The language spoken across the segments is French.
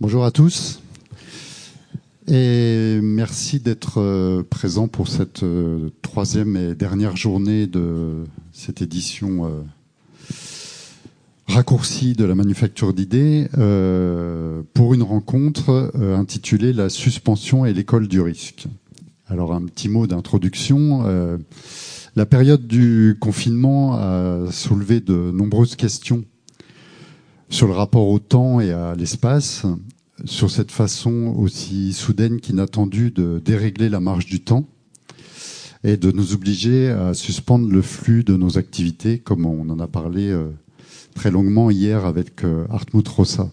Bonjour à tous et merci d'être euh, présent pour cette euh, troisième et dernière journée de cette édition euh, raccourcie de la manufacture d'idées pour une rencontre intitulée La suspension et l'école du risque. Alors un petit mot d'introduction. La période du confinement a soulevé de nombreuses questions sur le rapport au temps et à l'espace, sur cette façon aussi soudaine qu'inattendue de dérégler la marche du temps et de nous obliger à suspendre le flux de nos activités, comme on en a parlé euh, très longuement hier avec euh, Hartmut Rossa.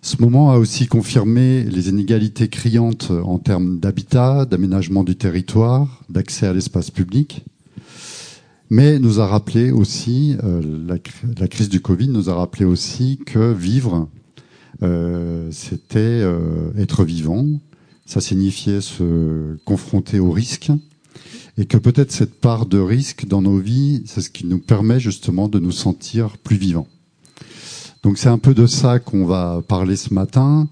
Ce moment a aussi confirmé les inégalités criantes en termes d'habitat, d'aménagement du territoire, d'accès à l'espace public, mais nous a rappelé aussi, euh, la, crise du Covid nous a rappelé aussi que vivre, euh, c'était euh, être vivant, ça signifiait se confronter au risque, et que peut-être cette part de risque dans nos vies, c'est ce qui nous permet justement de nous sentir plus vivants. Donc c'est un peu de ça qu'on va parler ce matin.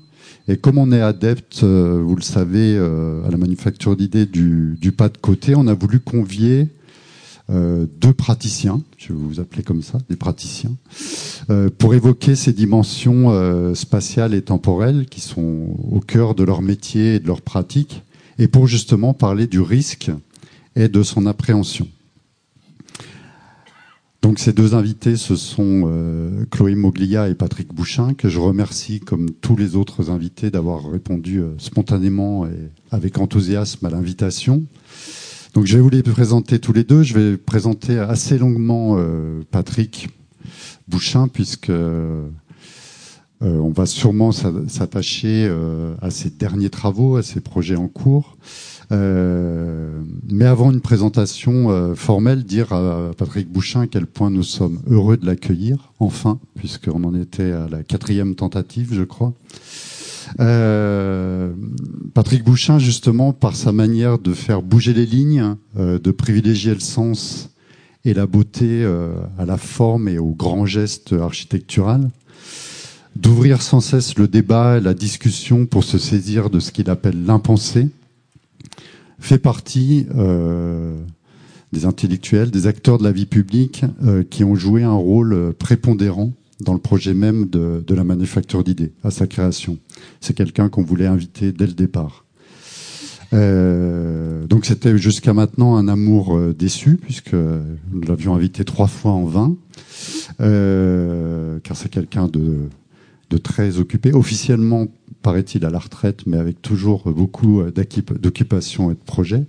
Et comme on est adepte, vous le savez, à la manufacture d'idées du, du, pas de côté, on a voulu convier euh, deux praticiens, je vais vous appeler comme ça, des praticiens, euh, pour évoquer ces dimensions euh, spatiales et temporelles qui sont au cœur de leur métier et de leur pratique, et pour justement parler du risque et de son appréhension. Donc ces deux invités, ce sont Chloé Moglia et Patrick Bouchin, que je remercie comme tous les autres invités d'avoir répondu spontanément et avec enthousiasme à l'invitation. Donc je vais vous les présenter tous les deux. Je vais présenter assez longuement euh, Patrick Bouchin puisque euh, on va sûrement s'attacher euh, à ses derniers travaux, à ses projets en cours. mais avant une présentation formelle, dire à Patrick Bouchin à quel point nous sommes heureux de l'accueillir, enfin, puisqu'on en était à la quatrième tentative, je crois. Euh, Patrick Bouchin, justement, par sa manière de faire bouger les lignes, euh, de privilégier le sens et la beauté euh, à la forme et au grand geste architectural, d'ouvrir sans cesse le débat et la discussion pour se saisir de ce qu'il appelle l'impensé, fait partie des intellectuels, des acteurs de la vie publique qui ont joué un rôle prépondérant dans le projet même de, la manufacture d'idées, à sa création. C'est quelqu'un qu'on voulait inviter dès le départ. Euh, donc c'était jusqu'à maintenant un amour euh, déçu, puisque nous l'avions invité trois fois en vain, euh, car c'est quelqu'un de, très occupé. Officiellement, paraît-il, à la retraite, mais avec toujours beaucoup d'occupation et de projets.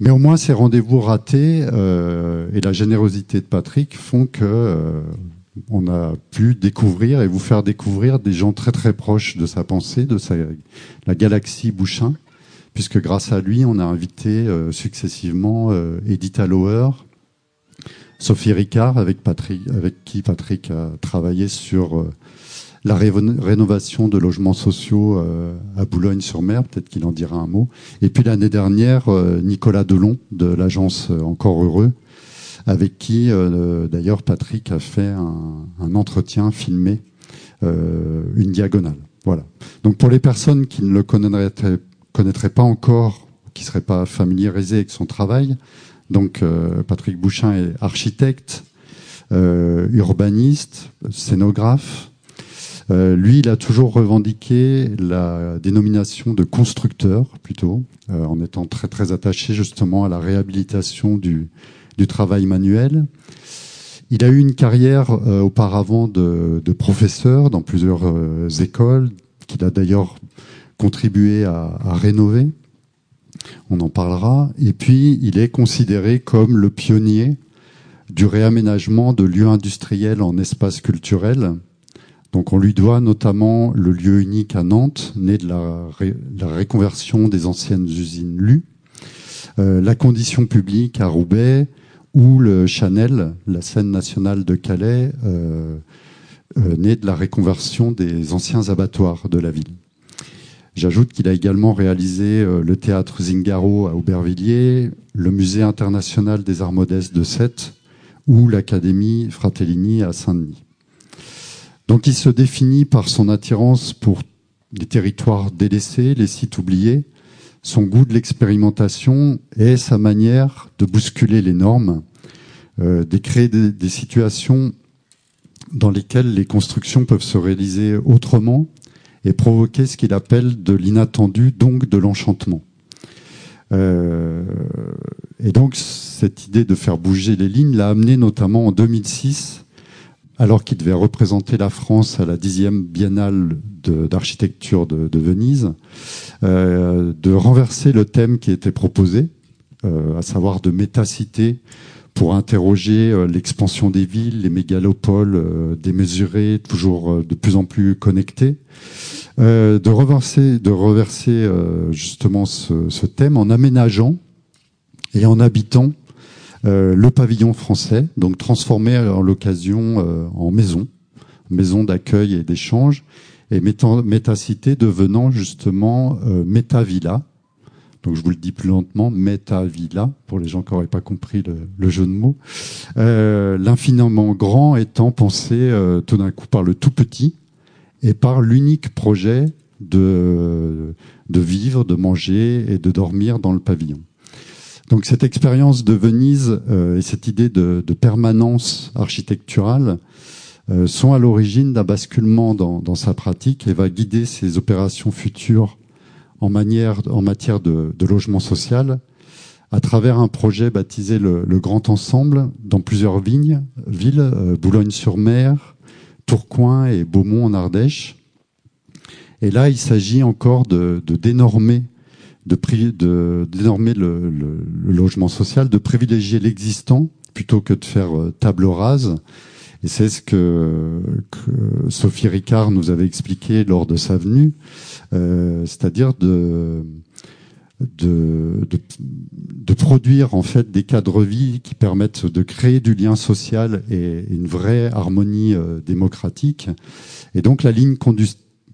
Mais au moins, ces rendez-vous ratés et la générosité de Patrick font que on a pu découvrir et vous faire découvrir des gens très très proches de sa pensée, de sa, la galaxie Bouchin, puisque grâce à lui, on a invité euh, successivement euh, Edith Allower, Sophie Ricard, avec, Patrick, avec qui Patrick a travaillé sur euh, la rénovation de logements sociaux à Boulogne-sur-Mer, peut-être qu'il en dira un mot. Et puis l'année dernière, Nicolas Delon de l'agence Encore Heureux, avec qui euh, d'ailleurs Patrick a fait un, entretien filmé, euh, une diagonale. Voilà. Donc pour les personnes qui ne le connaîtraient, connaîtraient pas encore, qui seraient pas familiarisées avec son travail, donc euh, Patrick Bouchin est architecte, urbaniste, scénographe. lui, il a toujours revendiqué la dénomination de constructeur, plutôt, en étant très très attaché justement à la réhabilitation du, du travail manuel. Il a eu une carrière euh, auparavant de, professeur dans plusieurs euh, écoles, qu'il a d'ailleurs contribué à, rénover. On en parlera. Et puis, il est considéré comme le pionnier du réaménagement de lieux industriels en espaces culturels. Donc, on lui doit notamment le lieu unique à Nantes, né de la, la réconversion des anciennes usines LU, euh, la condition publique à Roubaix, ou le Chanel, la scène nationale de Calais, euh, euh, né de la réconversion des anciens abattoirs de la ville. J'ajoute qu'il a également réalisé euh, le théâtre Zingaro à Aubervilliers, le musée international des arts modestes de Sète ou l'académie Fratellini à Saint-Denis. Donc il se définit par son attirance pour les territoires délaissés, les sites oubliés, son goût de l'expérimentation et sa manière de bousculer les normes, euh, de créer des, situations dans lesquelles les constructions peuvent se réaliser autrement et provoquer ce qu'il appelle de l'inattendu, donc de l'enchantement. Euh, et donc cette idée de faire bouger les lignes l'a amené notamment en 2006, alors qu'il devait représenter la France à la dixième biennale d'architecture de, Venise, euh, de renverser le thème qui était proposé, euh, à savoir de métacité, pour interroger euh, l'expansion des villes, les mégalopoles démesurées, toujours de plus en plus connectées, de reverser, de reverser justement ce, thème en aménageant et en habitant le pavillon français, donc transformé à l'occasion en maison, maison d'accueil et d'échange, et métacité devenant justement métavilla, donc je vous le dis plus lentement, Villa, pour les gens qui n'auraient pas compris le, jeu de mots. Euh, L'infiniment grand étant pensé euh, tout d'un coup par le tout petit et par l'unique projet de, de vivre, de manger et de dormir dans le pavillon. Donc cette expérience de Venise euh, et cette idée de, permanence architecturale euh, sont à l'origine d'un basculement dans, sa pratique et va guider ses opérations futures en, matière de, logement social à travers un projet baptisé le, Grand Ensemble dans plusieurs vignes, villes, euh, Boulogne-sur-Mer, Tourcoing et Beaumont en Ardèche. Et là, il s'agit encore de, de dénormer, de, dénormer le, le, le, logement social, de privilégier l'existant plutôt que de faire euh, table rase. Et c'est ce que, que, Sophie Ricard nous avait expliqué lors de sa venue. Euh, c'est-à-dire de, de, de, de, produire en fait des cadres vie qui permettent de créer du lien social et une vraie harmonie euh, démocratique. Et donc la ligne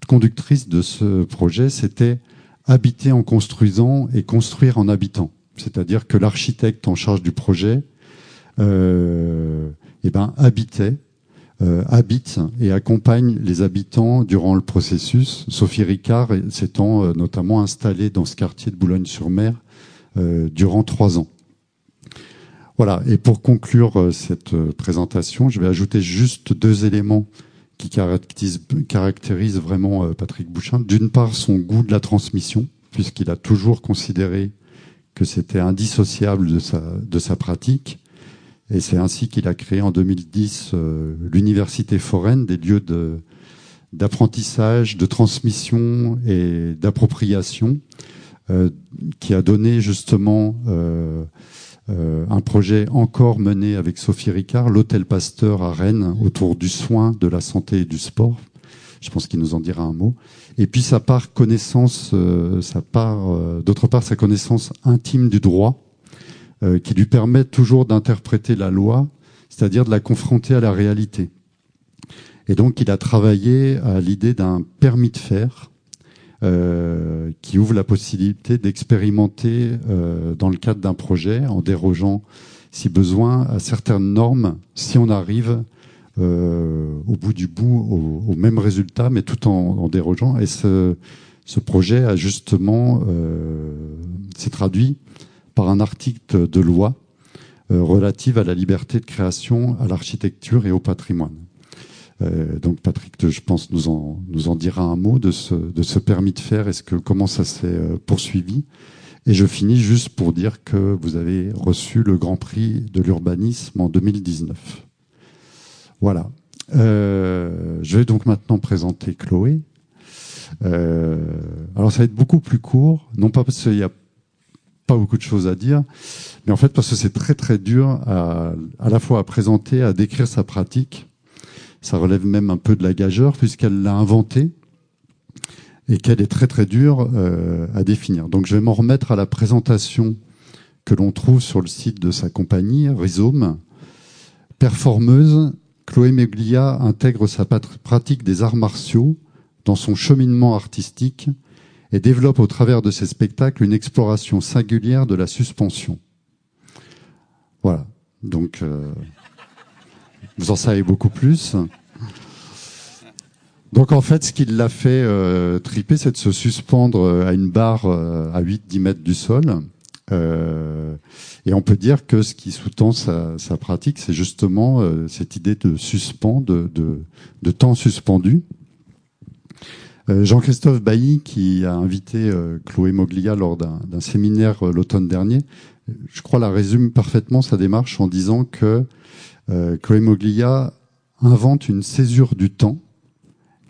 conductrice de ce projet, c'était habiter en construisant et construire en habitant. C'est-à-dire que l'architecte en charge du projet euh, eh ben, habitait euh, habite et accompagne les habitants durant le processus. Sophie Ricard s'étant euh, notamment installée dans ce quartier de Boulogne-sur-Mer euh, durant trois ans. Voilà, et pour conclure cette présentation, je vais ajouter juste deux éléments qui caractérisent vraiment euh, Patrick Bouchin. D'une part, son goût de la transmission, puisqu'il a toujours considéré que c'était indissociable de sa, de sa pratique et c'est ainsi qu'il a créé en 2010 euh, l'Université foraine, des lieux de, d'apprentissage, de transmission et d'appropriation, euh, qui a donné justement euh, euh, un projet encore mené avec Sophie Ricard, l'Hôtel Pasteur à Rennes, autour du soin, de la santé et du sport. Je pense qu'il nous en dira un mot. Et puis sa part connaissance, euh, sa part, euh, d'autre part sa connaissance intime du droit, euh, qui lui permet toujours d'interpréter la loi, c'est-à-dire de la confronter à la réalité. Et donc, il a travaillé à l'idée d'un permis de faire qui ouvre la possibilité d'expérimenter euh, dans le cadre d'un projet en dérogeant, si besoin, à certaines normes, si on arrive euh, au bout du bout au, même résultat, mais tout en, dérogeant. Et ce, projet a justement euh, s'est traduit par un article de loi euh, relative à la liberté de création, à l'architecture et au patrimoine. Euh, donc Patrick, je pense, nous en, nous en dira un mot de ce, de ce permis de faire et ce que, comment ça s'est euh, poursuivi? Et je finis juste pour dire que vous avez reçu le Grand Prix de l'urbanisme en 2019. Voilà. Euh, je vais donc maintenant présenter Chloé. Alors ça va être beaucoup plus court, non pas parce qu'il y a pas beaucoup de choses à dire, mais en fait parce que c'est très très dur à, à la fois à présenter, à décrire sa pratique. Ça relève même un peu de la gageure puisqu'elle l'a inventé et qu'elle est très très dure euh, à définir. Donc je vais m'en remettre à la présentation que l'on trouve sur le site de sa compagnie, Rhizome. Performeuse, Chloé Meglia intègre sa pratique des arts martiaux dans son cheminement artistique et développe au travers de ses spectacles une exploration singulière de la suspension. Voilà. Donc, euh, vous en savez beaucoup plus. Donc en fait, ce qui l'a fait euh, triper, c'est de se suspendre euh, à une barre euh, à 8-10 mètres du sol. et on peut dire que ce qui sous-tend sa, pratique, c'est justement cette idée de suspens, de, de, temps suspendu. Jean-Christophe Bailly, qui a invité Chloé Moglia lors d'un séminaire l'automne dernier, je crois la résume parfaitement sa démarche en disant que Chloé Moglia invente une césure du temps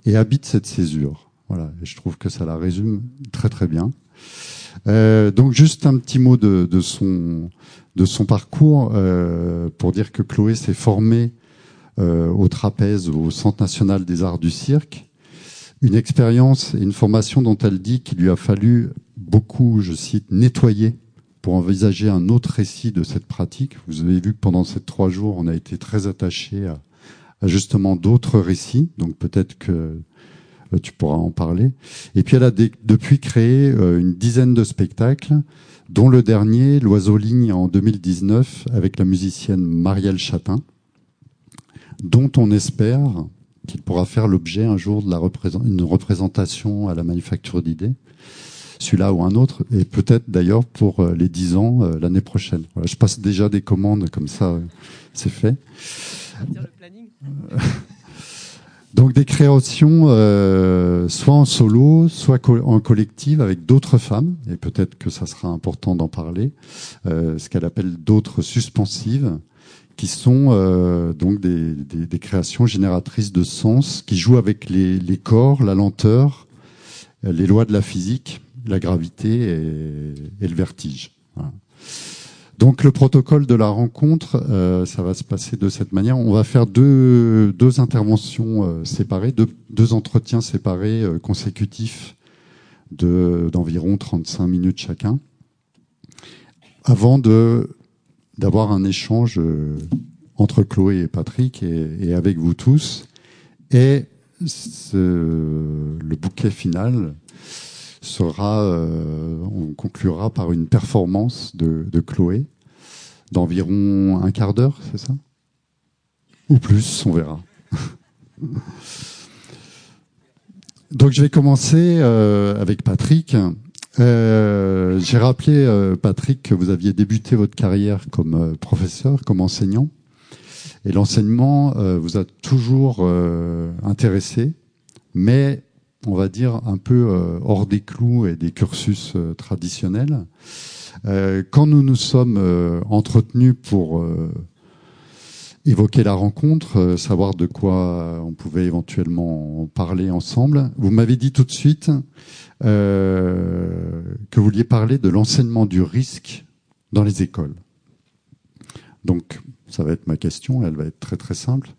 et habite cette césure. Voilà, je trouve que ça la résume très très bien. Euh, donc juste un petit mot de, de son de son parcours euh, pour dire que Chloé s'est formée euh, au trapèze au Centre national des arts du cirque, une expérience et une formation dont elle dit qu'il lui a fallu beaucoup, je cite, nettoyer pour envisager un autre récit de cette pratique. Vous avez vu que pendant ces trois jours, on a été très attaché à, justement d'autres récits. Donc peut-être que euh, tu pourras en parler. Et puis elle a depuis créé euh, une dizaine de spectacles, dont le dernier, L'Oiseau Ligne, en 2019, avec la musicienne Marielle Chatin, dont on espère qu'il pourra faire l'objet un jour de la une représentation à la manufacture d'idées, celui-là ou un autre, et peut-être d'ailleurs pour euh, les dix ans l'année prochaine. Voilà, je passe déjà des commandes comme ça, c'est fait. Donc des créations euh, soit en solo, soit en collective avec d'autres femmes, et peut-être que ça sera important d'en parler, euh, ce qu'elle appelle d'autres suspensives, qui sont euh, donc des, des, créations génératrices de sens, qui jouent avec les, les corps, la lenteur, les lois de la physique, la gravité et, le vertige. Donc le protocole de la rencontre, euh, ça va se passer de cette manière. On va faire deux, interventions euh, séparées, deux, entretiens séparés euh, consécutifs de d'environ 35 minutes chacun, avant d'avoir un échange entre Chloé et Patrick et, et avec vous tous. Et ce, le bouquet final sera, euh, on conclura par une performance de, de Chloé d'environ un quart d'heure, c'est ça? Ou plus, on verra. Donc je vais commencer euh, avec Patrick. Euh, J'ai rappelé, euh, Patrick, que vous aviez débuté votre carrière comme euh, professeur, comme enseignant. Et l'enseignement vous a toujours intéressé, mais on va dire, un peu euh, hors des clous et des cursus euh, traditionnels. Euh, quand nous nous sommes entretenus pour évoquer la rencontre, savoir de quoi on pouvait éventuellement parler ensemble, vous m'avez dit tout de suite que vous vouliez parler de l'enseignement du risque dans les écoles. Donc, ça va être ma question, elle va être très très simple.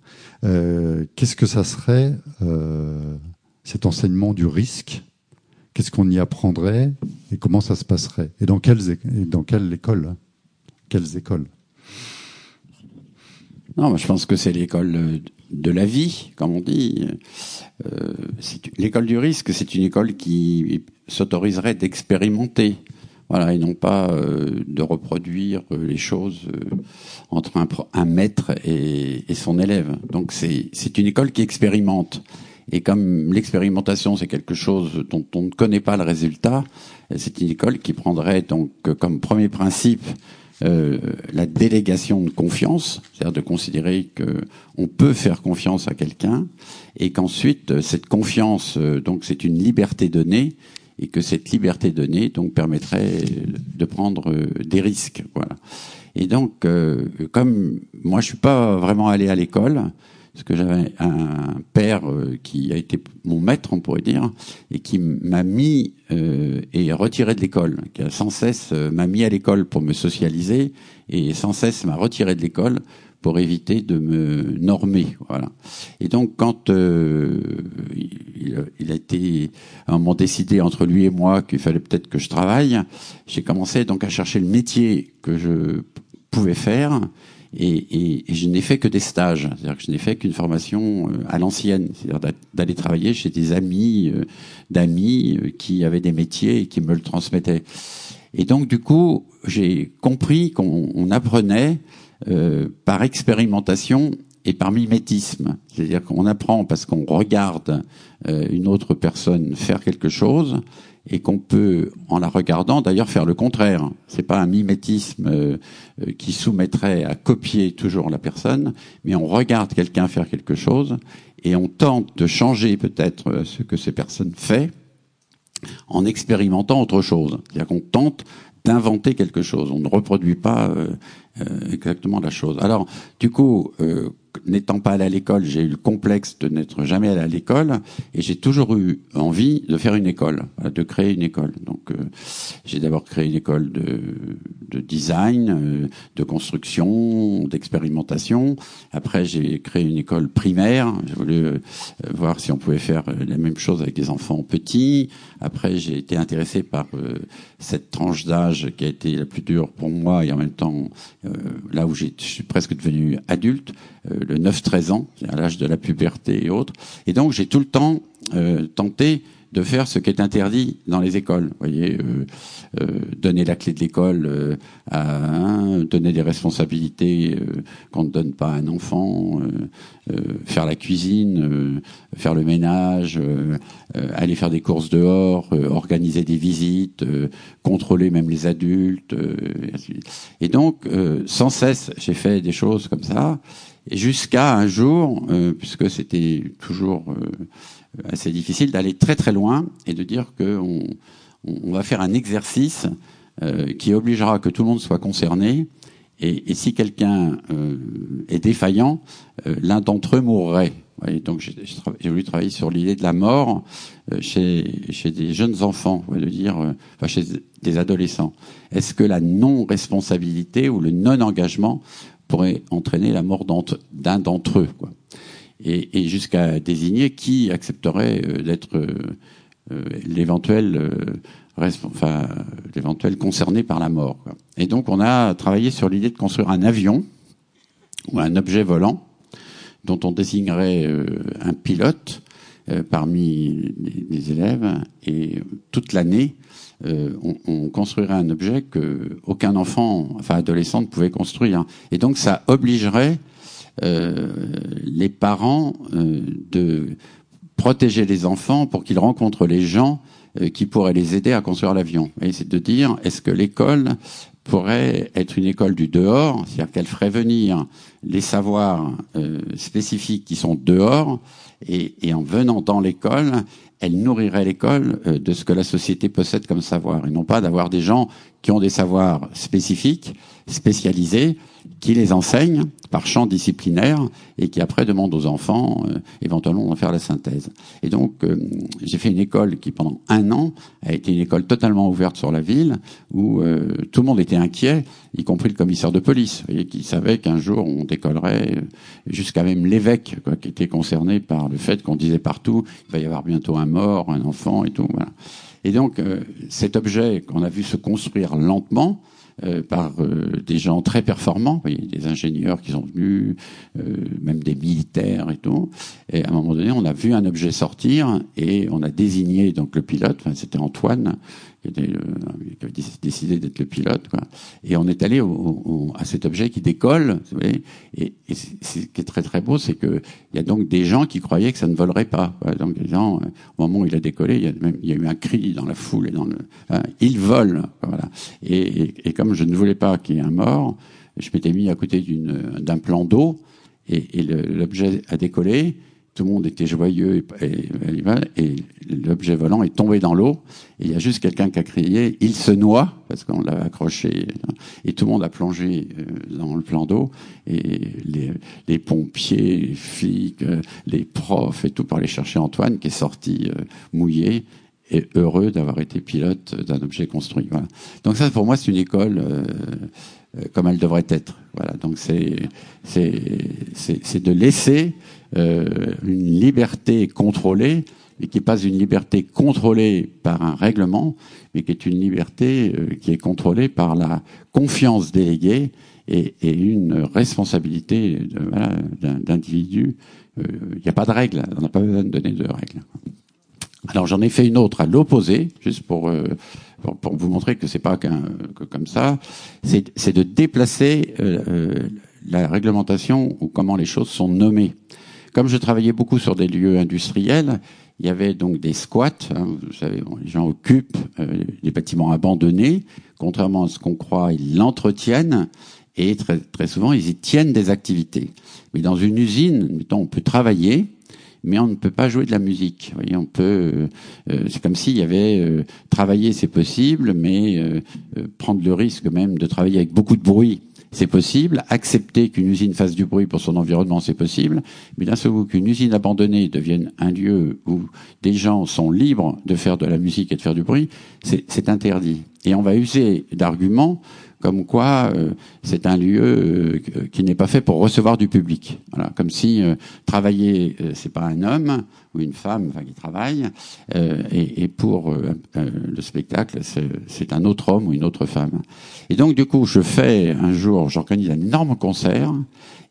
Qu'est-ce que ça serait cet enseignement du risque Qu'est-ce qu'on y apprendrait et comment ça se passerait Et dans quelles, quelle école Quelles écoles Non, je pense que c'est l'école de la vie, comme on dit. Euh, l'école du risque, c'est une école qui s'autoriserait d'expérimenter, voilà, et non pas euh, de reproduire les choses euh, entre un, maître et, son élève. Donc c'est une école qui expérimente. Et comme l'expérimentation, c'est quelque chose dont on ne connaît pas le résultat, c'est une école qui prendrait donc comme premier principe euh, la délégation de confiance, c'est-à-dire de considérer que on peut faire confiance à quelqu'un, et qu'ensuite cette confiance, euh, donc c'est une liberté donnée, et que cette liberté donnée donc permettrait de prendre euh, des risques. Voilà. Et donc, euh, comme moi je suis pas vraiment allé à l'école, parce que j'avais un père euh, qui a été mon maître, on pourrait dire, et qui m'a mis euh, et retiré de l'école, qui a sans cesse euh, m'a mis à l'école pour me socialiser et sans cesse m'a retiré de l'école pour éviter de me normer, voilà. Et donc quand euh, il, a été un moment décidé entre lui et moi qu'il fallait peut-être que je travaille, j'ai commencé donc à chercher le métier que je pouvais faire et, et, je n'ai fait que des stages, c'est-à-dire que je n'ai fait qu'une formation euh, à l'ancienne, c'est-à-dire d'aller travailler chez des amis, euh, d'amis euh, qui avaient des métiers et qui me le transmettaient. Et donc du coup, j'ai compris qu'on apprenait par expérimentation et par mimétisme. C'est-à-dire qu'on apprend parce qu'on regarde euh, une autre personne faire quelque chose et qu'on peut, en la regardant, d'ailleurs faire le contraire. C'est pas un mimétisme euh, euh, qui soumettrait à copier toujours la personne, mais on regarde quelqu'un faire quelque chose et on tente de changer peut-être ce que ces personnes fait en expérimentant autre chose. C'est-à-dire qu'on tente d'inventer quelque chose. On ne reproduit pas euh, exactement la chose. Alors, du coup, n'étant pas allé à l'école, j'ai eu le complexe de n'être jamais allé à l'école, et j'ai toujours eu envie de faire une école, de créer une école. Donc, euh, j'ai d'abord créé une école de, de design, euh, de construction, d'expérimentation. Après, j'ai créé une école primaire. J'ai voulu euh, voir si on pouvait faire la même chose avec des enfants petits. Après, j'ai été intéressé par cette tranche d'âge qui a été la plus dure pour moi, et en même temps, là où je suis presque devenu adulte le 9-13 ans, à l'âge de la puberté et autres. Et donc j'ai tout le temps euh, tenté de faire ce qui est interdit dans les écoles. Vous voyez, euh, euh, donner la clé de l'école à un, donner des responsabilités qu'on ne donne pas à un enfant, faire la cuisine, faire le ménage, aller faire des courses dehors, organiser des visites, contrôler même les adultes. et donc, sans cesse, j'ai fait des choses comme ça jusqu'à un jour, euh, puisque c'était toujours euh, assez difficile, d'aller très très loin et de dire qu'on on va faire un exercice euh, qui obligera que tout le monde soit concerné. Et, et si quelqu'un est défaillant, l'un d'entre eux mourrait. donc j'ai voulu travailler sur l'idée de la mort chez, chez des jeunes enfants, de dire, enfin chez des adolescents. Est-ce que la non-responsabilité ou le non-engagement pourrait entraîner la mort d'un d'entre eux. Et, jusqu'à désigner qui accepterait euh, d'être euh, euh, l'éventuel concerné par la mort. Et donc on a travaillé sur l'idée de construire un avion ou un objet volant dont on désignerait un pilote parmi les, élèves et toute l'année euh, on, on, construirait un objet que aucun enfant, enfin adolescent, ne pouvait construire. Et donc ça obligerait euh, les parents euh, de protéger les enfants pour qu'ils rencontrent les gens euh, qui pourraient les aider à construire l'avion. Et c'est de dire, est-ce que l'école pourrait être une école du dehors, c'est-à-dire qu'elle ferait venir les savoirs euh, spécifiques qui sont dehors, et, en venant dans l'école, elle nourrirait l'école euh, de ce que la société possède comme savoir, et non pas d'avoir des gens qui ont des savoirs spécifiques, spécialisés, qui les enseignent par champ disciplinaire et qui après demandent aux enfants euh, éventuellement de faire la synthèse. Et donc euh, j'ai fait une école qui pendant un an a été une école totalement ouverte sur la ville où euh, tout le monde était inquiet, y compris le commissaire de police, qui savait qu'un jour on décollerait, jusqu'à même l'évêque qui était concerné par le fait qu'on disait partout il va y avoir bientôt un mort, un enfant et tout. Voilà. Et donc cet objet qu'on a vu se construire lentement, euh, par euh, des gens très performants, des ingénieurs qui sont venus, euh, même des militaires et tout. Et à un moment donné, on a vu un objet sortir et on a désigné donc le pilote. Enfin, c'était Antoine qui, avait décidé d'être le pilote. Quoi. Et on est allé au, à cet objet qui décolle. Vous voyez, et, et ce qui est très très beau, c'est que il y a donc des gens qui croyaient que ça ne volerait pas. Donc les gens, au moment où il a décollé, il y a, même, il y a eu un cri dans la foule et dans le, hein, il vole. Voilà. Et, et, et comme je ne voulais pas qu'il y ait un mort, je m'étais mis à côté d'un plan d'eau et l'objet a décollé tout le monde était joyeux et, et, l'objet volant est tombé dans l'eau. Et il y a juste quelqu'un qui a crié "Il se noie" parce qu'on l'a accroché. Et tout le monde a plongé euh, dans le plan d'eau. Et les, les, pompiers, les flics, euh, les profs et tout pour aller chercher Antoine qui est sorti euh, mouillé et heureux d'avoir été pilote d'un objet construit. Voilà. Donc ça, pour moi, c'est une école comme elle devrait être. Voilà. Donc c'est c'est de laisser euh, une liberté contrôlée, et qui n'est pas une liberté contrôlée par un règlement, mais qui est une liberté euh, qui est contrôlée par la confiance déléguée et, et une responsabilité d'individu. Euh, il n'y a pas de règle, on n'a pas besoin de donner de règles. Alors j'en ai fait une autre à l'opposé, juste pour, euh, pour, pour, vous montrer que c'est pas qu'un que comme ça. C'est de déplacer euh, la réglementation ou comment les choses sont nommées. Comme je travaillais beaucoup sur des lieux industriels, il y avait donc des squats. Hein, vous savez, les gens occupent euh, les bâtiments abandonnés. Contrairement à ce qu'on croit, ils l'entretiennent et très, très souvent, ils y tiennent des activités. Mais dans une usine, mettons, on peut travailler, mais on ne peut pas jouer de la musique. Vous voyez, on peut. Euh, euh, c'est comme s'il y avait euh, travailler, c'est possible, mais prendre le risque même de travailler avec beaucoup de bruit, c'est possible. Accepter qu'une usine fasse du bruit pour son environnement, c'est possible. Mais d'un seul coup, qu'une usine abandonnée devienne un lieu où des gens sont libres de faire de la musique et de faire du bruit, c'est interdit. Et on va user d'arguments comme quoi euh, c'est un lieu euh, qui n'est pas fait pour recevoir du public. Voilà, comme si euh, travailler, c'est pas un homme ou une femme qui travaille, et, et, pour le spectacle, c'est un autre homme ou une autre femme. Et donc du coup, je fais un jour, j'organise un énorme concert.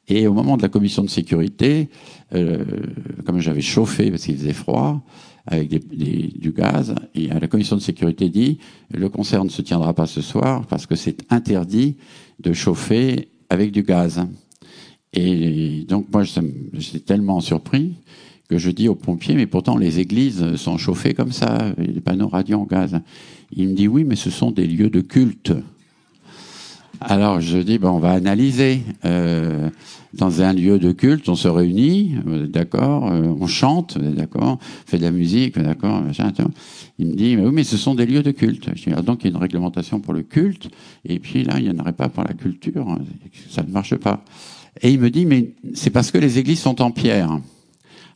Et au moment de la commission de sécurité, comme j'avais chauffé parce qu'il faisait froid, avec du gaz. Et la commission de sécurité dit le concert ne se tiendra pas ce soir parce que c'est interdit de chauffer avec du gaz. Et donc moi, j'étais tellement surpris que je dis aux pompiers, mais pourtant les églises sont chauffées comme ça, les panneaux radiants en gaz. Il me dit oui, mais ce sont des lieux de culte. Alors je dis, bon, on va analyser. Euh, dans un lieu de culte, on se réunit, d'accord, euh, on chante, d'accord, on fait de la musique, d'accord, Il me dit, mais oui, mais ce sont des lieux de culte. Je dis, ah, donc il y a une réglementation pour le culte, et puis là, il n'y en aurait pas pour la culture, ça ne marche pas. Et il me dit, mais c'est parce que les églises sont en pierre.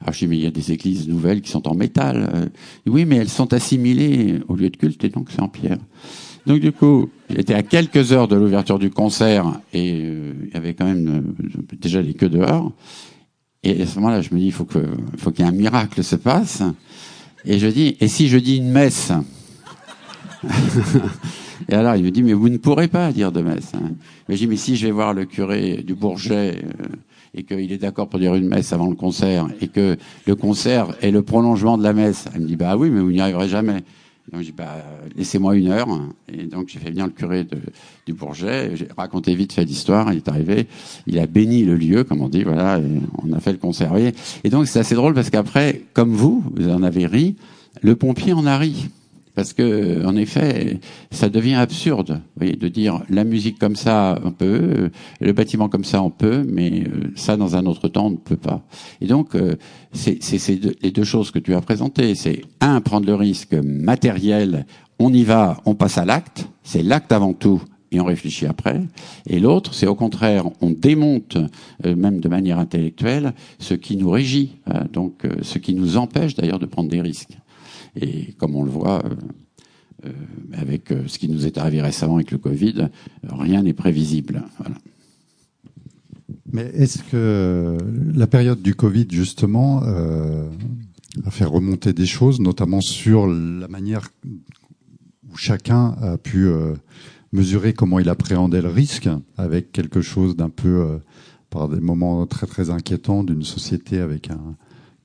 Alors je dis, mais il y a des églises nouvelles qui sont en métal. Euh, oui, mais elles sont assimilées au lieu de culte, et donc c'est en pierre. Donc du coup, j'étais à quelques heures de l'ouverture du concert et euh, il y avait quand même euh, déjà les queues dehors. Et à ce moment-là, je me dis, il faut qu'il y ait un miracle se passe. Et je dis, et si je dis une messe? Et alors, il me dit, mais vous ne pourrez pas dire de messe. Hein. Mais je dis, mais si je vais voir le curé du Bourget euh, et qu'il est d'accord pour dire une messe avant le concert et que le concert est le prolongement de la messe, elle me dit, bah oui, mais vous n'y arriverez jamais. Donc j'ai dit, bah, laissez-moi une heure. Et donc j'ai fait venir le curé du Bourget. J'ai raconté vite fait l'histoire. Il est arrivé. Il a béni le lieu, comme on dit. Voilà. Et on a fait le conserver. Et donc c'est assez drôle parce qu'après, comme vous, vous en avez ri, le pompier en a ri parce que en effet, ça devient absurde, vous voyez, de dire la musique comme ça on peut, le bâtiment comme ça on peut, mais euh, ça dans un autre temps on ne peut pas. Et donc euh, c'est les deux choses que tu as présentées, c'est un prendre le risque matériel, on y va, on passe à l'acte, c'est l'acte avant tout et on réfléchit après. Et l'autre, c'est au contraire, on démonte, euh, même de manière intellectuelle, ce qui nous régit, donc ce qui nous empêche d'ailleurs de prendre des risques. Et comme on le voit euh, euh, avec euh, ce qui nous est arrivé récemment avec le Covid, rien n'est prévisible. Mais est-ce que la période du Covid, justement, a fait remonter des choses, notamment sur la manière où chacun a pu mesurer comment il appréhendait le risque, avec quelque chose d'un peu, par des moments très très inquiétants, d'une société avec un,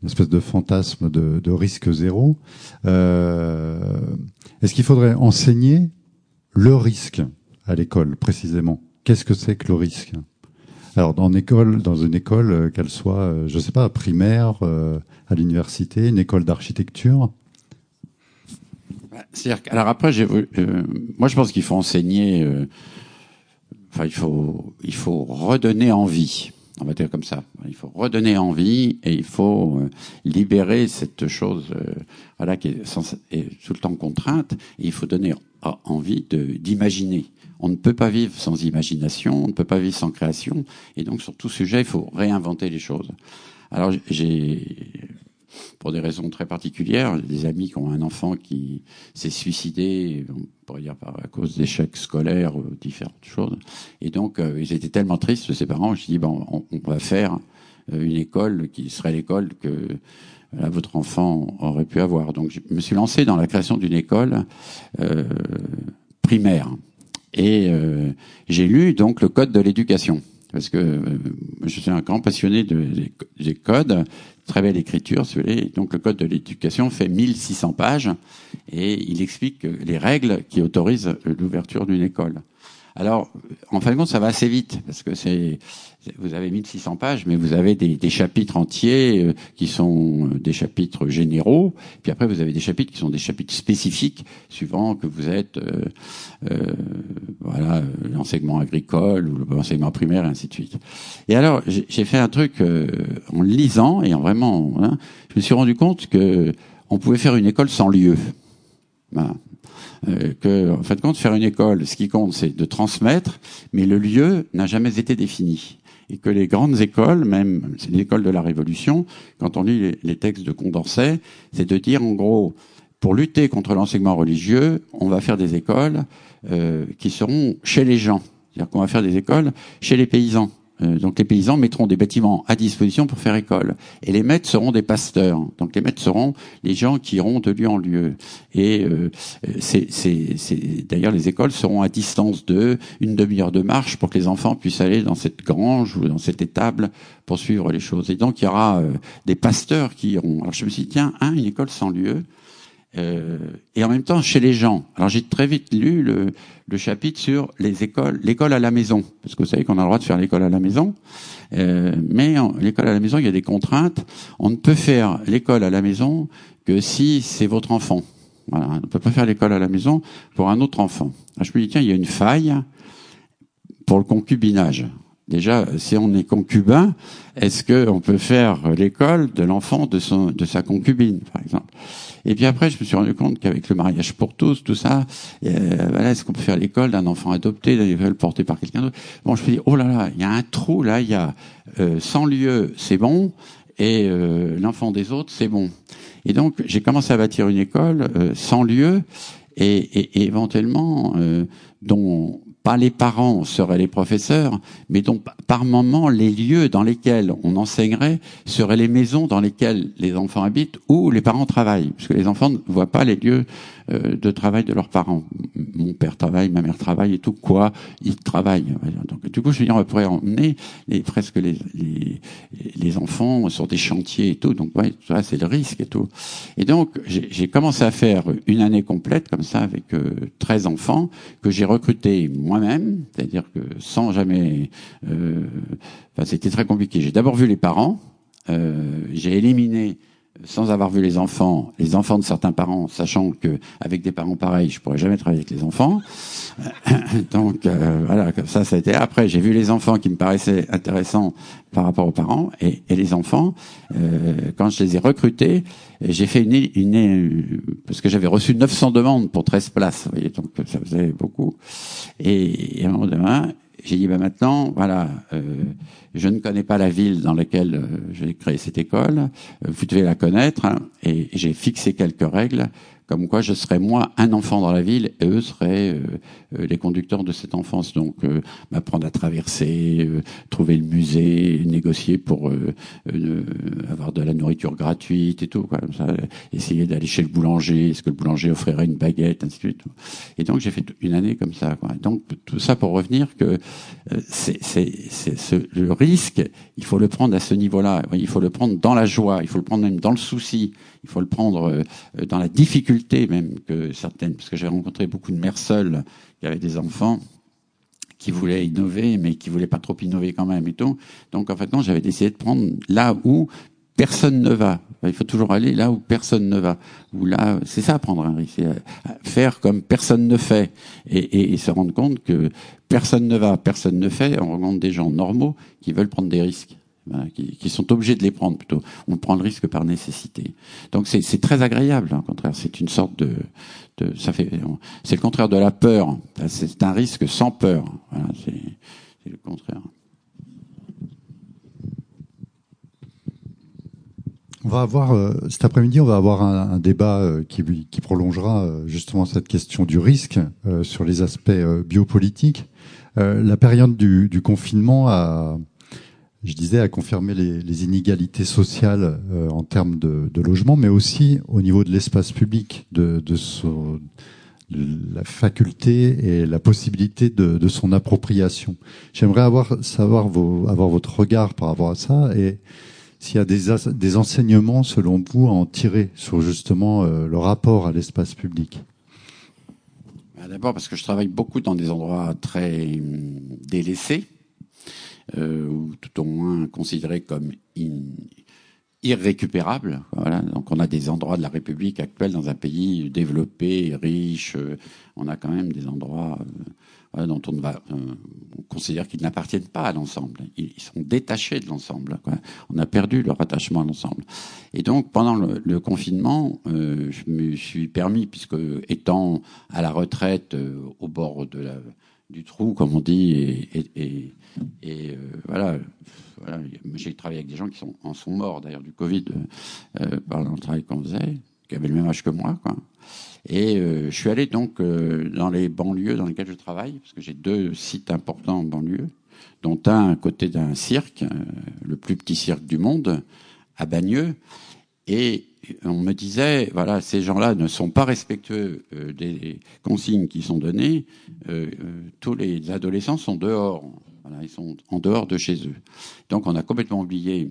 une espèce de fantasme de, de risque zéro. Euh, Est-ce qu'il faudrait enseigner le risque à l'école précisément? Qu'est-ce que c'est que le risque? Alors dans une école, dans une école, euh, qu'elle soit, euh, je sais pas, primaire, euh, à l'université, une école d'architecture? Bah, alors après, euh, moi je pense qu'il faut enseigner. enfin, il faut, il faut redonner envie on va dire comme ça. Il faut redonner envie et il faut euh, libérer cette chose euh, voilà, qui est, tout le temps contrainte. Et il faut donner envie d'imaginer. On ne peut pas vivre sans imagination, on ne peut pas vivre sans création. Et donc, sur tout sujet, il faut réinventer les choses. Alors, j'ai pour des raisons très particulières. Des amis qui ont un enfant qui s'est suicidé, on pourrait dire à cause d'échecs scolaires ou différentes choses. Et donc, euh, ils étaient tellement tristes, ses parents, je dis, bon, on, va faire euh, une école qui serait l'école que votre enfant aurait pu avoir. Donc, je me suis lancé dans la création d'une école euh, primaire. Et j'ai lu donc le code de l'éducation parce que je suis un grand passionné de, des codes très belle écriture, si vous voulez. Donc le code de l'éducation fait 1600 pages et il explique les règles qui autorisent l'ouverture d'une école. Alors, en fin de compte, ça va assez vite parce que c'est vous avez 1600 pages, mais vous avez des, chapitres entiers euh, qui sont euh, des chapitres généraux. Puis après, vous avez des chapitres qui sont des chapitres spécifiques, suivant que vous êtes, euh, euh voilà, l'enseignement agricole ou l'enseignement primaire, et ainsi de suite. Et alors, j'ai fait un truc en lisant et en vraiment, hein, je me suis rendu compte que on pouvait faire une école sans lieu. Voilà. Euh, que, en fin de compte, faire une école, ce qui compte, c'est de transmettre, mais le lieu n'a jamais été défini. Et que les grandes écoles, même c'est l'école de la Révolution, quand on lit les, textes de Condorcet, c'est de dire en gros, pour lutter contre l'enseignement religieux, on va faire des écoles euh, qui seront chez les gens. C'est-à-dire qu'on va faire des écoles chez les paysans. Euh, donc les paysans mettront des bâtiments à disposition pour faire école. Et les maîtres seront des pasteurs. Donc les maîtres seront les gens qui iront de lieu en lieu. Et euh, c'est, d'ailleurs les écoles seront à distance de une demi-heure de marche pour que les enfants puissent aller dans cette grange ou dans cette étable pour suivre les choses. Et donc il y aura euh, des pasteurs qui iront. Alors je me suis dit tiens, un, une école sans lieu. Euh, et en même temps chez les gens. Alors j'ai très vite lu le, le, chapitre sur les écoles, l'école à la maison, parce que vous savez qu'on a le droit de faire l'école à la maison, euh, mais l'école à la maison il y a des contraintes. On ne peut faire l'école à la maison que si c'est votre enfant. Voilà, on ne peut pas faire l'école à la maison pour un autre enfant. Alors je me dis tiens il y a une faille pour le concubinage. Déjà, si on est concubin, est-ce qu'on peut faire l'école de l'enfant de, son, de sa concubine, par exemple? Et puis après, je me suis rendu compte qu'avec le mariage pour tous, tout ça, euh, voilà, est-ce qu'on peut faire l'école d'un enfant adopté, d'un école porté par quelqu'un d'autre? Bon, je me dis, oh là là, il y a un trou là, il y a euh, 100 lieux, c'est bon, et euh, l'enfant des autres, c'est bon. Et donc, j'ai commencé à bâtir une école euh, sans lieu, et, et, et éventuellement, euh, dont pas les parents seraient les professeurs, mais donc par moment les lieux dans lesquels on enseignerait seraient les maisons dans lesquelles les enfants habitent ou les parents travaillent, parce que les enfants ne voient pas les lieux de travail de leurs parents. Mon père travaille, ma mère travaille et tout quoi, ils travaillent. Donc du coup, je veux dire, on pourrait emmener les, presque les, les, les enfants sur des chantiers et tout. Donc ouais, ça c'est le risque et tout. Et donc j'ai commencé à faire une année complète comme ça avec euh, 13 enfants que j'ai recrutés moi-même, c'est-à-dire que sans jamais. Euh, enfin, c'était très compliqué. J'ai d'abord vu les parents. Euh, j'ai éliminé sans avoir vu les enfants, les enfants de certains parents, sachant que avec des parents pareils, je pourrais jamais travailler avec les enfants. Donc euh, voilà, ça, ça a été. Après, j'ai vu les enfants qui me paraissaient intéressants par rapport aux parents et, et les enfants. Euh, quand je les ai recrutés, j'ai fait une, une parce que j'avais reçu 900 demandes pour 13 places. Vous voyez, donc ça faisait beaucoup. Et, et un moment donné, j'ai dit, bah maintenant, voilà, euh, je ne connais pas la ville dans laquelle euh, j'ai créé cette école, vous devez la connaître, hein, et j'ai fixé quelques règles comme quoi je serais moi un enfant dans la ville et eux seraient euh, euh, les conducteurs de cette enfance. Donc euh, m'apprendre à traverser, trouver le musée, négocier pour avoir de la nourriture gratuite et tout. Quoi, comme ça, essayer d'aller chez le boulanger, est-ce que le boulanger offrirait une baguette, ainsi de suite. Et donc j'ai fait une année comme ça. Quoi. Donc tout ça pour revenir que c'est, c'est, le risque, il faut le prendre à ce niveau-là. Il faut le prendre dans la joie, il faut le prendre même dans le souci, il faut le prendre dans la difficulté même que certaines, parce que j'ai rencontré beaucoup de mères seules qui avaient des enfants qui voulaient innover, mais qui voulaient pas trop innover quand même et tout. Donc en fait, non, j'avais décidé de prendre là où personne ne va. Il faut toujours aller là où personne ne va. Ou là, c'est ça prendre un risque, euh, faire comme personne ne fait et, se rendre compte que personne ne va, personne ne fait. On rencontre des gens normaux qui veulent prendre des risques qui, sont obligés de les prendre plutôt. On prend le risque par nécessité. Donc c'est très agréable, hein, au contraire. C'est une sorte de, de ça fait, c'est le contraire de la peur. C'est un risque sans peur. Voilà, c'est le contraire. On va avoir euh, cet après-midi, on va avoir un, débat euh, qui, qui, prolongera euh, justement cette question du risque sur les aspects biopolitiques. la période du, du confinement a je disais, à confirmer les, inégalités sociales euh, en termes de, de, logement, mais aussi au niveau de l'espace public, de, de, son, la faculté et la possibilité de, son appropriation. J'aimerais avoir savoir vos, avoir votre regard par rapport à ça et s'il y a des, des enseignements selon vous à en tirer sur justement euh, le rapport à l'espace public. D'abord parce que je travaille beaucoup dans des endroits très hum, délaissés, ou tout au moins considérés comme irrécupérables. Voilà. Donc on a des endroits de la République actuelle dans un pays développé, riche. Euh, on a quand même des endroits euh, dont on, va, euh, on considère qu'ils n'appartiennent pas à l'ensemble. Ils, sont détachés de l'ensemble. On a perdu leur attachement à l'ensemble. Et donc pendant le, confinement, euh, je me suis permis, puisque étant à la retraite au bord de la, du trou, comme on dit, et, et, et, voilà, voilà j'ai travaillé avec des gens qui sont, en sont morts d'ailleurs du Covid euh, par le travail qu'on faisait, qui avaient le même âge que moi, quoi. Et euh, je suis allé donc euh, dans les banlieues dans lesquelles je travaille, parce que j'ai deux sites importants en banlieue, dont un à côté d'un cirque, euh, le plus petit cirque du monde, à Bagneux. Et on me disait, voilà, ces gens-là ne sont pas respectueux des consignes qui sont données. tous les adolescents sont dehors. Ils sont en dehors de chez eux. Donc on a complètement oublié.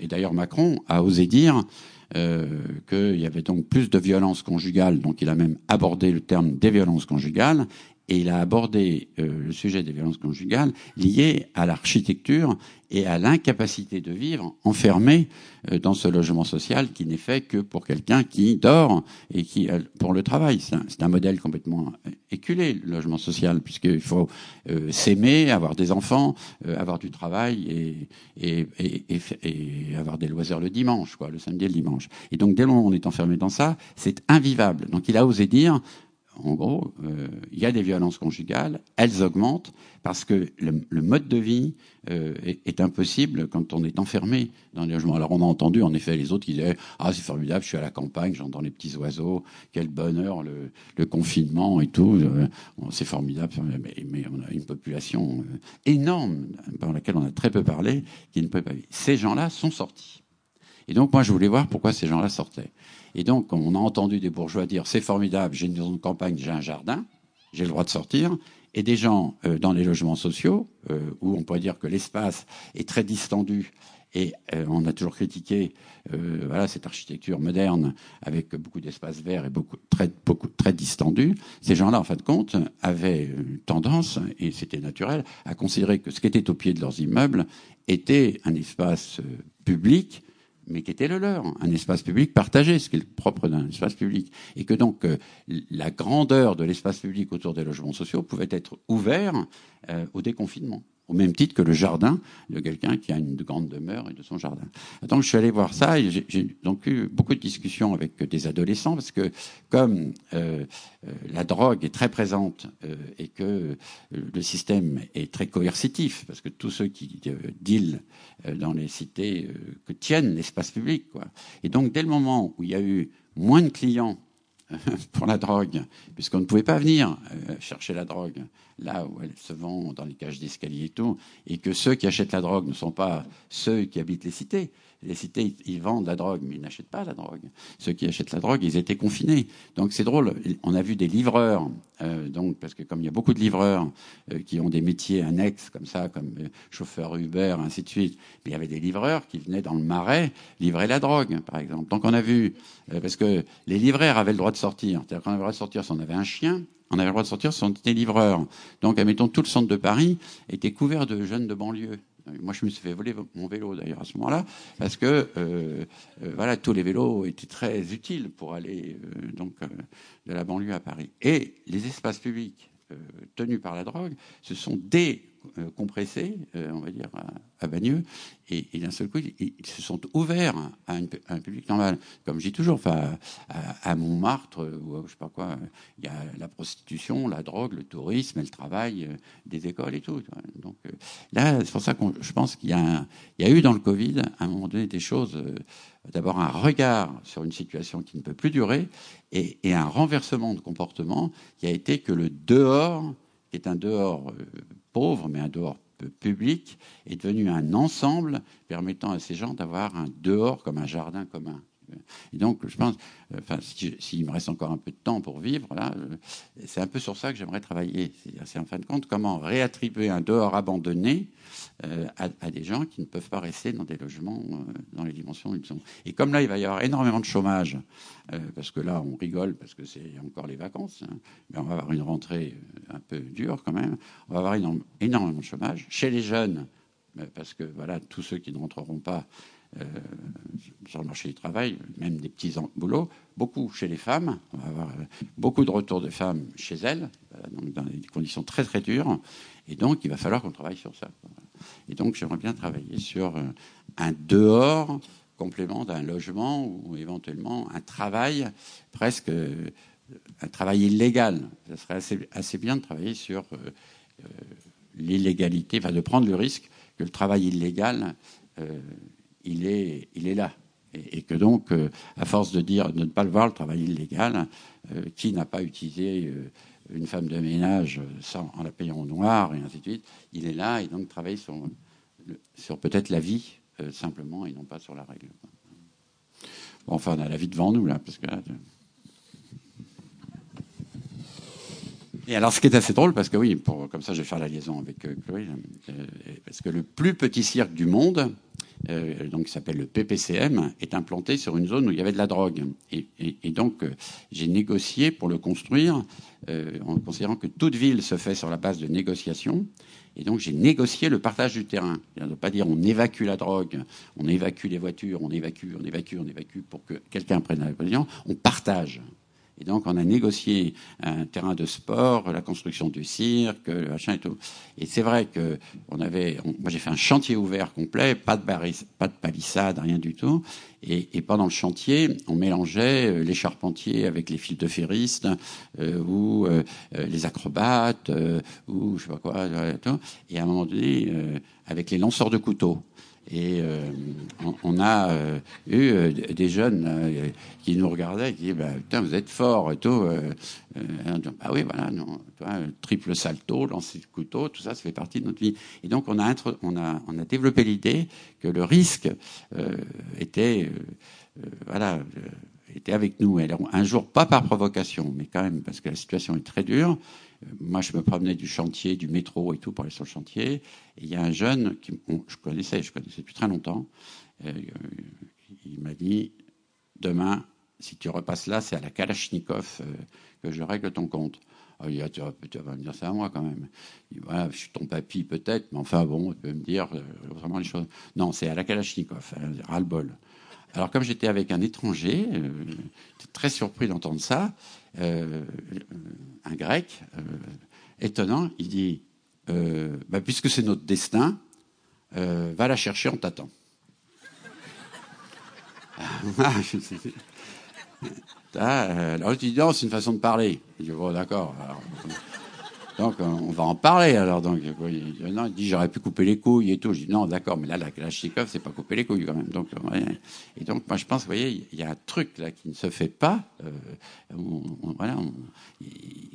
et d'ailleurs Macron a osé dire euh, qu'il y avait donc plus de violence conjugale, donc il a même abordé le terme des violences conjugales, et il a abordé euh, le sujet des violences conjugales lié à l'architecture et à l'incapacité de vivre enfermé euh, dans ce logement social qui n'est fait que pour quelqu'un qui dort et qui euh, pour le travail. C'est un, un, modèle complètement éculé, le logement social, puisqu'il faut s'aimer, avoir des enfants, avoir du travail et, et, et, et, avoir des loisirs le dimanche, quoi, le samedi et le dimanche. Et donc dès où on est enfermé dans ça, c'est invivable. Donc il a osé dire en gros, euh, il y a des violences conjugales, elles augmentent parce que le, mode de vie euh, est, impossible quand on est enfermé dans les logements. Alors on a entendu en effet les autres qui disaient ah c'est formidable, je suis à la campagne, j'entends les petits oiseaux, quel bonheur le, confinement et tout, euh, c'est formidable, mais, on a une population énorme par laquelle on a très peu parlé qui ne peut pas vivre. Ces gens-là sont sortis. Et donc moi je voulais voir pourquoi ces gens-là sortaient. Et donc, on a entendu des bourgeois dire c'est formidable, j'ai une maison de campagne, j'ai un jardin, j'ai le droit de sortir. Et des gens euh, dans les logements sociaux, euh, où on pourrait dire que l'espace est très distendu, et euh, on a toujours critiqué voilà, cette architecture moderne avec beaucoup d'espaces verts et beaucoup très, beaucoup, très distendu. Ces gens-là, en fin de compte, avaient tendance, et c'était naturel, à considérer que ce qui était au pied de leurs immeubles était un espace public mais qui était le leur, un espace public partagé, ce qui est propre d'un espace public. Et que donc euh, la grandeur de l'espace public autour des logements sociaux pouvait être ouvert euh, au déconfinement au même titre que le jardin de quelqu'un qui a une grande demeure et de son jardin. Donc je suis allé voir ça et j'ai donc eu beaucoup de discussions avec des adolescents parce que comme euh, euh la drogue est très présente euh, et que euh, le système est très coercitif parce que tous ceux qui euh, dealent dans les cités que tiennent l'espace public quoi. Et donc dès le moment où il y a eu moins de clients pour la drogue, puisqu'on ne pouvait pas venir euh, chercher la drogue là où elle se vend dans les cages d'escalier et tout, et que ceux qui achètent la drogue ne sont pas ceux qui habitent les cités, les cités, ils vendent la drogue, mais ils n'achètent pas la drogue. Ceux qui achètent la drogue, ils étaient confinés. Donc c'est drôle. On a vu des livreurs, euh, donc parce que comme il y a beaucoup de livreurs euh, qui ont des métiers annexes comme ça, comme euh, chauffeur Uber, ainsi de suite, il y avait des livreurs qui venaient dans le marais livrer la drogue, par exemple. Donc on a vu parce que les livreurs avaient le droit de sortir. C'est-à-dire qu'on avait le droit de sortir si on avait un chien. On avait le droit de sortir si on était livreur. Donc, admettons, tout le centre de Paris était couvert de jeunes de banlieue. Moi, je me suis fait voler mon vélo d'ailleurs à ce moment-là, parce que euh, euh, voilà, tous les vélos étaient très utiles pour aller euh, donc de la banlieue à Paris. Et les espaces publics tenus par la drogue se sont décompressés, on va dire, à Bagneux, et, d'un seul coup, ils, se sont ouverts à, un public normal. Comme je dis toujours, à, Montmartre, ou je sais pas quoi, il y a la prostitution, la drogue, le tourisme, le travail, euh, des écoles et tout. Donc euh, là, c'est pour ça que je pense qu'il y, a eu dans le Covid, à un moment donné, des choses, euh, d'abord un regard sur une situation qui ne peut plus durer, et, et un renversement de comportement qui a été que le dehors, qui est un dehors pauvre, mais un dehors public est devenu un ensemble permettant à ces gens d'avoir un dehors comme un jardin commun. Et donc, je pense, enfin, s'il me reste encore un peu de temps pour vivre, là, c'est un peu sur ça que j'aimerais travailler. C'est en fin de compte comment réattribuer un dehors abandonné à, à, des gens qui ne peuvent pas rester dans des logements dans les dimensions où ils sont. Et comme là, il va y avoir énormément de chômage, parce que là, on rigole parce que c'est encore les vacances, hein, mais on va avoir une rentrée un peu dure quand même. On va avoir énormément de chômage chez les jeunes parce que voilà, tous ceux qui ne rentreront pas euh, sur le marché du travail, même des petits boulots, beaucoup chez les femmes, on va avoir euh, beaucoup de retours de femmes chez elles, donc dans des conditions très très dures, et donc il va falloir qu'on travaille sur ça. Et donc j'aimerais bien travailler sur euh, un dehors complément d'un logement ou éventuellement un travail presque un travail illégal. Ce serait assez, bien de travailler sur l'illégalité, enfin de prendre le risque que le travail illégal, euh, il, est, il est là. Et, que donc, euh, à force de dire de ne pas le voir, le travail illégal, euh, qui n'a pas utilisé une femme de ménage en la payant au noir, et ainsi de suite, il est là, et donc travaille sur, sur peut-être la vie, simplement, et non pas sur la règle. Bon, enfin, on a la vie devant nous, là, parce que Et alors, ce qui est assez drôle, parce que oui, pour, comme ça, je vais faire la liaison avec euh, Chloé, euh, parce que le plus petit cirque du monde, euh, donc qui s'appelle le PPCM, est implanté sur une zone où il y avait de la drogue. Et, donc, j'ai négocié pour le construire, en considérant que toute ville se fait sur la base de négociation. Et donc, j'ai négocié le partage du terrain. Il ne pas dire on évacue la drogue, on évacue les voitures, on évacue, on évacue, on évacue pour que quelqu'un prenne la position. On partage. Et donc, on a négocié un terrain de sport, la construction du cirque, le machin et tout. Et c'est vrai que on avait, moi j'ai fait un chantier ouvert complet, pas de, pas de palissade, rien du tout. Et, et, pendant le chantier, on mélangeait euh, les charpentiers avec les fils de ferristes, euh, ou euh, les acrobates, ou je sais pas quoi, et à un moment donné, avec les lanceurs de couteaux. Et euh, on, a euh, eu euh, des jeunes qui nous regardaient et qui disaient bah, Putain, vous êtes fort et tout. bah oui, voilà, non, toi, triple salto, lancer de couteau, tout ça, ça fait partie de notre vie. Et donc, on a, on a, on a développé l'idée que le risque était. voilà était avec nous. un jour, pas par provocation, mais quand même parce que la situation est très dure, moi, je me promenais du chantier, du métro et tout pour aller sur le chantier. Et il y a un jeune qui, je connaissais, je connaissais depuis très longtemps. Euh, il m'a dit demain, si tu repasses là, c'est à la Kalachnikov euh, que je règle ton compte. Ah, il dit, tu, vas, me dire ça à moi quand même. je suis ton papy peut-être, mais enfin bon, tu peux me dire euh, vraiment les choses. Non, c'est à la Kalachnikov, hein, ras-le-bol. Alors comme j'étais avec un étranger, j'étais très surpris d'entendre ça. Euh, un grec euh, étonnant, il dit euh, bah, puisque c'est notre destin, va la chercher, on t'attend. alors je dis non, c'est une façon de parler. Je dis bon d'accord. Donc on va en parler alors. Donc non, il dit j'aurais pu couper les couilles et tout. Je dis non d'accord, mais là la Kalachnikov c'est pas couper les couilles quand même. Donc et donc moi je pense, vous voyez, il y a un truc là qui ne se fait pas. Euh, voilà.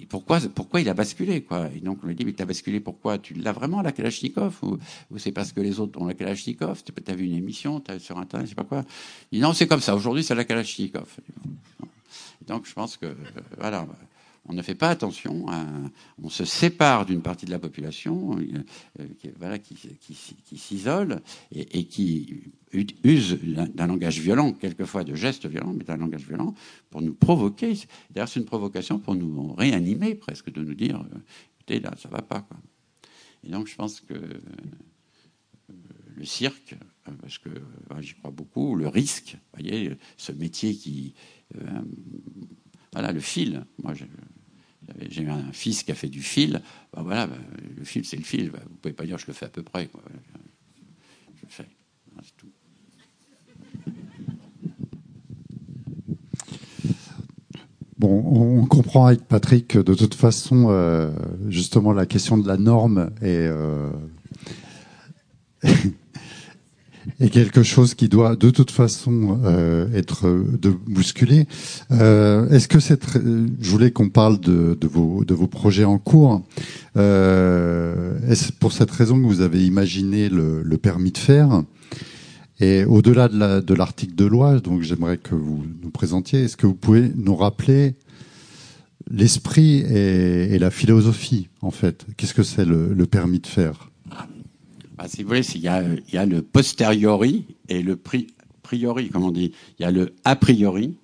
pourquoi pourquoi il a basculé quoi? Et donc on lui dit mais tu as basculé pourquoi? Tu l'as vraiment la Kalachnikov ou, ou c'est parce que les autres ont la Kalachnikov? Tu as vu une émission, as sur internet, je sais pas quoi? Il dit non c'est comme ça. Aujourd'hui c'est la Kalachnikov. Donc je pense que euh, voilà on ne fait pas attention, on se sépare d'une partie de la population euh, qui, voilà, qui, s'isole et, qui use d'un langage violent, quelquefois de gestes violents, mais d'un langage violent pour nous provoquer. D'ailleurs, c'est une provocation pour nous réanimer presque, de nous dire, euh, écoutez, là, ça va pas. Et donc, je pense que euh, le cirque, parce que j'y crois beaucoup, le risque, voyez, ce métier qui... voilà, le fil. Moi, j'ai eu un fils qui a fait du fil. Ben voilà, ben, le fil, c'est le fil. Ben, vous pouvez pas dire je le fais à peu près. Je le fais. C'est tout. Bon, on comprend avec Patrick de toute façon, euh, justement, la question de la norme est, euh, est quelque chose qui doit de toute façon euh, être de bousculé. Euh, Est-ce que cette, je voulais qu'on parle de, de, vos de vos projets en cours. Euh, Est-ce pour cette raison que vous avez imaginé le, le permis de faire? Et au-delà de l'article de, loi, donc j'aimerais que vous nous présentiez, est-ce que vous pouvez nous rappeler l'esprit et, la philosophie, en fait? Qu'est-ce que c'est le, permis de faire? Bah, vous voulez, il y, a, le posteriori et le priori, comme on dit. Il y a le a priori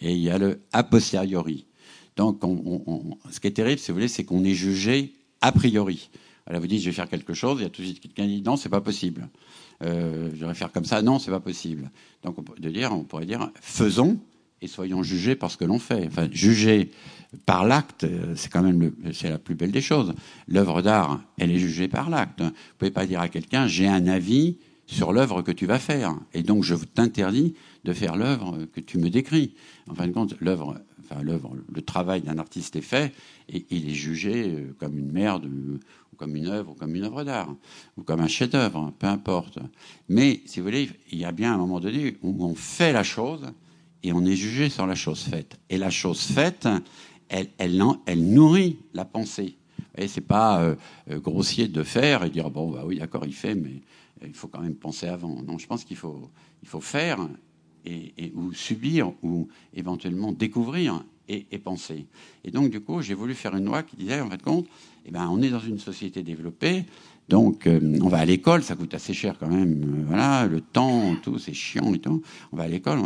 et il y a le a posteriori. Donc, on, ce qui est terrible, si vous voulez, c'est qu'on est jugé a priori. Alors vous dites, je vais faire quelque chose, il y a tout de suite quelqu'un qui dit, non, c'est pas possible. Euh, je vais faire comme ça, non, c'est pas possible. Donc, on, de dire, on pourrait dire, faisons et soyons jugés par ce que l'on fait. Enfin, juger par l'acte, c'est quand même c'est la plus belle des choses. L'œuvre d'art, elle est jugée par l'acte. Vous pouvez pas dire à quelqu'un, j'ai un avis sur l'œuvre que tu vas faire, et donc je t'interdis de faire l'œuvre que tu me décris. En fin de compte, l'œuvre l'œuvre, le travail d'un artiste est fait et il est jugé euh, comme une merde, ou comme une œuvre, ou comme une œuvre d'art, ou comme un chef-d'œuvre, peu importe. Mais, si vous voulez, il y a bien un moment donné où on fait la chose et on est jugé sur la chose faite. Et la chose faite, elle, nourrit la pensée. Et c'est pas euh, euh, grossier de faire et dire bon bah oui d'accord il fait mais il faut quand même penser avant. Non, je pense qu'il faut faire et, ou subir ou éventuellement découvrir et, penser. Et donc, du coup, j'ai voulu faire une loi qui disait, en fait, compte, eh ben, on est dans une société développée, donc euh, on va à l'école, ça coûte assez cher quand même, euh, voilà, le temps, tout, c'est chiant et tout. On va à l'école,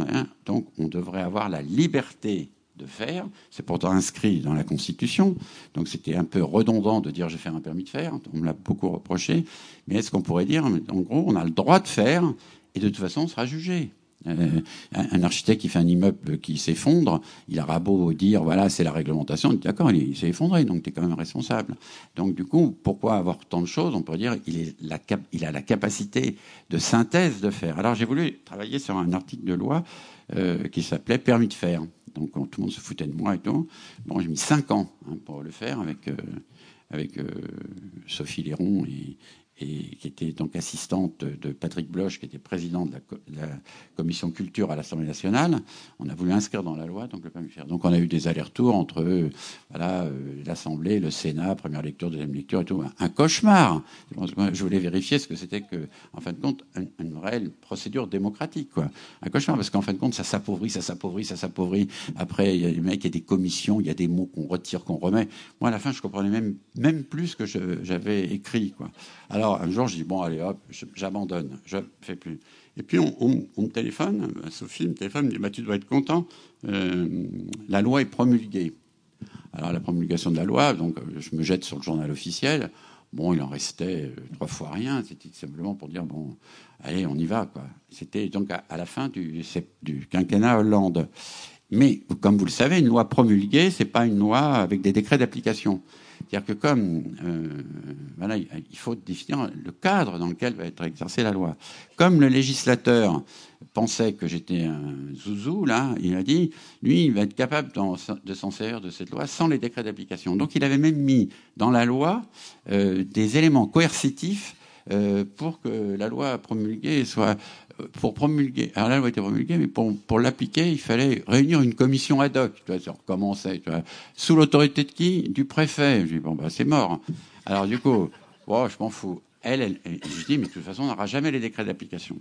donc on devrait avoir la liberté de faire. C'est pourtant inscrit dans la Constitution. Donc c'était un peu redondant de dire je vais faire un permis de faire. On me l'a beaucoup reproché. Mais est-ce qu'on pourrait dire, en gros, on a le droit de faire et de toute façon on sera jugé. Euh, un architecte qui fait un immeuble qui s'effondre, il aura beau dire voilà c'est la réglementation, d'accord il, s'est effondré donc tu es quand même responsable. Donc du coup pourquoi avoir tant de choses? On pourrait dire il, a la capacité de synthèse de faire. Alors j'ai voulu travailler sur un article de loi euh, qui s'appelait permis de faire. Donc tout le monde se foutait de moi et tout. Bon j'ai mis cinq ans hein, pour le faire avec euh, avec Sophie Léron et, et qui était donc assistante de Patrick Bloch, qui était président de la, commission culture à l'Assemblée nationale. On a voulu inscrire dans la loi donc le faire. Donc on a eu des allers-retours entre euh, l'Assemblée, le Sénat, première lecture, deuxième lecture et tout. Un cauchemar. Je voulais vérifier ce que c'était que, en fin de compte, une, réelle procédure démocratique, quoi. Un cauchemar parce qu'en fin de compte, ça s'appauvrit, ça s'appauvrit, ça s'appauvrit. Après, il y a des mecs, il y a des commissions, il y a des mots qu'on retire, qu'on remet. Moi, à la fin, je comprenais même même plus que j'avais écrit, quoi. Alors un jour, je dis bon, allez hop, j'abandonne, je fais plus. Et puis on, me téléphone, Sophie me téléphone, me dit bah, tu dois être content, euh, la loi est promulguée. Alors la promulgation de la loi, donc je me jette sur le journal officiel. Bon, il en restait euh, trois fois rien. C'était simplement pour dire bon, allez, on y va. C'était donc à, la fin du quinquennat Hollande. Mais comme vous le savez, une loi promulguée, c'est pas une loi avec des décrets d'application. C'est-à-dire que comme euh, voilà, il faut définir le cadre dans lequel va être exercée la loi. Comme le législateur pensait que j'étais un zouzou, là, il a dit, lui, il va être capable de s'en servir de cette loi sans les décrets d'application. Donc il avait même mis dans la loi euh, des éléments coercitifs pour que la loi promulguée soit pour promulguer, alors la loi été promulguée, mais pour, l'appliquer, il fallait réunir une commission ad hoc. Tu vois, ça recommençait. Tu vois, sous l'autorité de qui? Du préfet. Je dis bon bah c'est mort. Alors du coup, bon, je m'en fous. Elle, elle, je dis mais de toute façon, on n'aura jamais les décrets d'application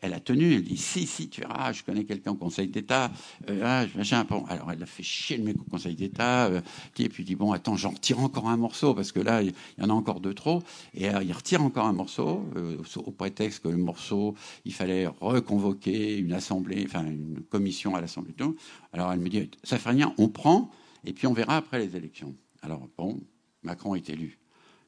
elle, a tenu, elle dit si, si, tu verras, je connais quelqu'un au Conseil d'État. Euh, ah, bon. Alors elle a fait chier le mec au Conseil d'État, euh, et puis dit bon, attends, j'en retire encore un morceau parce que là, il y en a encore deux trop. Et euh, il retire encore un morceau euh, au prétexte que le morceau, il fallait reconvoquer une assemblée, enfin une commission à l'Assemblée. Alors elle me dit ça fait rien, on prend et puis on verra après les élections. Alors bon, Macron est élu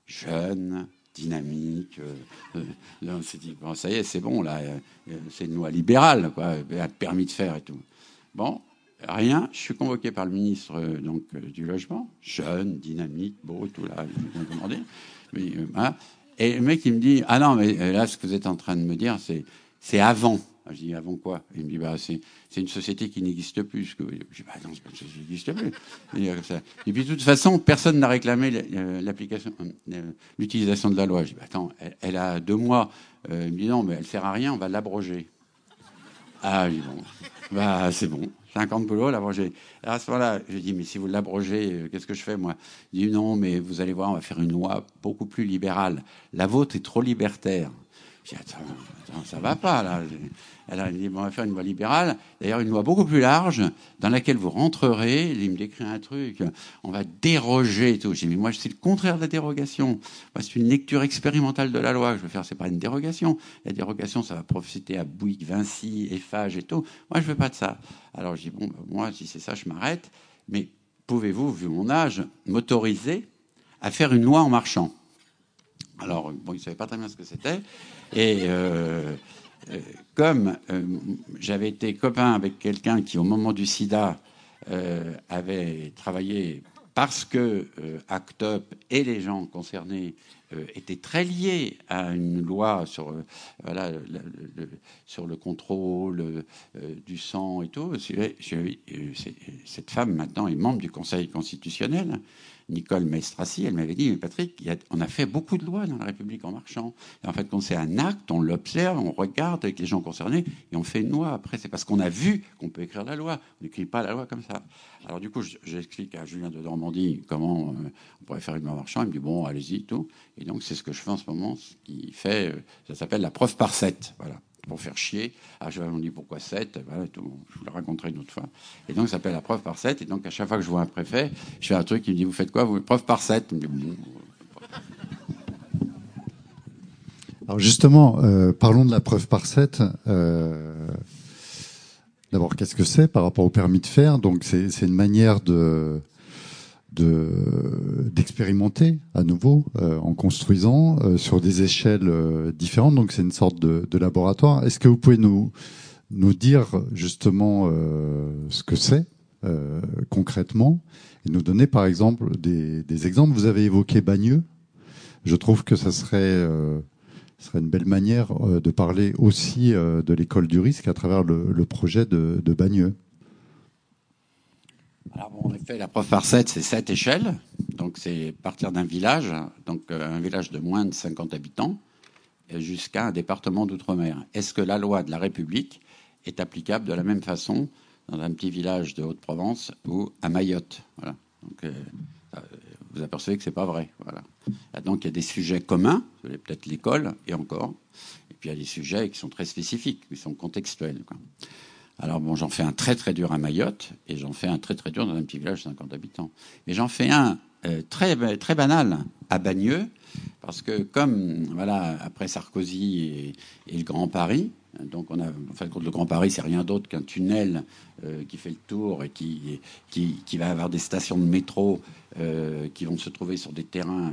jeune, dynamique. Euh, euh, on s'est dit, ça y est, c'est bon, là, euh, c'est une loi libérale, quoi, permis de faire et tout. Bon, rien, je suis convoqué par le ministre donc, du Logement, jeune, dynamique, beau, tout là, demandé. Mais, Et le mec, il me dit, ah non, mais là, ce que vous êtes en train de me dire, c'est avant. Je dis, avant quoi? Il me dit, bah, c'est, une société qui n'existe plus. Je dis, bah, non, c'est pas une société qui n'existe plus. Et puis, de toute façon, personne n'a réclamé l'application, euh, l'utilisation de la loi. Je dis, bah, attends, elle, a deux mois. Euh, il me dit, non, mais elle sert à rien, on va l'abroger. Ah, je dis, bon, bah, c'est bon. 50 boulots, l'abroger. À ce moment-là, je dis, mais si vous l'abrogez, euh, qu'est-ce que je fais, moi? Il dit, non, mais vous allez voir, on va faire une loi beaucoup plus libérale. La vôtre est trop libertaire J'ai dit, attends, attends, ça va pas, là. Elle a dit, bon, on va faire une loi libérale, d'ailleurs une loi beaucoup plus large, dans laquelle vous rentrerez, il me décrit un truc, on va déroger et tout. J'ai dit, mais moi, c'est le contraire de la dérogation. c'est une lecture expérimentale de la loi que je veux faire, c'est pas une dérogation. La dérogation, ça va profiter à Bouygues, Vinci, Eiffage et tout. Moi, je veux pas de ça. Alors, je dis, bon, bah, moi, si c'est ça, je m'arrête. Mais pouvez-vous, vu mon âge, m'autoriser à faire une loi en marchant? Alors, bon, il ne savait pas très bien ce que c'était. Et euh, euh, comme euh, j'avais été copain avec quelqu'un qui, au moment du sida, avait travaillé parce que ACT UP et les gens concernés étaient très liés à une loi sur le contrôle du sang et tout. cette femme, maintenant, est membre du Conseil constitutionnel. Nicole Maestrassi, elle m'avait dit, Patrick, on a fait beaucoup de lois dans la République en marchant. Et en fait, quand c'est un acte, on l'observe, on regarde avec les gens concernés et on fait une loi. Après, c'est parce qu'on a vu qu'on peut écrire la loi. On n'écrit pas la loi comme ça. Alors du coup, j'explique à Julien de Normandie comment euh, on pourrait faire une loi marchand. Il me dit, bon, allez-y, tout. Et donc, c'est ce que je fais en ce moment, ce qui fait, euh, ça s'appelle la preuve par 7. Voilà pour faire chier. Ah, je me dit pourquoi 7 Je vous le raconterai une autre fois. Et donc, ça s'appelle la preuve par 7. Et donc, à chaque fois que je vois un préfet, je fais un truc, il me dit Vous faites quoi Vous? Preuve par 7 Alors, justement, euh, parlons de la preuve par 7. Euh, d'abord, qu'est-ce que c'est par rapport au permis de faire? Donc, c'est une manière de d'expérimenter à nouveau euh, en construisant euh, sur des échelles euh, différentes. Donc c'est une sorte de, de laboratoire. Est-ce que vous pouvez nous nous dire justement ce que c'est concrètement et nous donner par exemple des, des, exemples? Vous avez évoqué Bagneux. Je trouve que ça serait serait une belle manière de parler aussi de l'école du risque à travers le, le projet de, de Bagneux. Alors en effet, la preuve par 7, c'est 7 échelles. Donc c'est partir d'un village, donc euh, un village de moins de 50 habitants, jusqu'à un département d'outre-mer. Est-ce que la loi de la République est applicable de la même façon dans un petit village de Haute-Provence ou à Mayotte? Voilà. Donc, euh, vous apercevez que c'est pas vrai. Voilà. Donc il y a des sujets communs, peut-être l'école et encore, et puis il y a des sujets qui sont très spécifiques, qui sont contextuels. Alors bon, j'en fais un très très dur à Mayotte et j'en fais un très très dur dans un petit village de 50 habitants. Mais j'en fais un euh, très très banal à Bagneux parce que comme voilà après Sarkozy et, le Grand Paris, donc on a en fait le Grand Paris c'est rien d'autre qu'un tunnel euh, qui fait le tour et qui, qui, va avoir des stations de métro euh, qui vont se trouver sur des terrains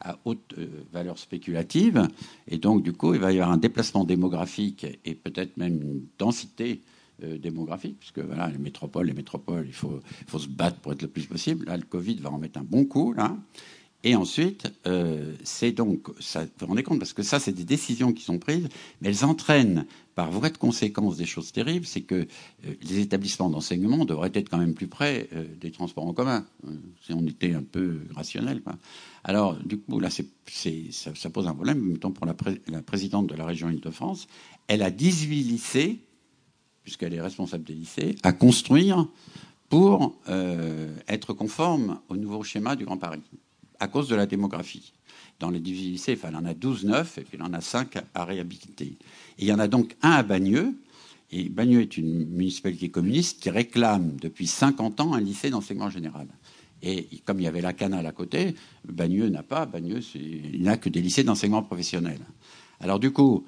à haute valeur spéculative et donc du coup il va y avoir un déplacement démographique et peut-être même une densité démographique, puisque voilà, les métropoles, les métropoles, il faut, faut se battre pour être le plus possible. Là, le Covid va en mettre un bon coup, là. Et ensuite, euh, c'est donc, vous vous rendez compte, parce que ça, c'est des décisions qui sont prises, mais elles entraînent par vraie conséquence des choses terribles, c'est que euh, les établissements d'enseignement devraient être quand même plus près des transports en commun, si on était un peu rationnel. Alors, du coup, là, c'est, ça, pose un problème, mettons pour la, la présidente de la région Île-de-France, elle a 18 lycées puisqu'elle est responsable des lycées, à construire pour euh, être conforme au nouveau schéma du Grand Paris, à cause de la démographie. Dans les 18 lycées, il en a 12 neufs, et puis il en a 5 à réhabiliter. Et il y en a donc un à Bagneux, et Bagneux est une municipalité communiste qui réclame depuis 50 ans un lycée d'enseignement général. Et comme il y avait la canal à côté, Bagneux n'a pas, Bagneux, il n'a que des lycées d'enseignement professionnel. Alors du coup,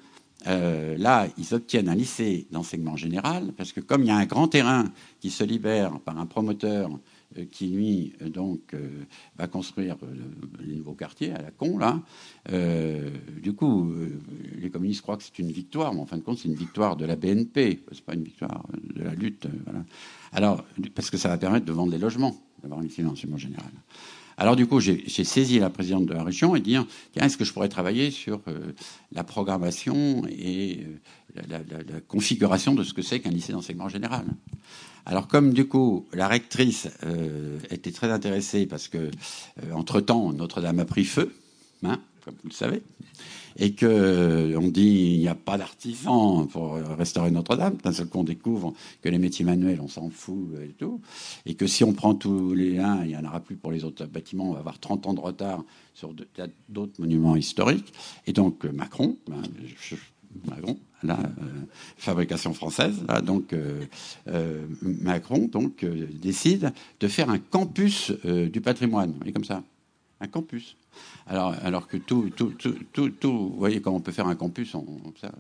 euh, là, ils obtiennent un lycée d'enseignement général, parce que comme il y a un grand terrain qui se libère par un promoteur euh, qui, lui, euh, donc, va construire les nouveaux quartiers à la con, là, du coup, les communistes croient que c'est une victoire, mais en fin de compte, c'est une victoire de la BNP, c'est pas une victoire de la lutte. Voilà. Alors, parce que ça va permettre de vendre des logements, d'avoir un lycée d'enseignement général. Alors du coup, j'ai saisi la présidente de la région et dire, tiens, est-ce que je pourrais travailler sur euh, la programmation et euh, la, configuration de ce que c'est qu'un lycée d'enseignement général? Alors comme du coup, la rectrice euh, était très intéressée parce que, entre-temps, Notre-Dame a pris feu, hein, comme vous le savez, et que on dit il n'y a pas d'artisan pour restaurer Notre-Dame. D'un seul coup, on découvre que les métiers manuels, on s'en fout et tout, et que si on prend tous les uns, il n'y en aura plus pour les autres bâtiments. On va avoir 30 ans de retard sur d'autres monuments historiques. Et donc Macron, ben, Macron, la euh, fabrication française, là, donc euh, euh, Macron donc décide de faire un campus du patrimoine, et comme ça, un campus. Alors, que tout, tout, tout, vous voyez comment on peut faire un campus ça.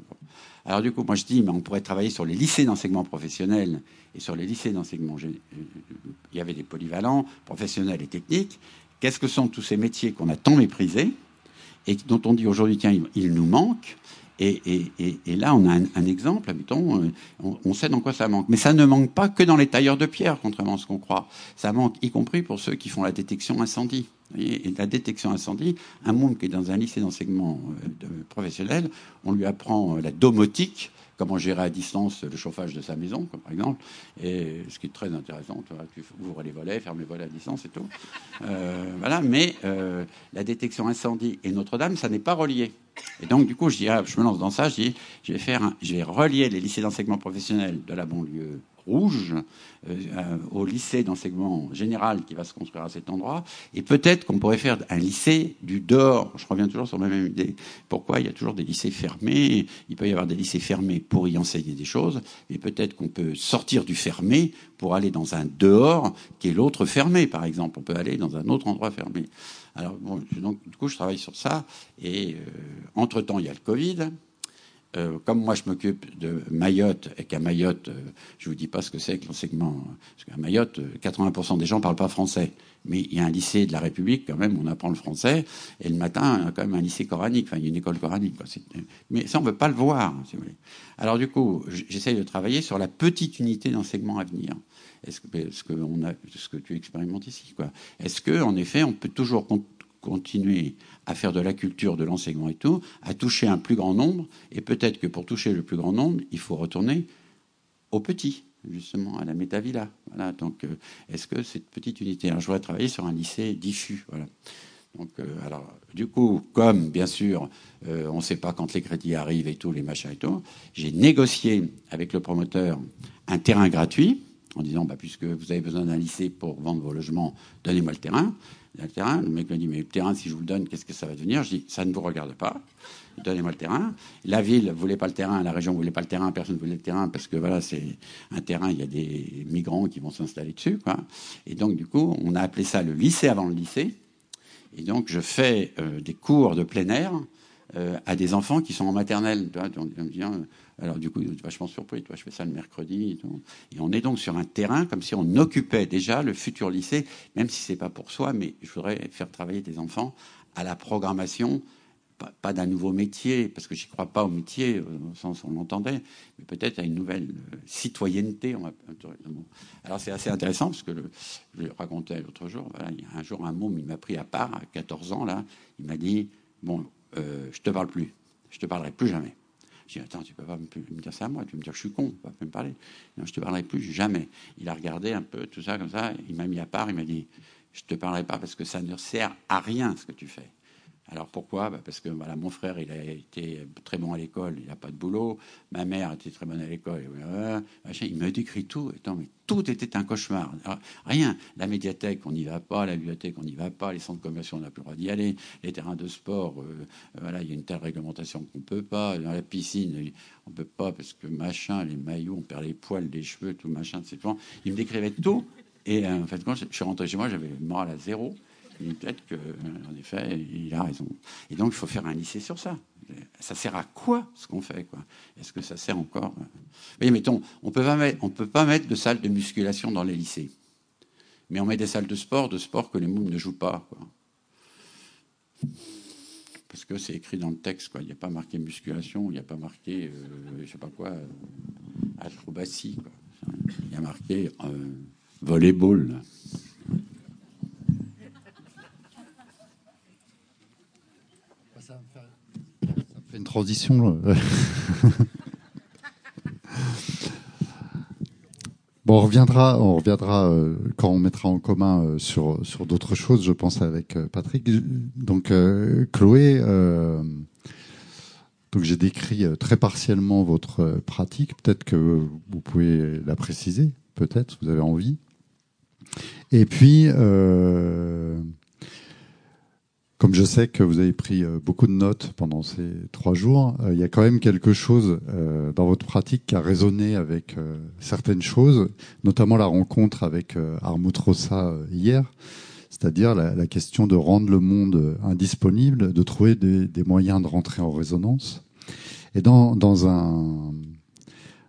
Alors du coup, moi je dis, on pourrait travailler sur les lycées d'enseignement professionnel et sur les lycées d'enseignement. Il y avait des polyvalents, professionnels et techniques. Qu'est-ce que sont tous ces métiers qu'on a tant méprisés et dont on dit aujourd'hui, tiens, il nous manque et, là, on a un, exemple, euh, on, sait dans quoi ça manque. Mais ça ne manque pas que dans les tailleurs de pierre, contrairement à ce qu'on croit. Ça manque y compris pour ceux qui font la détection incendie. Et la détection incendie, un monde qui est dans un lycée d'enseignement euh, professionnel, on lui apprend euh, la domotique, comment gérer à distance le chauffage de sa maison, par exemple. Et ce qui est très intéressant, tu, ouvres les volets, fermes les volets à distance et tout. Euh, voilà, mais la détection incendie et Notre-Dame, ça n'est pas relié. Et donc, du coup, je dis, ah, je me lance dans ça, je dis, je vais faire, je vais relier les lycées d'enseignement professionnel de la banlieue rouge euh, euh, au lycée d'enseignement général qui va se construire à cet endroit. Et peut-être qu'on pourrait faire un lycée du dehors. Je reviens toujours sur ma même idée. Pourquoi il y a toujours des lycées fermés? Il peut y avoir des lycées fermés pour y enseigner des choses, mais peut-être qu'on peut sortir du fermé pour aller dans un dehors qui est l'autre fermé, par exemple. On peut aller dans un autre endroit fermé. Alors, donc, du coup, je travaille sur ça. Et euh, entre-temps, il y a le Covid. Euh, comme moi je m'occupe de Mayotte, et qu'à Mayotte, euh, je vous dis pas ce que c'est que l'enseignement, parce qu'à Mayotte, 80% euh, des gens parlent pas français. Mais il y a un lycée de la République, quand même, on apprend le français, et le matin, y a quand même un lycée coranique, enfin, il y a une école coranique. Mais ça, on ne veut pas le voir, si vous voulez. Alors, du coup, j'essaye de travailler sur la petite unité d'enseignement à venir. Est-ce que, on a, ce que tu expérimentes ici, quoi. Est-ce que, en effet, on peut toujours continuer à faire de la culture, de l'enseignement et tout, à toucher un plus grand nombre. Et peut-être que pour toucher le plus grand nombre, il faut retourner au petit, justement, à la métavilla. Voilà. Donc, euh, est-ce que cette petite unité je voudrais travailler sur un lycée diffus. Voilà. Donc, euh, alors, du coup, comme bien sûr, euh, on ne sait pas quand les crédits arrivent et tout, les machins et tout, j'ai négocié avec le promoteur un terrain gratuit en disant, bah, puisque vous avez besoin d'un lycée pour vendre vos logements, donnez-moi le terrain le terrain. Le mec me dit, mais le terrain, si je vous le donne, qu'est-ce que ça va devenir? Je dis, ça ne vous regarde pas. Donnez-moi le terrain. La ville ne voulait pas le terrain, la région ne voulait pas le terrain, personne ne voulait le terrain, parce que voilà, c'est un terrain, il y a des migrants qui vont s'installer dessus. Quoi. Et donc, du coup, on a appelé ça le lycée avant le lycée. Et donc, je fais euh, des cours de plein air euh, à des enfants qui sont en maternelle. alors du coup, vachement surpris. Toi, je fais ça le mercredi. Et, on est donc sur un terrain comme si on occupait déjà le futur lycée, même si c'est pas pour soi, mais je voudrais faire travailler des enfants à la programmation, pas, d'un nouveau métier, parce que j'y crois pas au métier euh, au sens où on l'entendait, mais peut-être à une nouvelle euh, citoyenneté. Alors c'est assez intéressant parce que je le racontais l'autre jour. Il y a un jour un môme, il m'a pris à part à 14 ans là. Il m'a dit bon euh, je te parle plus. Je te parlerai plus jamais. Je dis, attends, tu peux pas me, dire ça à moi, tu peux me dire je suis con, tu peux pas me parler. Non, je te parlerai plus jamais. Il a regardé un peu tout ça comme ça, il m'a mis à part, il m'a dit, je te parlerai pas parce que ça ne sert à rien ce que tu fais. Alors pourquoi? Bah, Parce que voilà, mon frère, il a été très bon à l'école, il n'a pas de boulot. Ma mère était très bonne à l'école. il me décrit tout. mais tout était un cauchemar. rien. La médiathèque, on n'y va pas. La bibliothèque, on n'y va pas. Les centres commerciaux, on n'a plus le droit d'y aller. Les terrains de sport, euh, voilà, il y a une telle réglementation qu'on ne peut pas. Dans la piscine, on ne peut pas parce que machin, les maillots, on perd les poils, les cheveux, tout machin. Il me décrivait tout. Et euh, en fait, quand je suis rentré chez moi, j'avais le moral à zéro peut-être qu'en effet, il a raison. Et donc, il faut faire un lycée sur ça. Ça sert à quoi ce qu'on fait Est-ce que ça sert encore Oui, mettons, on peut on peut pas mettre de salle de musculation dans les lycées, mais on met des salles de sport, de sport que les mômes ne jouent pas. Parce que c'est écrit dans le texte. Il n'y a pas marqué musculation, il n'y a pas marqué, euh, je sais pas quoi, euh, acrobatie. Il y a marqué euh, volleyball. Une transition. Bon, on reviendra, on reviendra euh, quand on mettra en commun euh, sur sur d'autres choses, je pense avec euh, Patrick. Donc Chloé, donc j'ai décrit très partiellement votre pratique. Peut-être que vous pouvez la préciser, peut-être, vous avez envie. Et puis. Comme je sais que vous avez pris euh, beaucoup de notes pendant ces trois jours, euh, il y a quand même quelque chose euh, dans votre pratique qui a résonné avec certaines choses, notamment la rencontre avec Armut Rossa hier, c'est-à-dire la, question de rendre le monde indisponible, de trouver des, moyens de rentrer en résonance. Et dans, un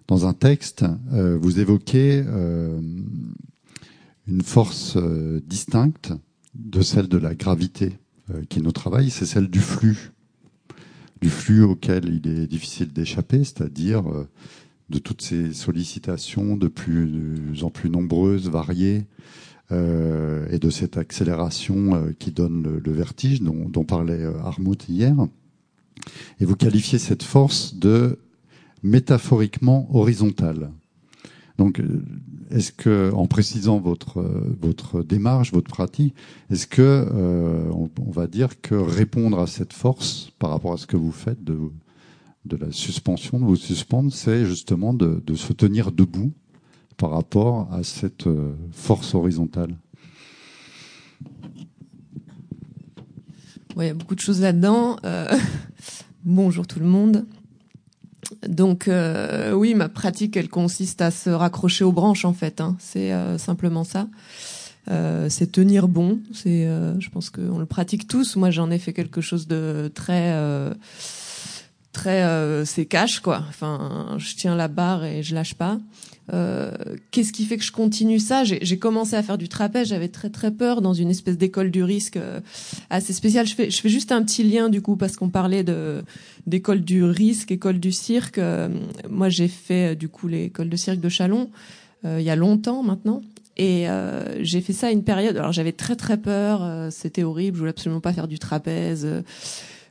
dans un texte, vous évoquez une force distincte de celle de la gravité qui est notre travail, c'est celle du flux, du flux auquel il est difficile d'échapper, c'est-à-dire euh, de toutes ces sollicitations de plus en plus nombreuses, variées, euh, et de cette accélération qui donne le, vertige dont, parlait Armut hier. Et vous qualifiez cette force de métaphoriquement horizontale. Donc, euh, est-ce que, en précisant votre euh, démarche, votre pratique, est-ce que euh, on, va dire que répondre à cette force par rapport à ce que vous faites de la suspension, de vous suspendre, c'est justement de, se tenir debout par rapport à cette force horizontale? Oui, il y a beaucoup de choses là-dedans. bonjour tout le monde. Donc euh, oui, ma pratique, elle consiste à se raccrocher aux branches en fait. Hein. C'est euh, simplement ça. Euh, c'est tenir bon. C'est, je pense qu'on le pratique tous. Moi, j'en ai fait quelque chose de très très c'est cash quoi. Enfin, je tiens la barre et je lâche pas. Euh, qu'est-ce qui fait que je continue ça? J'ai commencé à faire du trapèze, j'avais très très peur dans une espèce d'école du risque euh, assez spéciale. Je fais, je fais juste un petit lien du coup parce qu'on parlait de d'école du risque, école du cirque. Euh, moi, j'ai fait du coup l'école de cirque de Chalon il y a longtemps maintenant. Et j'ai fait ça à une période. Alors j'avais très très peur, c'était horrible. Je voulais absolument pas faire du trapèze.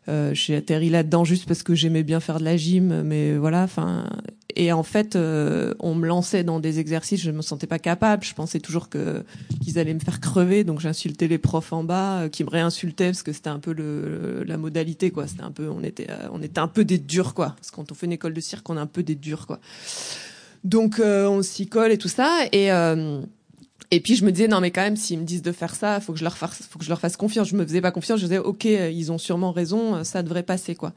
Euh, j'ai atterri là-dedans juste parce que j'aimais bien faire de la gym, mais voilà. Enfin, et en fait, euh, on me lançait dans des exercices, je me sentais pas capable. Je pensais toujours que qu'ils allaient me faire crever, donc j'insultais les profs en bas, euh, qui me réinsultaient parce que c'était un peu le, la modalité, quoi. C'était un peu, on était, on était un peu des durs, quoi. Parce que quand on fait une école de cirque, on est un peu des durs, quoi. Donc on s'y colle et tout ça, et et puis je me disais non mais quand même s'ils me disent de faire ça, faut que je leur fasse, faut que je leur fasse confiance. Je me faisais pas confiance. Je disais ok, ils ont sûrement raison, ça devrait passer quoi.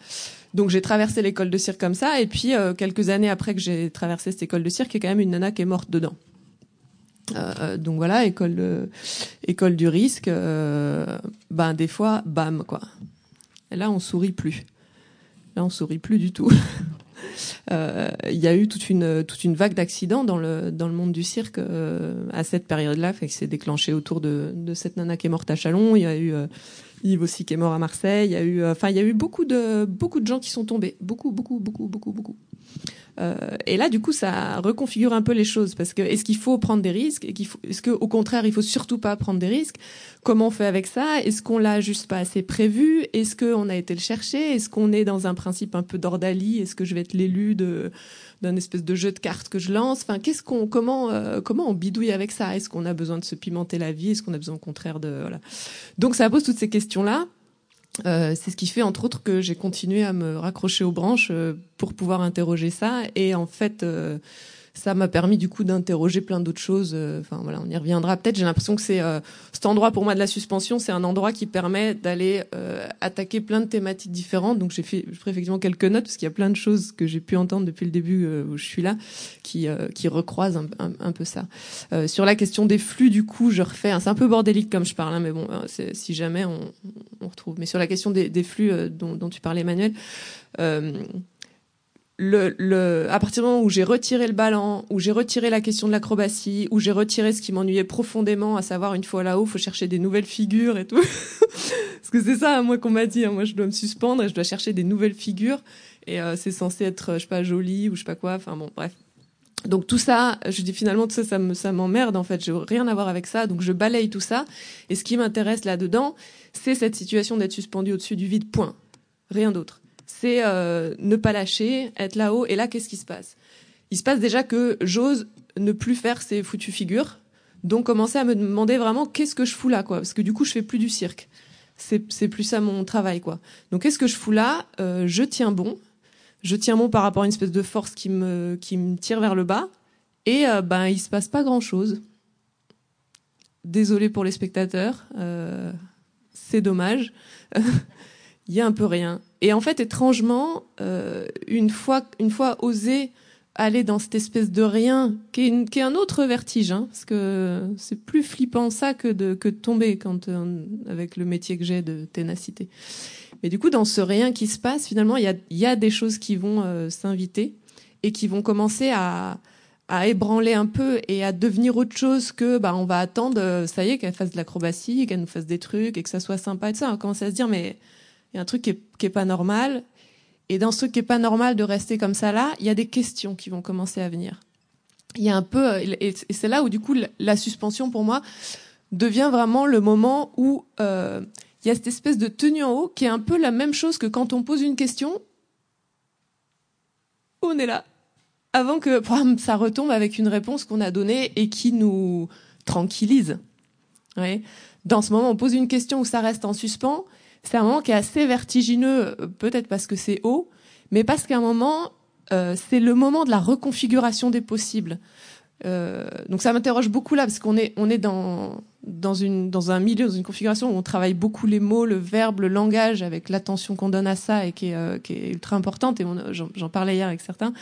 Donc j'ai traversé l'école de cirque comme ça. Et puis euh, quelques années après que j'ai traversé cette école de cirque, il y a quand même une nana qui est morte dedans. Euh, donc voilà, école école du risque. Euh, ben des fois, bam quoi. Et là on sourit plus. Là on sourit plus du tout. Euh, il y a eu toute une toute une vague d'accidents dans le dans le monde du cirque euh, à cette période-là, fait que c'est déclenché autour de de cette nana qui est morte à Chalon. Il y a eu euh, Yves aussi qui est mort à Marseille. Il y a eu, enfin, il y a eu beaucoup de beaucoup de gens qui sont tombés, beaucoup, beaucoup, beaucoup, beaucoup, beaucoup. Euh, et là, du coup, ça reconfigure un peu les choses parce que est-ce qu'il faut prendre des risques? Faut, est-ce qu'au contraire, il faut surtout pas prendre des risques? Comment on fait avec ça? Est-ce qu'on l'a juste pas assez prévu? Est-ce qu'on a été le chercher? Est-ce qu'on est dans un principe un peu d'ordalie? Est-ce que je vais être l'élu de d'un espèce de jeu de cartes que je lance? Enfin, qu'est-ce qu'on, comment, euh, comment on bidouille avec ça? Est-ce qu'on a besoin de se pimenter la vie? Est-ce qu'on a besoin au contraire de voilà. Donc ça pose toutes ces questions là. Euh, c'est ce qui fait entre autres que j'ai continué à me raccrocher aux branches euh, pour pouvoir interroger ça. Et en fait euh, ça m'a permis du coup d'interroger plein d'autres choses. Euh, enfin voilà, on y reviendra peut-être. J'ai l'impression que c'est euh, cet endroit pour moi de la suspension, c'est un endroit qui permet d'aller euh, attaquer plein de thématiques différentes. Donc j'ai fait, effectivement quelques notes parce qu'il y a plein de choses que j'ai pu entendre depuis le début où je suis là, qui qui recroisent un, un, peu ça. sur la question des flux, du coup, je refais. c'est un peu bordélique comme je parle, hein, mais bon, si jamais on, on, retrouve. Mais sur la question des, des flux dont, dont, tu parlais, Emmanuel. Euh, le, le, à partir du moment où j'ai retiré le ballon, où j'ai retiré la question de l'acrobatie, où j'ai retiré ce qui m'ennuyait profondément, à savoir une fois là-haut, faut chercher des nouvelles figures et tout. Parce que c'est ça, moi, qu'on m'a dit. Hein. Moi, je dois me suspendre et je dois chercher des nouvelles figures. Et euh, c'est censé être, je sais pas, joli ou je sais pas quoi. Enfin bon, bref. Donc tout ça, je dis finalement tout ça, ça me, ça m'emmerde en fait. Je rien à voir avec ça. Donc je balaye tout ça. Et ce qui m'intéresse là-dedans, c'est cette situation d'être suspendu au-dessus du vide. Point. Rien d'autre c'est euh, ne pas lâcher, être là-haut. Et là, qu'est-ce qui se passe? Il se passe déjà que j'ose ne plus faire ces foutues figures. Donc commencer à me demander vraiment qu'est-ce que je fous là, quoi? Parce que du coup, je fais plus du cirque. C'est plus ça mon travail, quoi. Donc qu'est-ce que je fous là? Euh, Je tiens bon. Je tiens bon par rapport à une espèce de force qui me, qui me tire vers le bas. Et euh, ben, il se passe pas grand-chose. Désolé pour les spectateurs. Euh, c'est dommage. Il y a un peu rien. Et en fait, étrangement, euh, une fois, une fois osé aller dans cette espèce de rien, qui est, un autre vertige, hein, parce que c'est plus flippant ça que de, que de tomber quand, euh, avec le métier que j'ai de ténacité. Mais du coup, dans ce rien qui se passe, finalement, il y a, y a des choses qui vont euh, s'inviter et qui vont commencer à, à ébranler un peu et à devenir autre chose que bah on va attendre ça y est qu'elle fasse de l'acrobatie qu'elle nous fasse des trucs et que ça soit sympa et tout ça on va commencer à se dire mais il y a un truc qui est, pas normal et dans ce truc qui est pas normal de rester comme ça là il y a des questions qui vont commencer à venir il y a un peu et c'est là où du coup la suspension pour moi devient vraiment le moment où euh, il y a cette espèce de tenue en haut qui est un peu la même chose que quand on pose une question on est là avant que ça retombe avec une réponse qu'on a donnée et qui nous tranquillise. Dans ce moment, on pose une question où ça reste en suspens. C'est un moment qui est assez vertigineux, euh, peut-être parce que c'est haut, mais parce qu'à un moment, euh, c'est le moment de la reconfiguration des possibles. Euh, donc ça m'interroge beaucoup là parce qu'on est on est dans dans une dans un milieu dans une configuration où on travaille beaucoup les mots, le verbe, le langage avec l'attention qu'on donne à ça et qui est euh, qui est ultra importante et j'en parlais hier avec certains.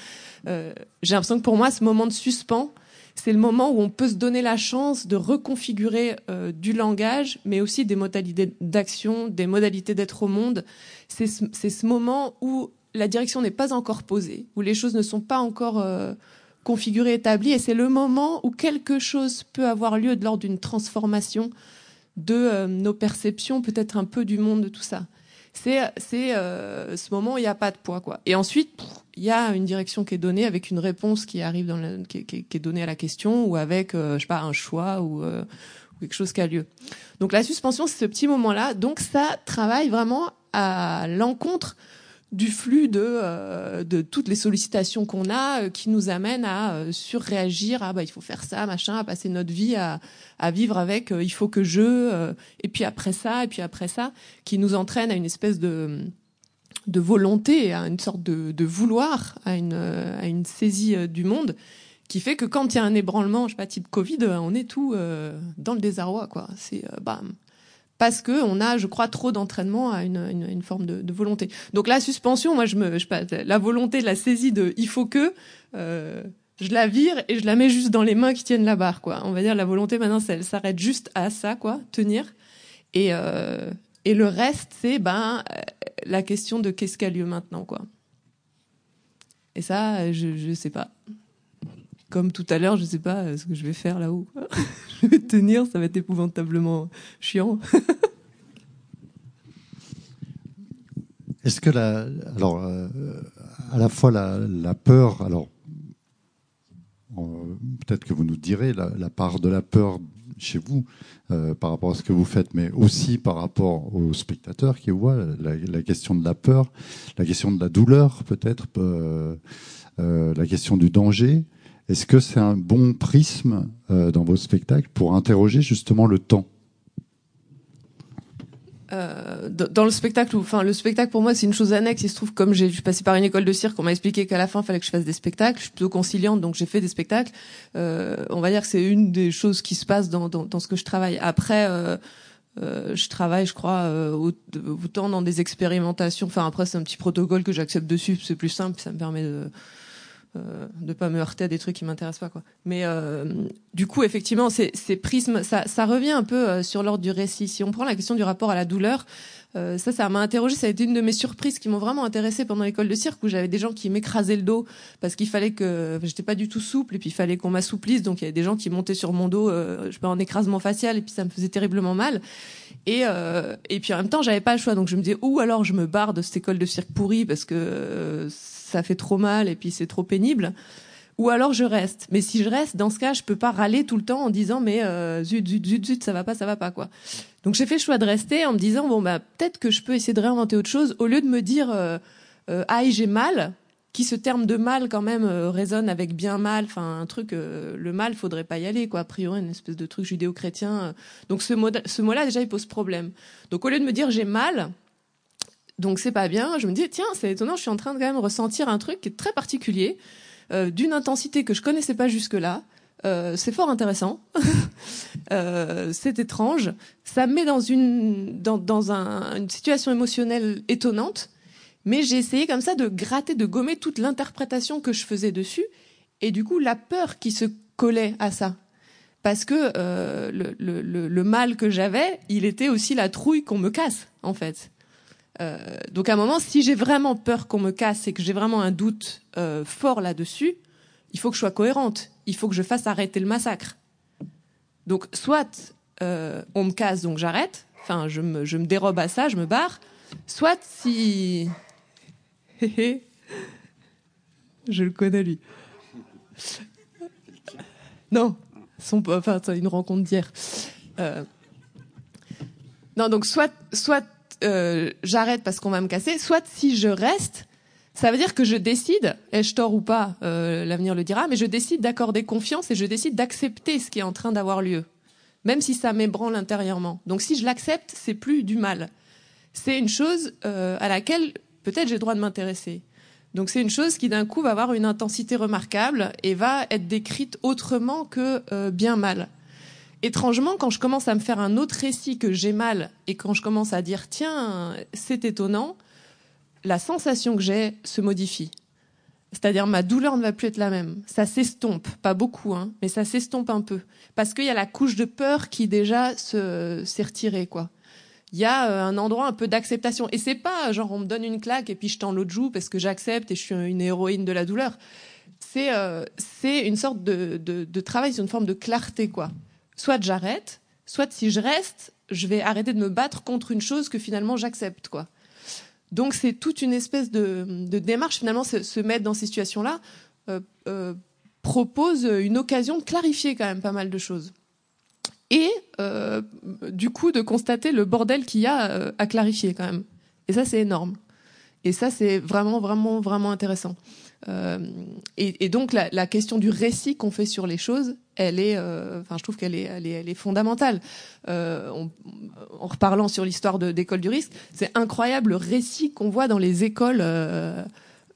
Euh, J'ai l'impression que pour moi ce moment de suspens c'est le moment où on peut se donner la chance de reconfigurer euh, du langage, mais aussi des modalités d'action, des modalités d'être au monde. C'est ce, moment où la direction n'est pas encore posée, où les choses ne sont pas encore euh, configuré, établi, et c'est le moment où quelque chose peut avoir lieu l'ordre d'une transformation de euh, nos perceptions, peut-être un peu du monde, de tout ça. C'est ce moment où il n'y a pas de poids quoi. Et ensuite il y a une direction qui est donnée avec une réponse qui arrive dans la, qui, qui, qui, est donnée à la question ou avec euh, je sais pas un choix ou, ou quelque chose qui a lieu. Donc la suspension c'est ce petit moment là. Donc ça travaille vraiment à l'encontre du flux de, euh, de toutes les sollicitations qu'on a euh, qui nous amènent à euh, surréagir ah bah il faut faire ça machin à passer notre vie à, à vivre avec il faut que je et puis après ça et puis après ça qui nous entraîne à une espèce de de volonté à une sorte de, vouloir à une saisie du monde qui fait que quand il y a un ébranlement je sais pas type Covid on est tout dans le désarroi quoi c'est bam parce que on a, je crois, trop d'entraînement à une, forme de, volonté. Donc la suspension, moi, je me, je pas, la volonté, la saisie de, il faut que, euh, je la vire et je la mets juste dans les mains qui tiennent la barre, quoi. On va dire la volonté maintenant, elle s'arrête juste à ça, quoi, tenir. Et euh, et le reste, c'est ben la question de qu'est-ce qui a lieu maintenant, quoi. Et ça, je je sais pas. Comme tout à l'heure, je sais pas ce que je vais faire là-haut. je vais tenir, ça va être épouvantablement chiant. Est-ce que la, alors, euh, à la fois la, peur, alors euh, peut-être que vous nous direz la, part de la peur chez vous euh, par rapport à ce que vous faites, mais aussi par rapport aux spectateurs qui voient la, question de la peur, la question de la douleur peut-être, euh, euh, la question du danger. Est-ce que c'est un bon prisme dans vos spectacles pour interroger justement le temps? Euh, dans le spectacle, enfin le spectacle pour moi c'est une chose annexe. Il se trouve comme j'ai passé par une école de cirque, on m'a expliqué qu'à la fin il fallait que je fasse des spectacles. Je suis plutôt conciliante, donc j'ai fait des spectacles. Euh, on va dire que c'est une des choses qui se passe dans, dans, dans ce que je travaille. Après, euh, euh, je travaille, je crois, euh, autant dans des expérimentations. Enfin après c'est un petit protocole que j'accepte dessus, c'est plus simple, ça me permet de euh, de pas me heurter à des trucs qui m'intéressent pas quoi. Mais euh, du coup effectivement ces, prismes ça, ça revient un peu euh, sur l'ordre du récit. Si on prend la question du rapport à la douleur, euh, ça ça m'a interrogé, ça a été une de mes surprises qui m'ont vraiment intéressé pendant l'école de cirque où j'avais des gens qui m'écrasaient le dos parce qu'il fallait que j'étais pas du tout souple et puis il fallait qu'on m'assouplisse donc il y avait des gens qui montaient sur mon dos euh, je sais pas en écrasement facial et puis ça me faisait terriblement mal. Et et puis en même temps, j'avais pas le choix donc je me disais ou alors je me barre de cette école de cirque pourrie parce que ça fait trop mal et puis c'est trop pénible. Ou alors je reste. Mais si je reste, dans ce cas, je peux pas râler tout le temps en disant mais euh, zut zut zut zut ça va pas ça va pas quoi. Donc j'ai fait le choix de rester en me disant bon bah peut-être que je peux essayer de réinventer autre chose au lieu de me dire euh, euh, aïe j'ai mal qui ce terme de mal quand même résonne avec bien mal, enfin un truc, le mal, faudrait pas y aller quoi. A priori, une espèce de truc judéo-chrétien. donc ce mot, ce mot-là déjà il pose problème. Donc au lieu de me dire j'ai mal, donc c'est pas bien, je me dis tiens c'est étonnant, je suis en train de quand même ressentir un truc qui est très particulier, d'une intensité que je connaissais pas jusque là. Euh, c'est fort intéressant, euh, c'est étrange, ça me met dans une dans, dans un, une situation émotionnelle étonnante, mais j'ai essayé comme ça de gratter, de gommer toute l'interprétation que je faisais dessus, et du coup la peur qui se collait à ça, parce que euh, le, le, le, mal que j'avais, il était aussi la trouille qu'on me casse en fait. Euh, donc à un moment, si j'ai vraiment peur qu'on me casse et que j'ai vraiment un doute euh, fort là-dessus, il faut que je sois cohérente il faut que je fasse arrêter le massacre. Donc, soit euh, on me casse, donc j'arrête, enfin, je me, dérobe à ça, je me barre, soit si. je le connais, lui. Non, son, enfin, une rencontre d'hier. Non, donc, soit, soit euh, j'arrête parce qu'on va me casser, soit si je reste, ça veut dire que je décide, ai-je tort ou pas, euh, l'avenir le dira, mais je décide d'accorder confiance et je décide d'accepter ce qui est en train d'avoir lieu, même si ça m'ébranle intérieurement. Donc si je l'accepte, c'est plus du mal. C'est une chose euh, à laquelle peut-être j'ai le droit de m'intéresser. Donc c'est une chose qui d'un coup va avoir une intensité remarquable et va être décrite autrement que bien mal. Étrangement, quand je commence à me faire un autre récit que j'ai mal et quand je commence à dire tiens, c'est étonnant, la sensation que j'ai se modifie. C'est-à-dire ma douleur ne va plus être la même. Ça s'estompe, pas beaucoup, hein, mais ça s'estompe un peu. Parce qu'il y a la couche de peur qui déjà se, s'est retirée, quoi. Il y a euh, un endroit un peu d'acceptation. Et c'est pas genre on me donne une claque et puis je tends l'autre joue parce que j'accepte et je suis une héroïne de la douleur. C'est, euh, c'est une sorte de, de, travail sur une forme de clarté, quoi. Soit j'arrête, soit si je reste, je vais arrêter de me battre contre une chose que finalement j'accepte, quoi. Donc c'est toute une espèce de, démarche finalement se, mettre dans ces situations-là euh, euh, propose une occasion de clarifier quand même pas mal de choses et euh, du coup de constater le bordel qu'il y a à clarifier quand même. Et ça c'est énorme. Et ça c'est vraiment vraiment vraiment intéressant. Et, donc la, question du récit qu'on fait sur les choses, elle est, euh, enfin je trouve qu'elle est, elle est, elle est fondamentale. Euh, en reparlant sur l'histoire d'école du risque, c'est incroyable le récit qu'on voit dans les écoles. Euh,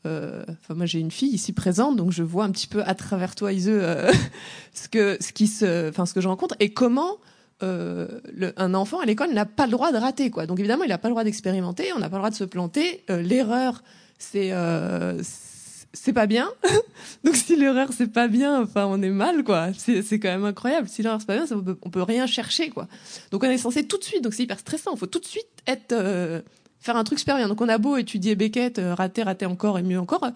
euh, enfin moi j'ai une fille ici présente, donc je vois un petit peu à travers toi Iseux ce que, ce qui se, enfin ce que je rencontre et comment. Le, un enfant à l'école n'a pas le droit de rater quoi. Donc évidemment, il n'a pas le droit d'expérimenter, on n'a pas le droit de se planter. L'erreur, c'est c'est pas bien. Donc si l'erreur c'est pas bien, enfin on est mal quoi. C'est quand même incroyable. Si l'erreur c'est pas bien, on, peut, peut rien chercher quoi. Donc on est censé tout de suite. Donc c'est hyper stressant. Il faut tout de suite être euh, faire un truc super bien. Donc on a beau étudier Beckett, euh, rater, rater encore et mieux encore.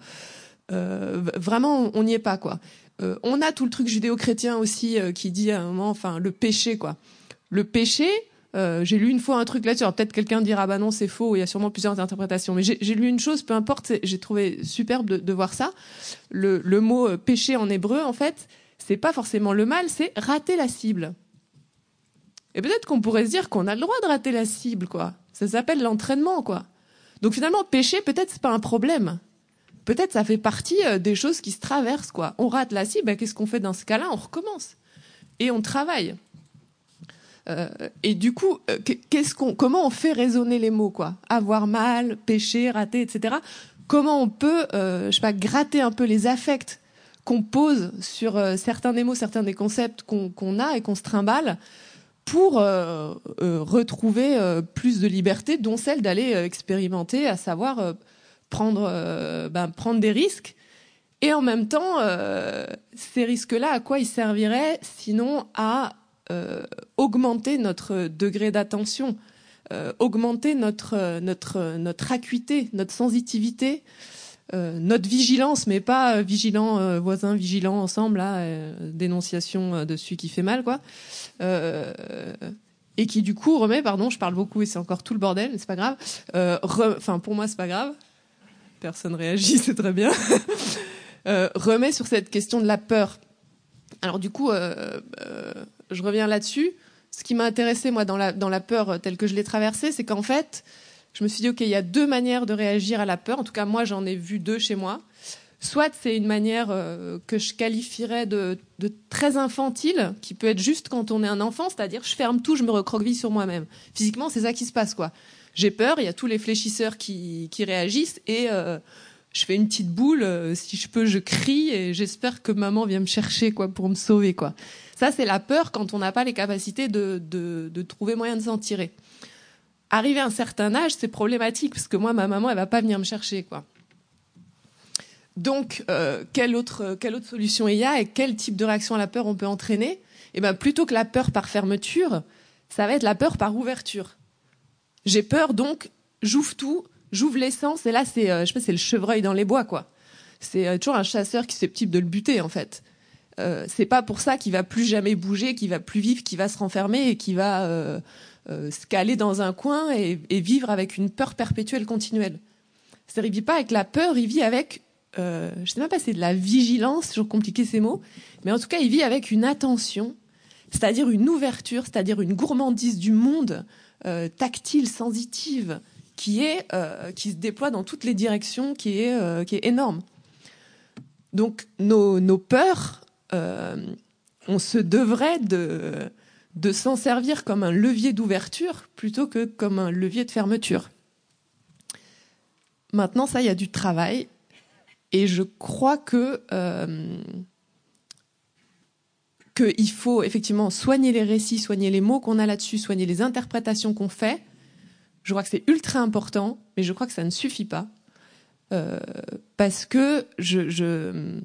Euh, vraiment on n'y est pas quoi. Euh, on a tout le truc judéo-chrétien aussi qui dit à un moment, enfin le péché quoi. Le péché, euh, j'ai lu une fois un truc là-dessus. peut-être quelqu'un dira bah non c'est faux. Il y a sûrement plusieurs interprétations. Mais j'ai lu une chose, peu importe. J'ai trouvé superbe de, voir ça. Le, le mot euh, péché en hébreu, en fait, c'est pas forcément le mal, c'est rater la cible. Et peut-être qu'on pourrait se dire qu'on a le droit de rater la cible, quoi. Ça s'appelle l'entraînement, quoi. Donc finalement, péché, peut-être c'est pas un problème. Peut-être ça fait partie euh, des choses qui se traversent, quoi. On rate la cible, bah, qu'est-ce qu'on fait dans ce cas-là? On recommence et on travaille. Euh, et du coup, euh, comment on fait résonner les mots, quoi? Avoir mal, pécher, rater, etc. Comment on peut, euh, je sais pas, gratter un peu les affects qu'on pose sur certains des mots, certains des concepts qu'on a et qu'on se trimballe pour retrouver plus de liberté, dont celle d'aller expérimenter, à savoir prendre, ben, prendre des risques. Et en même temps, ces risques-là, à quoi ils serviraient sinon à augmenter notre degré d'attention, euh, augmenter notre, notre, notre acuité, notre sensitivité, euh, notre vigilance, mais pas vigilant voisin, vigilant ensemble, là, dénonciation de celui qui fait mal, quoi. et qui du coup remet, pardon, je parle beaucoup et c'est encore tout le bordel, mais c'est pas grave. Enfin, pour moi, c'est pas grave. Personne réagit, c'est très bien. remet sur cette question de la peur. Alors du coup, je reviens là-dessus. Ce qui m'a intéressé, moi, dans la, peur telle que je l'ai traversée, c'est qu'en fait, je me suis dit, OK, il y a deux manières de réagir à la peur. En tout cas, moi, j'en ai vu deux chez moi. Soit c'est une manière euh, que je qualifierais de, très infantile, qui peut être juste quand on est un enfant, c'est-à-dire je ferme tout, je me recroqueville sur moi-même. Physiquement, c'est ça qui se passe, quoi. J'ai peur, il y a tous les fléchisseurs qui, réagissent et euh, je fais une petite boule. Euh, si je peux, je crie et j'espère que maman vient me chercher, quoi, pour me sauver, quoi. Ça, c'est la peur quand on n'a pas les capacités de, de trouver moyen de s'en tirer. Arrivé à un certain âge, c'est problématique parce que moi, ma maman, elle va pas venir me chercher, quoi. Donc, euh, quelle, autre, quelle autre solution il y a et quel type de réaction à la peur on peut entraîner? Eh ben, plutôt que la peur par fermeture, ça va être la peur par ouverture. J'ai peur, donc j'ouvre tout, j'ouvre l'essence, et là, c'est, euh, je sais c'est le chevreuil dans les bois, quoi. C'est euh, toujours un chasseur qui susceptible de le buter, en fait. Euh, c'est pas pour ça qu'il va plus jamais bouger, qu'il va plus vivre, qu'il va se renfermer et qu'il va se caler dans un coin et, vivre avec une peur perpétuelle continuelle. C'est-à-dire, il vit pas avec la peur, il vit avec euh, je sais même pas c'est de la vigilance, toujours compliqué ces mots, mais en tout cas, il vit avec une attention, c'est-à-dire une ouverture, c'est-à-dire une gourmandise du monde euh, tactile, sensitive, qui est euh, qui se déploie dans toutes les directions, qui est euh, qui est énorme. Donc nos, nos peurs, euh, on se devrait de de s'en servir comme un levier d'ouverture plutôt que comme un levier de fermeture. Maintenant, ça, il y a du travail et je crois que euh, qu'il faut effectivement soigner les récits, soigner les mots qu'on a là-dessus, soigner les interprétations qu'on fait. Je crois que c'est ultra important, mais je crois que ça ne suffit pas. Euh, parce que je,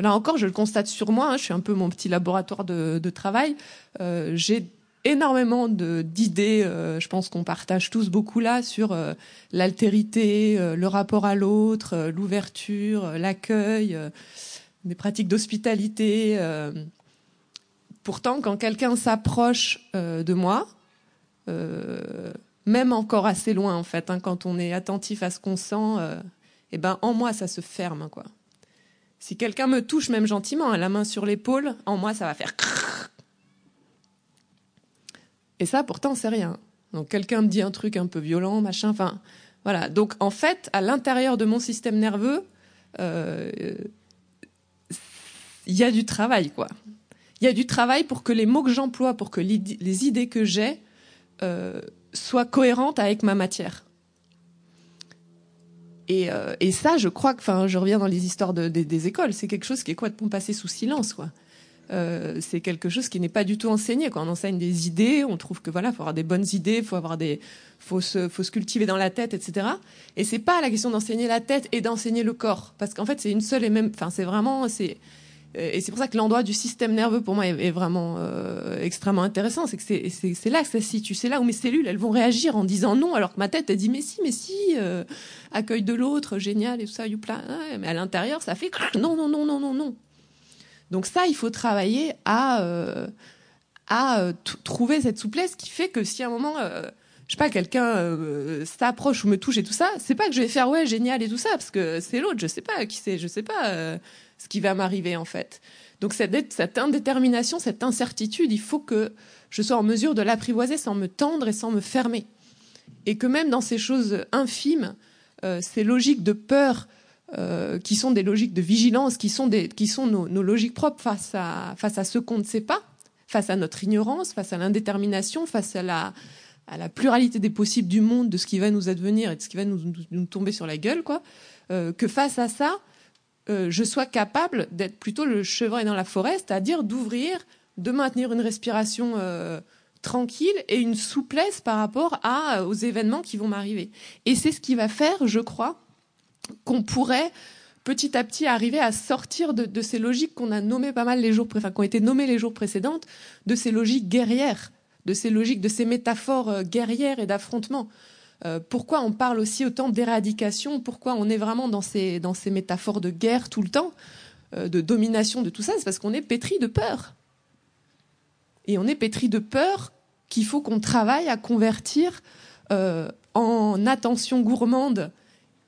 là encore, je le constate sur moi, hein, je suis un peu mon petit laboratoire de, travail. Euh, J'ai énormément d'idées, euh, je pense qu'on partage tous beaucoup là, sur euh, l'altérité, le rapport à l'autre, l'ouverture, l'accueil, des pratiques d'hospitalité. Pourtant, quand quelqu'un s'approche de moi, même encore assez loin en fait, hein, quand on est attentif à ce qu'on sent, eh ben en moi ça se ferme quoi. Si quelqu'un me touche même gentiment, la main sur l'épaule, en moi ça va faire et ça, pourtant, c'est rien. Donc quelqu'un me dit un truc un peu violent, machin, enfin, voilà. Donc en fait, à l'intérieur de mon système nerveux, euh, il y a du travail, quoi. Il y a du travail pour que les mots que j'emploie, pour que les idées que j'ai euh, soient cohérentes avec ma matière. Et, euh, et ça, je crois que, enfin, je reviens dans les histoires de, des écoles, c'est quelque chose qui est complètement passé sous silence, quoi. Euh, c'est quelque chose qui n'est pas du tout enseigné. Quand on enseigne des idées, on trouve que voilà, faut avoir des bonnes idées, faut avoir des, faut se, faut se cultiver dans la tête, etc. Et c'est pas la question d'enseigner la tête et d'enseigner le corps, parce qu'en fait c'est une seule et même. Enfin, c'est vraiment, c'est et c'est pour ça que l'endroit du système nerveux pour moi est, vraiment euh, extrêmement intéressant. C'est que c'est là que ça se situe. C'est là où mes cellules elles vont réagir en disant non, alors que ma tête elle dit mais si, mais si, euh, accueil de l'autre, génial et tout ça, youpla. mais à l'intérieur ça fait non, non, non, non, non, non. Donc ça, il faut travailler à, euh, à euh, trouver cette souplesse qui fait que si à un moment, je sais pas, quelqu'un s'approche ou me touche et tout ça, c'est pas que je vais faire ouais génial et tout ça parce que c'est l'autre, je sais pas qui c'est, je sais pas ce qui va m'arriver en fait. Donc cette, cette indétermination, cette incertitude, il faut que je sois en mesure de l'apprivoiser sans me tendre et sans me fermer. Et que même dans ces choses infimes, ces logiques de peur, euh, qui sont des logiques de vigilance, qui sont, nos, logiques propres face à, ce qu'on ne sait pas, face à notre ignorance, face à l'indétermination, face à la, pluralité des possibles du monde, de ce qui va nous advenir et de ce qui va nous, nous, tomber sur la gueule, quoi, euh, que face à ça, euh, je sois capable d'être plutôt le chevreuil dans la forêt, c'est-à-dire d'ouvrir, de maintenir une respiration euh, tranquille et une souplesse par rapport à, aux événements qui vont m'arriver. Et c'est ce qui va faire, je crois, qu'on pourrait petit à petit arriver à sortir de, ces logiques qu'on a nommées pas mal les jours, enfin, été nommées les jours précédentes, de ces logiques guerrières, de ces logiques, de ces métaphores euh, guerrières et d'affrontement. Euh, pourquoi on parle aussi autant d'éradication? Pourquoi on est vraiment dans ces, dans ces métaphores de guerre tout le temps, euh, de domination, de tout ça? C'est parce qu'on est pétri de peur. Et on est pétri de peur qu'il faut qu'on travaille à convertir en attention gourmande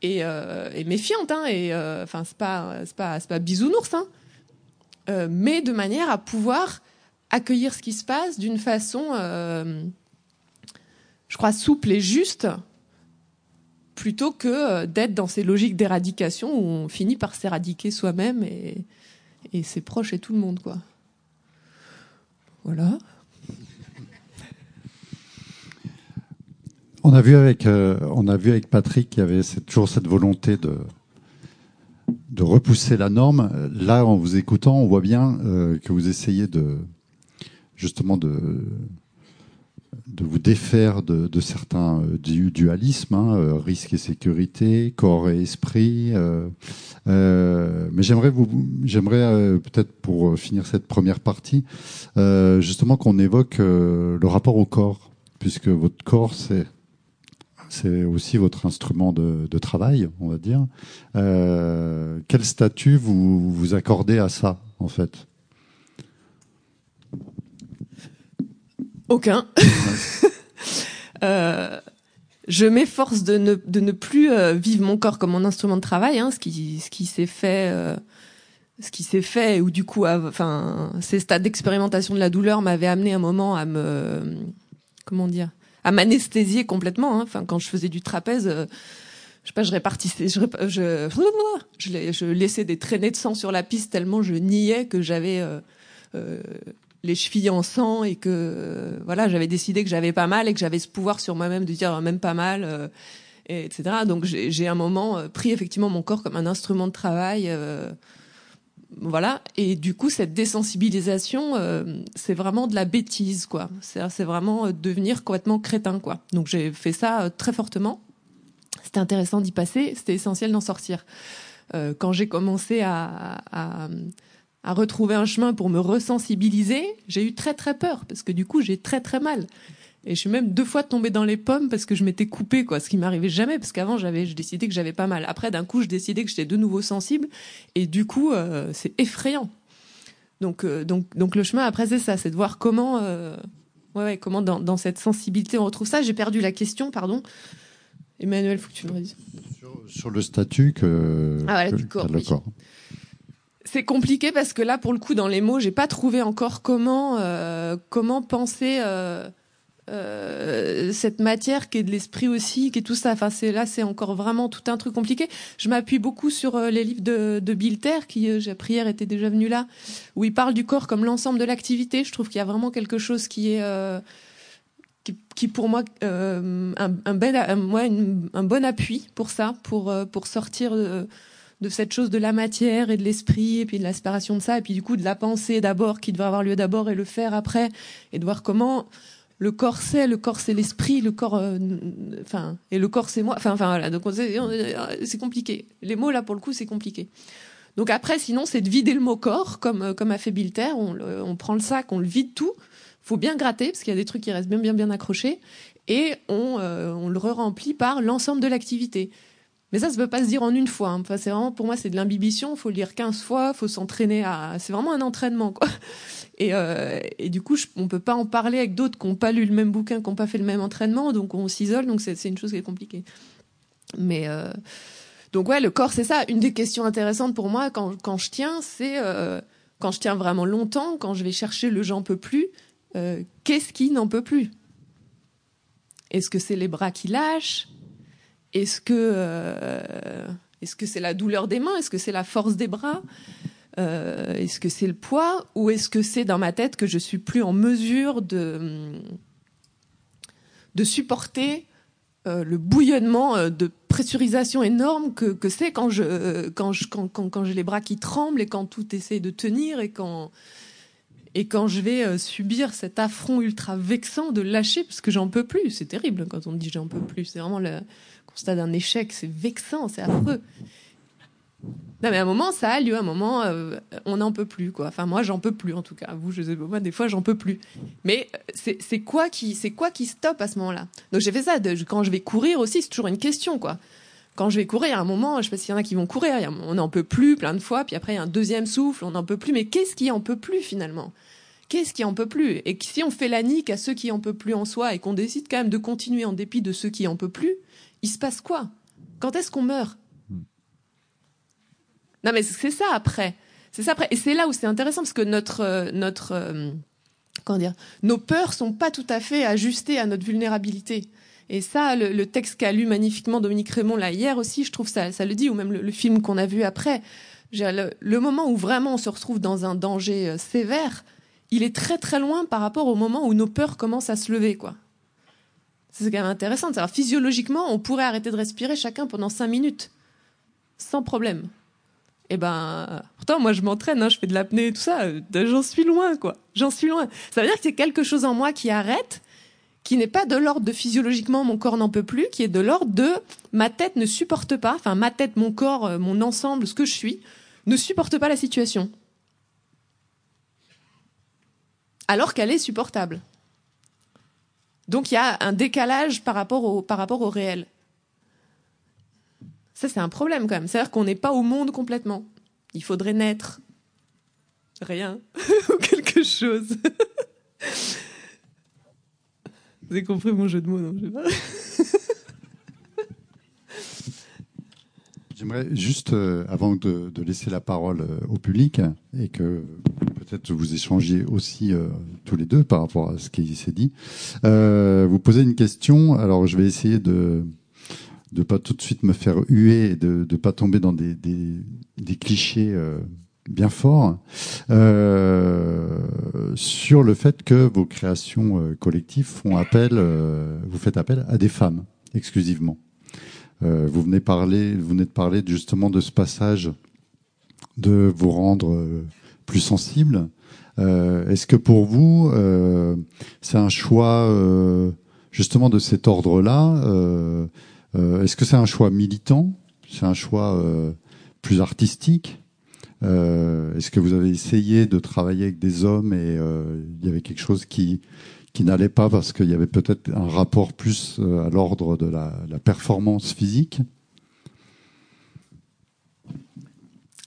euh, et, méfiante, hein, et euh, enfin c'est pas pas pas bisounours, hein, euh, mais de manière à pouvoir accueillir ce qui se passe d'une façon, je crois, souple et juste, plutôt que d'être dans ces logiques d'éradication où on finit par s'éradiquer soi-même et, et ses proches et tout le monde, quoi. Voilà. On a vu avec, euh, on a vu avec Patrick qu'il y avait toujours cette volonté de, de repousser la norme. Là, en vous écoutant, on voit bien euh, que vous essayez de justement de de vous défaire de, certains euh, du, dualismes, hein, euh, risque et sécurité, corps et esprit. Euh, mais j'aimerais vous, j'aimerais peut-être pour finir cette première partie, justement qu'on évoque le rapport au corps, puisque votre corps c'est c'est aussi votre instrument de, de, travail, on va dire. quel statut vous vous accordez à ça, en fait? Aucun. euh, je m'efforce de ne, de ne plus euh, vivre mon corps comme mon instrument de travail, hein, ce qui, ce qui s'est fait, euh, ce qui s'est fait, ou du coup, enfin, ces stades d'expérimentation de la douleur m'avaient amené un moment à me, comment dire, à m'anesthésier complètement. Hein. Enfin, quand je faisais du trapèze. Euh, je sais pas, je répartissais, je, je, je, je, laissais des traînées de sang sur la piste tellement je niais que j'avais euh, euh, les chevilles en sang et que voilà, j'avais décidé que j'avais pas mal et que j'avais ce pouvoir sur moi-même de dire même pas mal, euh, et, etc. Donc j'ai un moment euh, pris effectivement mon corps comme un instrument de travail. Euh, voilà. Et du coup, cette désensibilisation, c'est vraiment de la bêtise, quoi. C'est vraiment devenir complètement crétin, quoi. Donc j'ai fait ça très fortement. C'était intéressant d'y passer. C'était essentiel d'en sortir. quand j'ai commencé à, à retrouver un chemin pour me resensibiliser, j'ai eu très très peur parce que du coup j'ai très très mal. Et je suis même deux fois tombée dans les pommes parce que je m'étais coupée, quoi, ce qui m'arrivait jamais parce qu'avant j'avais, je décidais que j'avais pas mal. Après d'un coup je décidais que j'étais de nouveau sensible et du coup euh, c'est effrayant. Donc euh, donc donc le chemin après c'est ça, c'est de voir comment euh, ouais, ouais comment dans, dans cette sensibilité on retrouve ça. J'ai perdu la question, pardon. Emmanuel, faut que tu me redises. Sur, sur le statut que, ah, voilà, que du corps, le corps. C'est compliqué parce que là, pour le coup, dans les mots, j'ai pas trouvé encore comment euh, comment penser euh, euh, cette matière qui est de l'esprit aussi, qui est tout ça. Enfin, c'est là, c'est encore vraiment tout un truc compliqué. Je m'appuie beaucoup sur les livres de, de Bilter, qui, j'ai hier, était déjà venu là, où il parle du corps comme l'ensemble de l'activité. Je trouve qu'il y a vraiment quelque chose qui est qui, pour moi un, un, un bon appui pour ça, pour pour sortir de de cette chose de la matière et de l'esprit et puis de l'aspiration de ça et puis du coup de la pensée d'abord qui devrait avoir lieu d'abord et le faire après et de voir comment le corps c'est le corps c'est l'esprit le corps euh, enfin et le corps c'est moi enfin enfin voilà. Donc c'est compliqué. Les mots là pour le coup c'est compliqué. Donc après sinon c'est de vider le mot corps comme euh, comme a fait Bilter on, on prend le sac on le vide tout. Faut bien gratter parce qu'il y a des trucs qui restent bien bien bien accrochés. Et on, euh, on le re-remplit par l'ensemble de l'activité mais ça, ça peut pas se dire en une fois. Hein. Enfin, c'est vraiment, pour moi, c'est de l'imbibition. Il faut le lire 15 fois, il faut s'entraîner à. C'est vraiment un entraînement. Et, euh, et du coup, je, on peut pas en parler avec d'autres qui n'ont pas lu le même bouquin, qui n'ont pas fait le même entraînement, donc on s'isole. Donc c'est une chose qui est compliquée. Mais euh, donc ouais, le corps, c'est ça. Une des questions intéressantes pour moi quand, quand je tiens, c'est euh, quand je tiens vraiment longtemps, quand je vais chercher le j'en peux plus. Qu'est-ce qui n'en peut plus? Est-ce que c'est les bras qui lâchent? Est-ce que euh, que c'est la douleur des mains? Est-ce que c'est la force des bras? Euh, Est-ce que c'est le poids? Ou est-ce que c'est dans ma tête que je suis plus en mesure de de supporter euh, le bouillonnement de pressurisation énorme que, que c'est quand je quand je quand, quand, quand j'ai les bras qui tremblent et quand tout essaie de tenir et quand et quand je vais subir cet affront ultra vexant de lâcher parce que j'en peux plus, c'est terrible quand on dit j'en peux plus, c'est vraiment constat d'un échec, c'est vexant, c'est affreux. Non mais à un moment ça a lieu, à un moment euh, on n'en peut plus quoi. Enfin moi j'en peux plus en tout cas. Vous je sais pas moi des fois j'en peux plus. Mais c'est c'est quoi qui c'est quoi qui stoppe à ce moment-là? Donc j'ai fait ça quand je vais courir aussi c'est toujours une question quoi. Quand je vais courir, a un moment, je sais pas s'il y en a qui vont courir, on n'en peut plus plein de fois, puis après il y a un deuxième souffle, on n'en peut plus. Mais qu'est-ce qui en peut plus finalement? Qu'est-ce qui en peut plus? Et si on fait la nique à ceux qui en peut plus en soi et qu'on décide quand même de continuer en dépit de ceux qui en peut plus, il se passe quoi? Quand est-ce qu'on meurt? Non, mais c'est ça après. C'est ça après. Et c'est là où c'est intéressant parce que notre euh, notre euh, comment dire, nos peurs sont pas tout à fait ajustées à notre vulnérabilité. Et ça, le, texte qu'a lu magnifiquement Dominique Raymond là hier aussi, je trouve ça, ça le dit, ou même le, film qu'on a vu après. Le, le, moment où vraiment on se retrouve dans un danger euh, sévère, il est très très loin par rapport au moment où nos peurs commencent à se lever, quoi. C'est quand même intéressant. Alors, physiologiquement, on pourrait arrêter de respirer chacun pendant cinq minutes, sans problème. Et eh ben, pourtant, moi, je m'entraîne, hein, je fais de l'apnée et tout ça. Euh, j'en suis loin, quoi. J'en suis loin. Ça veut dire y a quelque chose en moi qui arrête, qui n'est pas de l'ordre de physiologiquement mon corps n'en peut plus, qui est de l'ordre de ma tête ne supporte pas, enfin ma tête, mon corps, euh, mon ensemble, ce que je suis, ne supporte pas la situation. Alors qu'elle est supportable. Donc il y a un décalage par rapport au, par rapport au réel. Ça, c'est un problème quand même. C'est-à-dire qu'on n'est pas au monde complètement. Il faudrait naître. Rien. ou quelque chose. Vous avez compris mon jeu de mots, non. J'aimerais juste, euh, avant de, laisser la parole euh, au public, et que peut-être vous échangiez aussi euh, tous les deux par rapport à ce qui s'est dit, vous poser une question. Alors, je vais essayer de de pas tout de suite me faire huer et de ne pas tomber dans des, des, clichés bien forts sur le fait que vos créations collectives font appel, vous faites appel à des femmes exclusivement. Euh, vous venez parler, vous venez de parler justement de ce passage de vous rendre euh, plus sensible. Euh, est-ce que pour vous, c'est un choix justement de cet ordre-là Est-ce que c'est un choix militant? C'est un choix plus artistique? Est-ce que vous avez essayé de travailler avec des hommes et il y avait quelque chose qui qui n'allait pas parce qu'il y avait peut-être un rapport plus euh, à l'ordre de la, performance physique?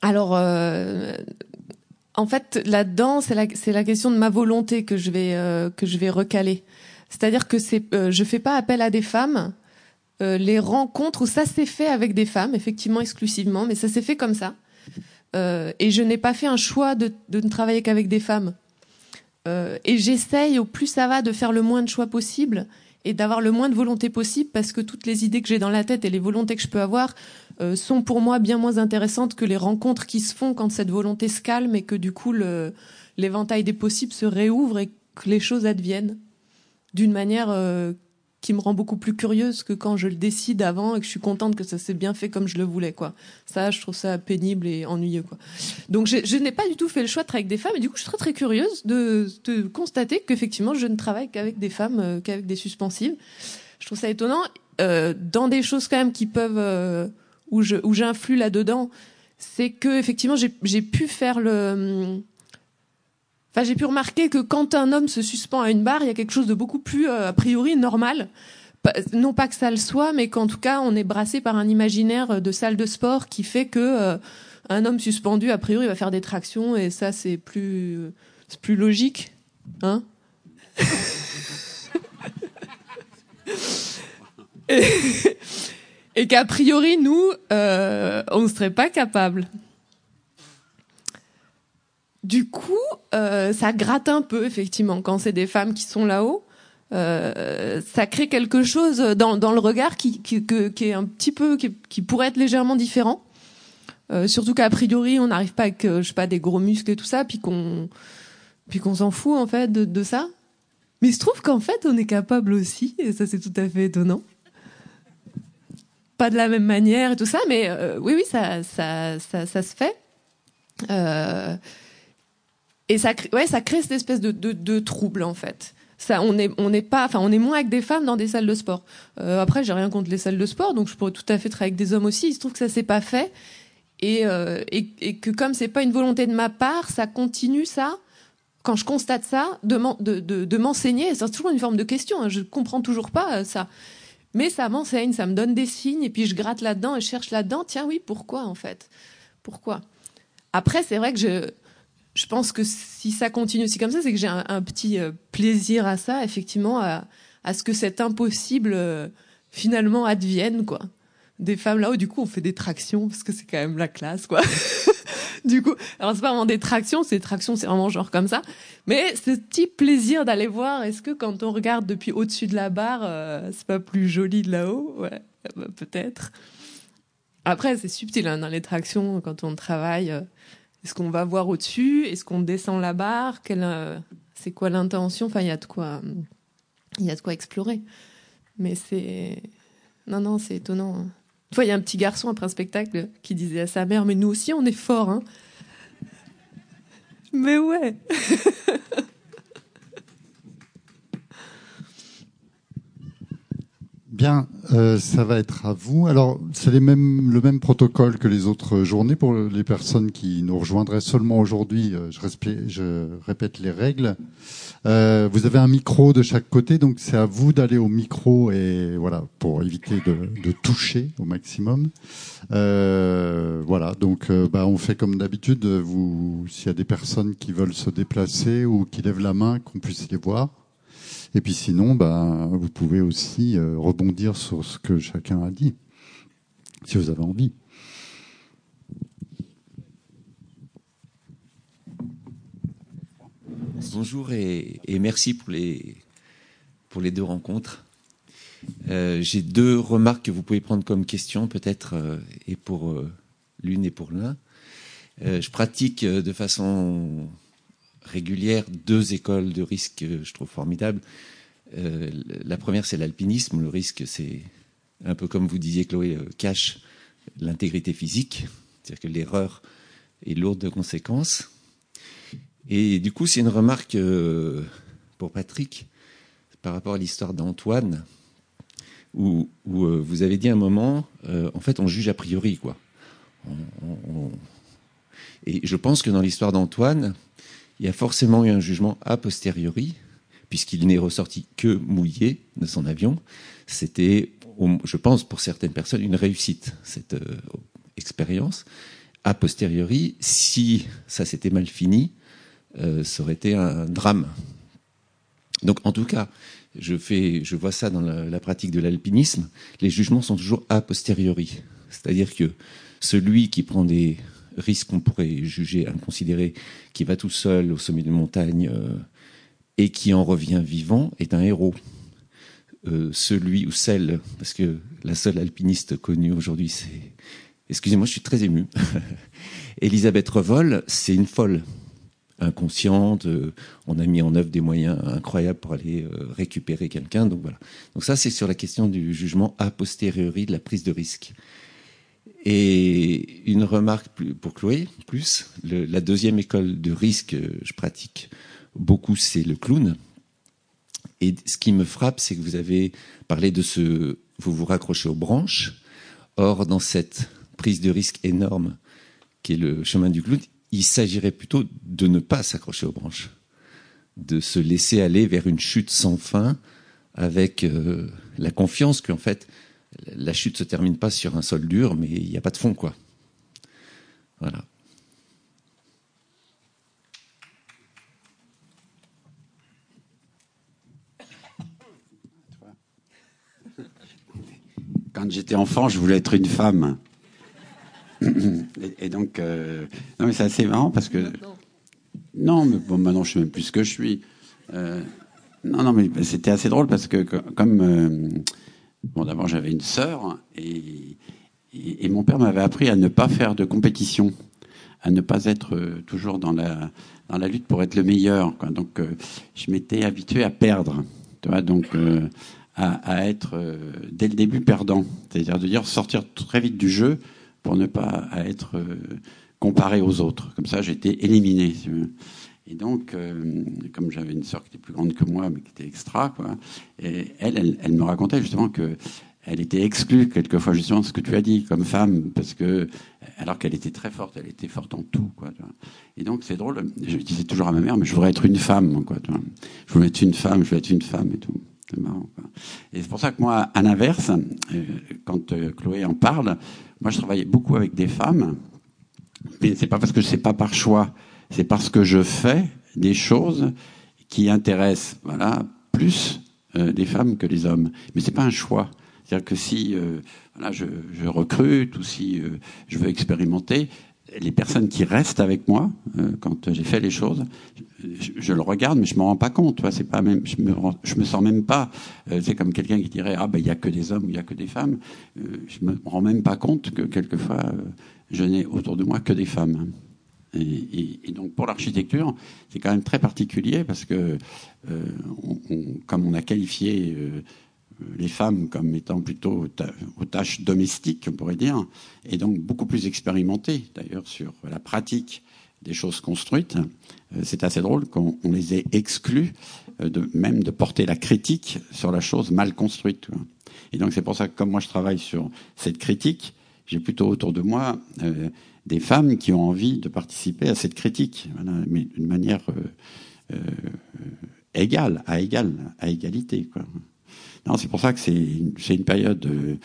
Alors, euh, en fait, là-dedans, c'est la, question de ma volonté que je vais, euh, que je vais recaler. C'est-à-dire que c'est, je fais pas appel à des femmes. les rencontres où ça s'est fait avec des femmes, effectivement, exclusivement, mais ça s'est fait comme ça. et je n'ai pas fait un choix de, de ne travailler qu'avec des femmes. Euh, et j'essaye au plus ça va de faire le moins de choix possible et d'avoir le moins de volonté possible parce que toutes les idées que j'ai dans la tête et les volontés que je peux avoir euh, sont pour moi bien moins intéressantes que les rencontres qui se font quand cette volonté se calme et que du coup l'éventail des possibles se réouvre et que les choses adviennent d'une manière euh, qui me rend beaucoup plus curieuse que quand je le décide avant et que je suis contente que ça s'est bien fait comme je le voulais quoi. Ça, je trouve ça pénible et ennuyeux quoi. Donc je, n'ai pas du tout fait le choix de travailler avec des femmes et du coup je suis très très curieuse de, de constater qu'effectivement je ne travaille qu'avec des femmes, euh, qu'avec des suspensives. Je trouve ça étonnant euh, dans des choses quand même qui peuvent euh, où je où j'influe là-dedans, c'est que effectivement j'ai pu faire le Enfin, j'ai pu remarquer que quand un homme se suspend à une barre, il y a quelque chose de beaucoup plus, euh, a priori, normal. Non pas que ça le soit, mais qu'en tout cas, on est brassé par un imaginaire de salle de sport qui fait que euh, un homme suspendu, a priori, va faire des tractions, et ça, c'est plus, c'est plus logique, hein Et, et qu'a priori, nous, euh, on ne serait pas capable. Du coup, euh, ça gratte un peu, effectivement, quand c'est des femmes qui sont là-haut. Euh, ça crée quelque chose dans, dans le regard qui, qui, qui, est un petit peu, qui, pourrait être légèrement différent. Euh, surtout qu'a priori, on n'arrive pas avec, euh, je sais pas, des gros muscles et tout ça, puis qu'on, puis qu'on s'en fout en fait de, de ça. Mais il se trouve qu'en fait, on est capable aussi, et ça c'est tout à fait étonnant. Pas de la même manière et tout ça, mais euh, oui, oui, ça, ça, ça, ça se fait. Euh, et ça, ouais, ça crée cette espèce de, de, de trouble en fait. Ça, on est, on pas, enfin, on est moins avec des femmes dans des salles de sport. Euh, après, j'ai rien contre les salles de sport, donc je pourrais tout à fait travailler avec des hommes aussi. Il se trouve que ça s'est pas fait et, euh, et, et, que comme c'est pas une volonté de ma part, ça continue ça. Quand je constate ça, de, de, de, m'enseigner, c'est toujours une forme de question. Hein, je comprends toujours pas ça, mais ça m'enseigne, ça me donne des signes et puis je gratte là-dedans et je cherche là-dedans. Tiens, oui, pourquoi en fait? Pourquoi? Après, c'est vrai que je je pense que si ça continue aussi comme ça, c'est que j'ai un, petit euh, plaisir à ça, effectivement, à, ce que cet impossible euh, finalement advienne, quoi. Des femmes là-haut, du coup, on fait des tractions parce que c'est quand même la classe, quoi. du coup, alors c'est pas vraiment des tractions, c'est tractions, c'est vraiment genre comme ça. Mais ce petit plaisir d'aller voir, est-ce que quand on regarde depuis au-dessus de la barre, euh, c'est pas plus joli de là-haut? Ouais, bah, peut-être. Après, c'est subtil hein, dans les tractions quand on travaille. Euh, est-ce qu'on va voir au-dessus? Est-ce qu'on descend la barre? Euh, C'est quoi l'intention? Enfin, il y a de quoi, il y a de quoi explorer. Mais c'est non, non, c'est étonnant. Hein. Une fois, il y a un petit garçon après un spectacle qui disait à sa mère Mais nous aussi, on est forts. Hein. Mais ouais Bien, euh, ça va être à vous. Alors, c'est les mêmes, le même protocole que les autres journées pour les personnes qui nous rejoindraient seulement aujourd'hui. Euh, je, je, répète les règles. Euh, vous avez un micro de chaque côté, donc c'est à vous d'aller au micro et voilà pour éviter de, de toucher au maximum. Euh, voilà, donc euh, bah, on fait comme d'habitude. Vous, s'il y a des personnes qui veulent se déplacer ou qui lèvent la main, qu'on puisse les voir. Et puis sinon, bah, vous pouvez aussi euh, rebondir sur ce que chacun a dit, si vous avez envie. Bonjour et, merci pour les, deux rencontres. Euh, j'ai deux remarques que vous pouvez prendre comme question, peut-être, euh, et pour l'une et pour l'un. je pratique de façon régulière deux écoles de risque que je trouve formidables. Euh, la première, c'est l'alpinisme. Le risque, c'est un peu comme vous disiez, Chloé, euh, cache l'intégrité physique, c'est-à-dire que l'erreur est lourde de conséquences. Et du coup, c'est une remarque euh, pour Patrick par rapport à l'histoire d'Antoine, où, vous avez dit un moment, en fait, on juge a priori, quoi. Et je pense que dans l'histoire d'Antoine, il y a forcément eu un jugement a posteriori, puisqu'il n'est ressorti que mouillé de son avion. C'était, je pense, pour certaines personnes, une réussite, cette euh, expérience. A posteriori, si ça s'était mal fini, euh, ça aurait été un drame. Donc, en tout cas, je, fais, je vois ça dans la, la pratique de l'alpinisme. Les jugements sont toujours a posteriori. C'est-à-dire que celui qui prend des risque qu'on pourrait juger inconsidéré, qui va tout seul au sommet d'une montagne euh, et qui en revient vivant, est un héros. Euh, celui ou celle, parce que la seule alpiniste connue aujourd'hui, c'est... Excusez-moi, je suis très ému. Elisabeth Revol, c'est une folle inconsciente. Euh, on a mis en œuvre des moyens incroyables pour aller récupérer quelqu'un. Donc voilà. Donc ça, c'est sur la question du jugement a posteriori de la prise de risque. Et une remarque pour Chloé, plus, la deuxième école de risque que je pratique beaucoup, c'est le clown. Et ce qui me frappe, c'est que vous avez parlé de ce, vous vous raccrochez aux branches. Or, dans cette prise de risque énorme qui est le chemin du clown, il s'agirait plutôt de ne pas s'accrocher aux branches, de se laisser aller vers une chute sans fin avec euh, la confiance qu'en fait, la chute se termine pas sur un sol dur, mais il n'y a pas de fond, quoi. Voilà. Quand j'étais enfant, je voulais être une femme. Et, donc, euh, non, mais c'est assez marrant parce que. Non, mais bon, maintenant je sais même plus ce que je suis. Euh, non, non, mais c'était assez drôle parce que comme euh, Bon, d'abord, j'avais une sœur et, mon père m'avait appris à ne pas faire de compétition, à ne pas être euh, toujours dans la, lutte pour être le meilleur. Donc, euh, je m'étais habitué à perdre, donc euh, à, à, être dès le début perdant, c'est-à-dire de dire sortir très vite du jeu pour ne pas être comparé aux autres. Comme ça, j'étais éliminé. Et donc, euh, comme j'avais une sœur qui était plus grande que moi, mais qui était extra, quoi, et elle, elle, me racontait justement que elle était exclue quelquefois justement de ce que tu as dit comme femme, parce que alors qu'elle était très forte, elle était forte en tout, quoi. Et donc c'est drôle. Je disais toujours à ma mère, mais je voudrais être une femme, quoi. Je voudrais être une femme, je veux être une femme et tout. C'est marrant. Quoi. Et c'est pour ça que moi, à l'inverse, euh, quand euh, Chloé en parle, moi je travaillais beaucoup avec des femmes, mais c'est pas parce que c'est pas par choix c'est parce que je fais des choses qui intéressent plus euh, les femmes que les hommes. Mais c'est pas un choix. C'est-à-dire que si euh, je, recrute ou si euh, je veux expérimenter, les personnes qui restent avec moi euh, quand j'ai fait les choses, je, le regarde, mais je me rends pas compte. Je me, me sens même pas. C'est comme quelqu'un qui dirait ah ben il y a que des hommes ou il y a que des femmes. Je me rends même pas compte que quelquefois je n'ai autour de moi que des femmes. Et, donc pour l'architecture, c'est quand même très particulier parce que on, comme on a qualifié les femmes comme étant plutôt aux tâches domestiques, on pourrait dire, et donc beaucoup plus expérimentées d'ailleurs sur la pratique des choses construites. Euh, c'est assez drôle qu'on les ait exclus euh, de même de porter la critique sur la chose mal construite. Et donc c'est pour ça que comme moi je travaille sur cette critique, j'ai plutôt autour de moi euh, des femmes qui ont envie de participer à cette critique, mais d'une manière égale, à égale, à égalité. Non, c'est pour ça que c'est une, une, période euh,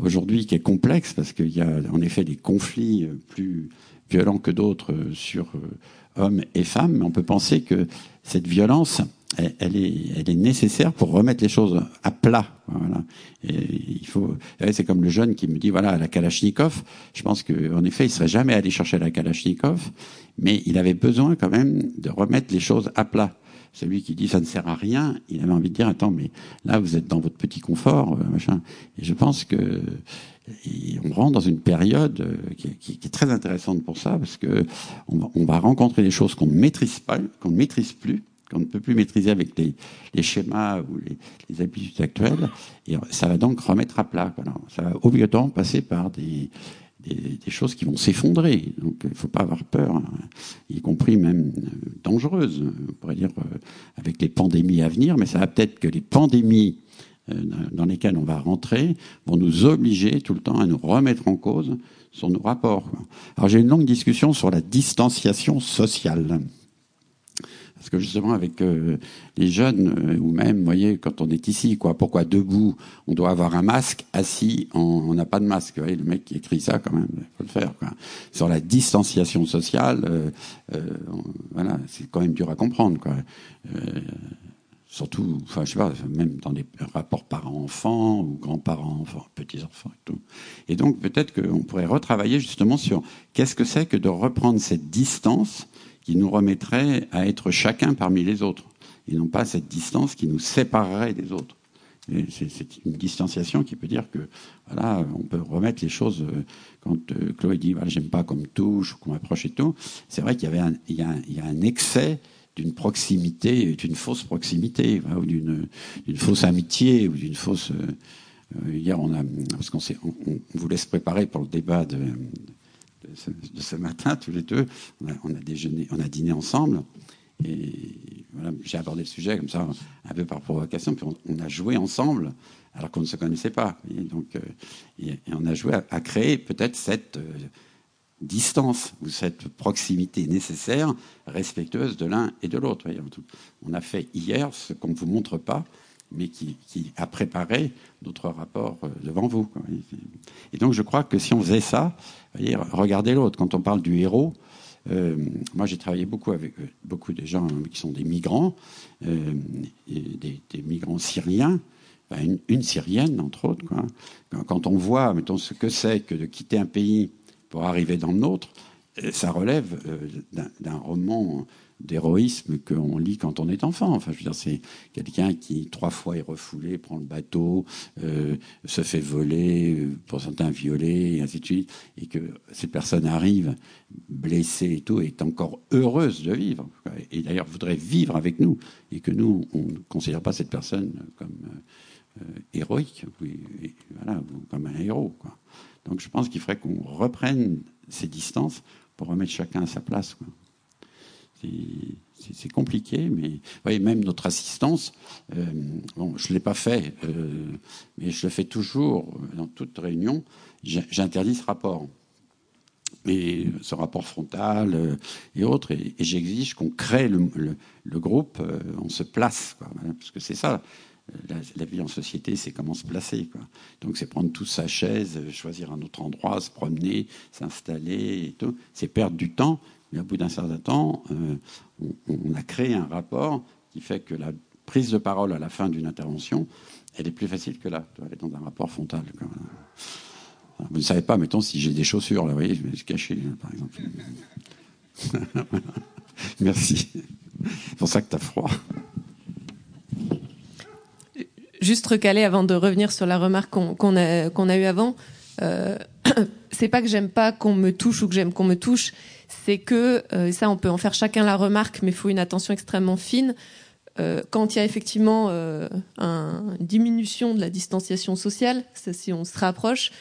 aujourd'hui qui est complexe parce qu'il y a en effet des conflits euh, plus violents que d'autres euh, sur hommes et femmes. Mais on peut penser que cette violence, elle, est, elle est nécessaire pour remettre les choses à plat. Voilà. Et il faut. C'est comme le jeune qui me dit voilà la Kalachnikov. Je pense qu'en effet, il serait jamais allé chercher la Kalachnikov, mais il avait besoin quand même de remettre les choses à plat celui qui dit ça ne sert à rien, il avait envie de dire attends mais là vous êtes dans votre petit confort euh, machin. Et je pense que on rentre dans une période euh, qui, est très intéressante pour ça parce que on va rencontrer des choses qu'on ne maîtrise pas, qu'on ne maîtrise plus qu'on ne peut plus maîtriser avec les, schémas ou les, habitudes actuelles, et ça va donc remettre à plat. Ça va obligatoirement passer par des, choses qui vont s'effondrer. Donc il ne faut pas avoir peur, hein. y compris même euh, dangereuses, on pourrait dire, euh, avec les pandémies à venir, mais ça va peut-être que les pandémies euh, dans lesquelles on va rentrer vont nous obliger tout le temps à nous remettre en cause sur nos rapports. Alors j'ai une longue discussion sur la distanciation sociale. Parce que justement, avec euh, les jeunes, euh, ou même, voyez, quand on est ici, quoi, pourquoi debout, on doit avoir un masque, assis, on n'a pas de masque. Vous voyez, le mec qui écrit ça, quand même, il faut le faire. Quoi. Sur la distanciation sociale, euh voilà, c'est quand même dur à comprendre. Quoi. surtout, enfin, je sais pas, même dans des rapports parents-enfants, ou grands-parents-enfants, petits-enfants et tout. Et donc, peut-être qu'on pourrait retravailler justement sur qu'est-ce que c'est que de reprendre cette distance qui nous remettrait à être chacun parmi les autres, et non pas cette distance qui nous séparerait des autres. C'est une distanciation qui peut dire que voilà, on peut remettre les choses euh, quand euh, Chloé dit voilà, j'aime pas qu'on me touche ou qu'on m'approche et tout. C'est vrai qu'il y avait il y a un, excès d'une proximité, d'une fausse proximité, ou d'une fausse amitié, ou d'une fausse. Euh, hier, on a parce qu'on on, on voulait se préparer pour le débat de, de ce, matin, tous les deux, on a, déjeuné, on a dîné ensemble. Et j'ai abordé le sujet comme ça, un peu par provocation, puis on, a joué ensemble alors qu'on ne se connaissait pas. Et donc, euh, et, on a joué à, à créer peut-être cette euh, distance ou cette proximité nécessaire, respectueuse de l'un et de l'autre. On a fait hier ce qu'on ne vous montre pas, mais qui, a préparé notre rapport euh, devant vous. Et donc je crois que si on faisait ça, regardez l'autre. Quand on parle du héros, euh, moi j'ai travaillé beaucoup avec euh, beaucoup de gens qui sont des migrants, des, migrants syriens, une, syrienne entre autres. Quand on voit, ce que c'est que de quitter un pays pour arriver dans le nôtre, ça relève d'un roman d'héroïsme qu'on lit quand on est enfant. Enfin, je veux dire, c'est quelqu'un qui trois fois est refoulé, prend le bateau, euh, se fait voler, euh, pour certains violer, et ainsi de suite, et que cette personne arrive blessée et tout, et est encore heureuse de vivre, et d'ailleurs voudrait vivre avec nous, et que nous, on ne considère pas cette personne comme euh, héroïque, voilà, comme un héros. Donc je pense qu'il faudrait qu'on reprenne ces distances pour remettre chacun à sa place. C'est compliqué, mais voyez, même notre assistance, euh, bon, je ne l'ai pas fait, euh, mais je le fais toujours dans toute réunion, j'interdis ce rapport. Et ce rapport frontal euh, et autres, et, j'exige qu'on crée le, groupe, on se place, parce que c'est ça, la, vie en société, c'est comment se placer. Donc c'est prendre toute sa chaise, choisir un autre endroit, se promener, s'installer. C'est perdre du temps mais au bout d'un certain temps, euh, on, a créé un rapport qui fait que la prise de parole à la fin d'une intervention, elle est plus facile que là. Elle est dans un rapport frontal. Vous ne savez pas, mettons, si j'ai des chaussures, là, vous voyez, je vais se cacher, par exemple. Merci. C'est pour ça que tu as froid. Juste recaler avant de revenir sur la remarque qu'on a, qu'on a eue avant. Euh, c'est pas que j'aime pas qu'on me touche ou que j'aime qu'on me touche, c'est que, euh, ça on peut en faire chacun la remarque, mais il faut une attention extrêmement fine. Euh, quand il y a effectivement euh, une diminution de la distanciation sociale, si on se rapproche,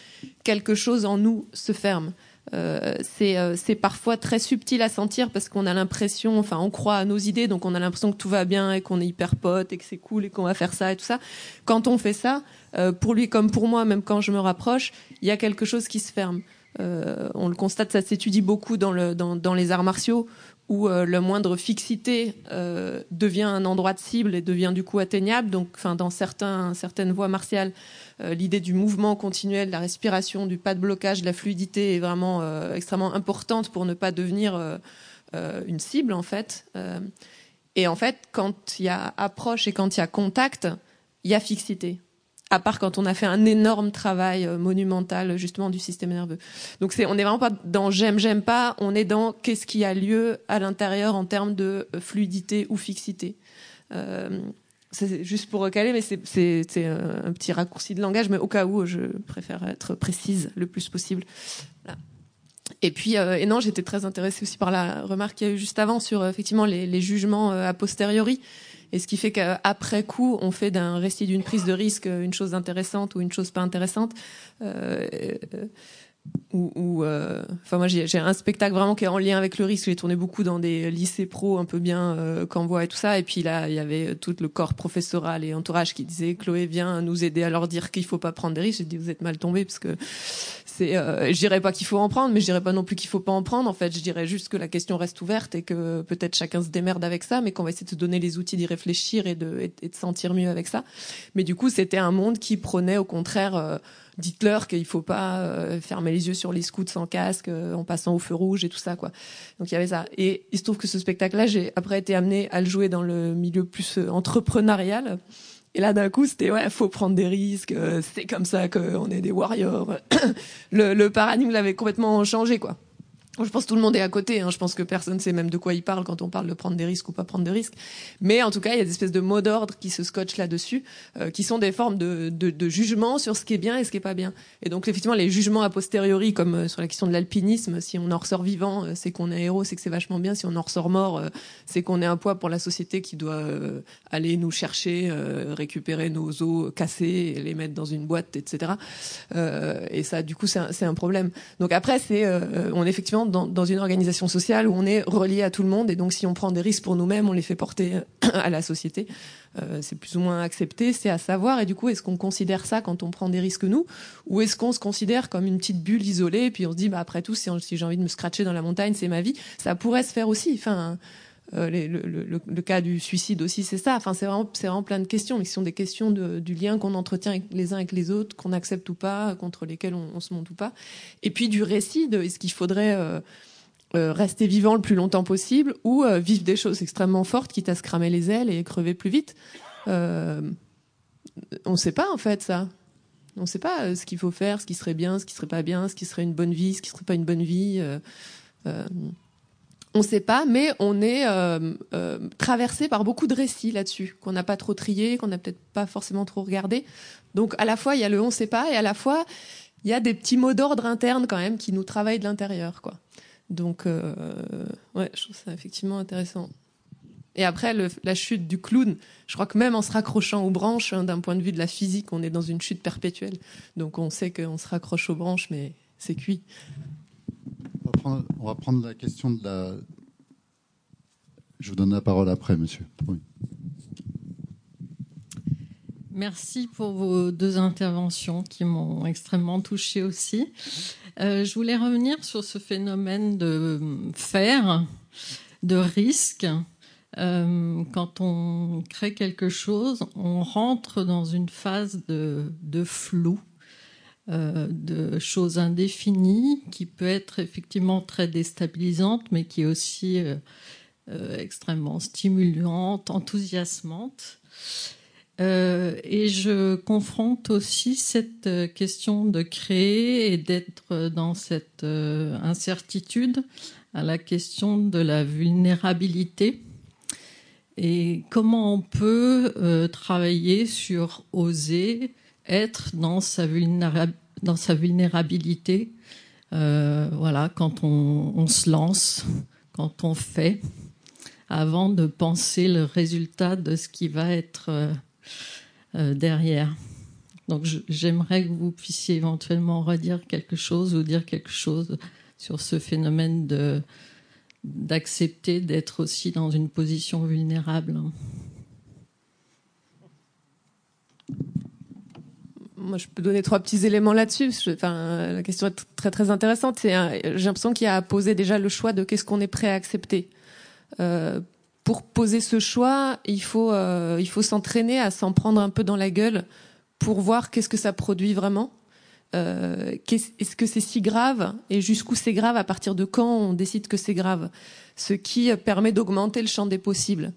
quelque chose en nous se ferme. Euh, c'est parfois très subtil à sentir parce qu'on a l'impression, enfin on croit à nos idées, donc on a l'impression que tout va bien et qu'on est hyper pote et que c'est cool et qu'on va faire ça et tout ça. Quand on fait ça, pour lui comme pour moi, même quand je me rapproche, il y a quelque chose qui se ferme. on le constate, ça s'étudie beaucoup dans, le, dans, dans les arts martiaux où euh, le moindre fixité euh, devient un endroit de cible et devient du coup atteignable. Donc, enfin, dans certains, certaines voies martiales, euh, l'idée du mouvement continuel, de la respiration, du pas de blocage, de la fluidité est vraiment extrêmement importante pour ne pas devenir une cible en fait. et en fait, quand il y a approche et quand il y a contact, il y a fixité à part quand on a fait un énorme travail euh, monumental justement du système nerveux. Donc c'est, on n'est vraiment pas dans j'aime, j'aime pas, on est dans qu'est-ce qui a lieu à l'intérieur en termes de euh, fluidité ou fixité. Euh, c'est juste pour recaler, mais c'est, un petit raccourci de langage, mais au cas où, je préfère être précise le plus possible. Et puis, et non, j'étais très intéressée aussi par la remarque qu'il y a eu juste avant sur effectivement les, les jugements a posteriori. Et ce qui fait qu'après coup, on fait d'un récit d'une prise de risque une chose intéressante ou une chose pas intéressante. Euh, euh, enfin moi j'ai un spectacle vraiment qui est en lien avec le risque. J'ai tourné beaucoup dans des lycées pro un peu bien euh, voit et tout ça. Et puis là il y avait tout le corps professoral et entourage qui disait Chloé vient nous aider à leur dire qu'il faut pas prendre des risques. J'ai dit vous êtes mal tombé parce que c'est, euh, je dirais pas qu'il faut en prendre, mais je dirais pas non plus qu'il faut pas en prendre. En fait, je dirais juste que la question reste ouverte et que peut-être chacun se démerde avec ça, mais qu'on va essayer de se donner les outils d'y réfléchir et de, et de sentir mieux avec ça. Mais du coup, c'était un monde qui prenait au contraire euh, dites-leur qu'il faut pas euh, fermer les yeux sur les scouts sans casque euh, en passant au feu rouge et tout ça quoi. Donc il y avait ça. Et il se trouve que ce spectacle-là, j'ai après été amené à le jouer dans le milieu plus entrepreneurial. Et là, d'un coup, c'était ouais, faut prendre des risques. c'est comme ça qu'on est des warriors. le, le paradigme l'avait complètement changé, quoi. Je pense que tout le monde est à côté. Hein. Je pense que personne ne sait même de quoi il parle quand on parle de prendre des risques ou pas prendre des risques. Mais en tout cas, il y a des espèces de mots d'ordre qui se scotchent là-dessus, euh, qui sont des formes de, de, de, jugement sur ce qui est bien et ce qui est pas bien. Et donc, effectivement, les jugements a posteriori, comme euh, sur la question de l'alpinisme, si on en ressort vivant, euh, c'est qu'on est héros, c'est que c'est vachement bien. Si on en ressort mort, c'est qu'on est un poids pour la société qui doit aller nous chercher, récupérer nos os cassés, les mettre dans une boîte, etc. et ça, du coup, c'est un, un, problème. Donc après, c'est on effectivement dans, une organisation sociale où on est relié à tout le monde et donc si on prend des risques pour nous-mêmes, on les fait porter à la société. Euh, c'est plus ou moins accepté, c'est à savoir. Et du coup, est-ce qu'on considère ça quand on prend des risques nous, ou est-ce qu'on se considère comme une petite bulle isolée et puis on se dit, bah après tout, si, si j'ai envie de me scratcher dans la montagne, c'est ma vie. Ça pourrait se faire aussi. Enfin. Euh, le, cas du suicide aussi, c'est ça. Enfin, c'est vraiment, c'est vraiment plein de questions, mais qui sont des questions du lien qu'on entretient avec les uns avec les autres, qu'on accepte ou pas, contre lesquels on, se monte ou pas. Et puis du récit de est-ce qu'il faudrait euh, euh, rester vivant le plus longtemps possible ou vivre des choses extrêmement fortes, quitte à se cramer les ailes et crever plus vite. on ne sait pas en fait ça. On ne sait pas ce qu'il faut faire, ce qui serait bien, ce qui serait pas bien, ce qui serait une bonne vie, ce qui serait pas une bonne vie. On ne sait pas, mais on est euh, euh, traversé par beaucoup de récits là-dessus, qu'on n'a pas trop trié, qu'on n'a peut-être pas forcément trop regardé. Donc à la fois, il y a le on ne sait pas, et à la fois, il y a des petits mots d'ordre internes quand même qui nous travaillent de l'intérieur. quoi. Donc, euh, ouais, je trouve ça effectivement intéressant. Et après, la chute du clown, je crois que même en se raccrochant aux branches, hein, d'un point de vue de la physique, on est dans une chute perpétuelle. Donc on sait qu'on se raccroche aux branches, mais c'est cuit on va prendre la question de la. Je vous donne la parole après, monsieur. Merci pour vos deux interventions qui m'ont extrêmement touchée aussi. Euh, je voulais revenir sur ce phénomène de faire, de risque. Euh, quand on crée quelque chose, on rentre dans une phase de, de flou euh, de choses indéfinies, qui peut être effectivement très déstabilisante, mais qui est aussi euh, euh, extrêmement stimulante, enthousiasmante. Et je confronte aussi cette question de créer et d'être dans cette incertitude à la question de la vulnérabilité et comment on peut travailler sur oser être dans sa, vulnérabilité. voilà, quand on, se lance, quand on fait, avant de penser le résultat de ce qui va être euh, derrière. Donc j'aimerais que vous puissiez éventuellement redire quelque chose ou dire quelque chose sur ce phénomène d'accepter d'être aussi dans une position vulnérable. Moi, je peux donner trois petits éléments là-dessus. Enfin, la question est très très intéressante. J'ai l'impression qu'il y a à poser déjà le choix de qu'est-ce qu'on est prêt à accepter. Euh, pour poser ce choix, il faut, euh, il faut s'entraîner à s'en prendre un peu dans la gueule pour voir qu'est-ce que ça produit vraiment. Euh, est-ce que c'est si grave et jusqu'où c'est grave à partir de quand on décide que c'est grave? Ce qui permet d'augmenter le champ des possibles.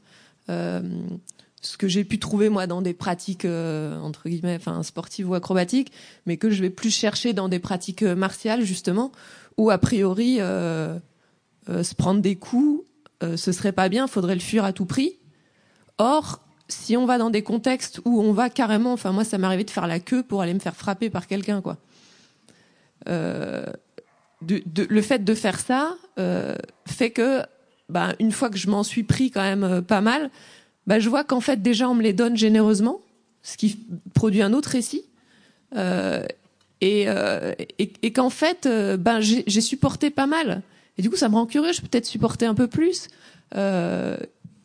Euh, ce que j'ai pu trouver moi dans des pratiques entre guillemets, enfin sportives ou acrobatiques, mais que je vais plus chercher dans des pratiques martiales justement, où a priori se prendre des coups euh, ce serait pas bien, faudrait le fuir à tout prix. Or, si on va dans des contextes où on va carrément, enfin moi ça m'est arrivé de faire la queue pour aller me faire frapper par quelqu'un, quoi. Euh, le fait de faire ça euh, fait que, bah, une fois que je m'en suis pris quand même pas mal, bah, je vois qu'en fait déjà on me les donne généreusement, ce qui produit un autre récit. et, et, qu'en fait, ben j'ai supporté pas mal. Et du coup, ça me rend curieux. Je peux peut-être supporter un peu plus. Euh,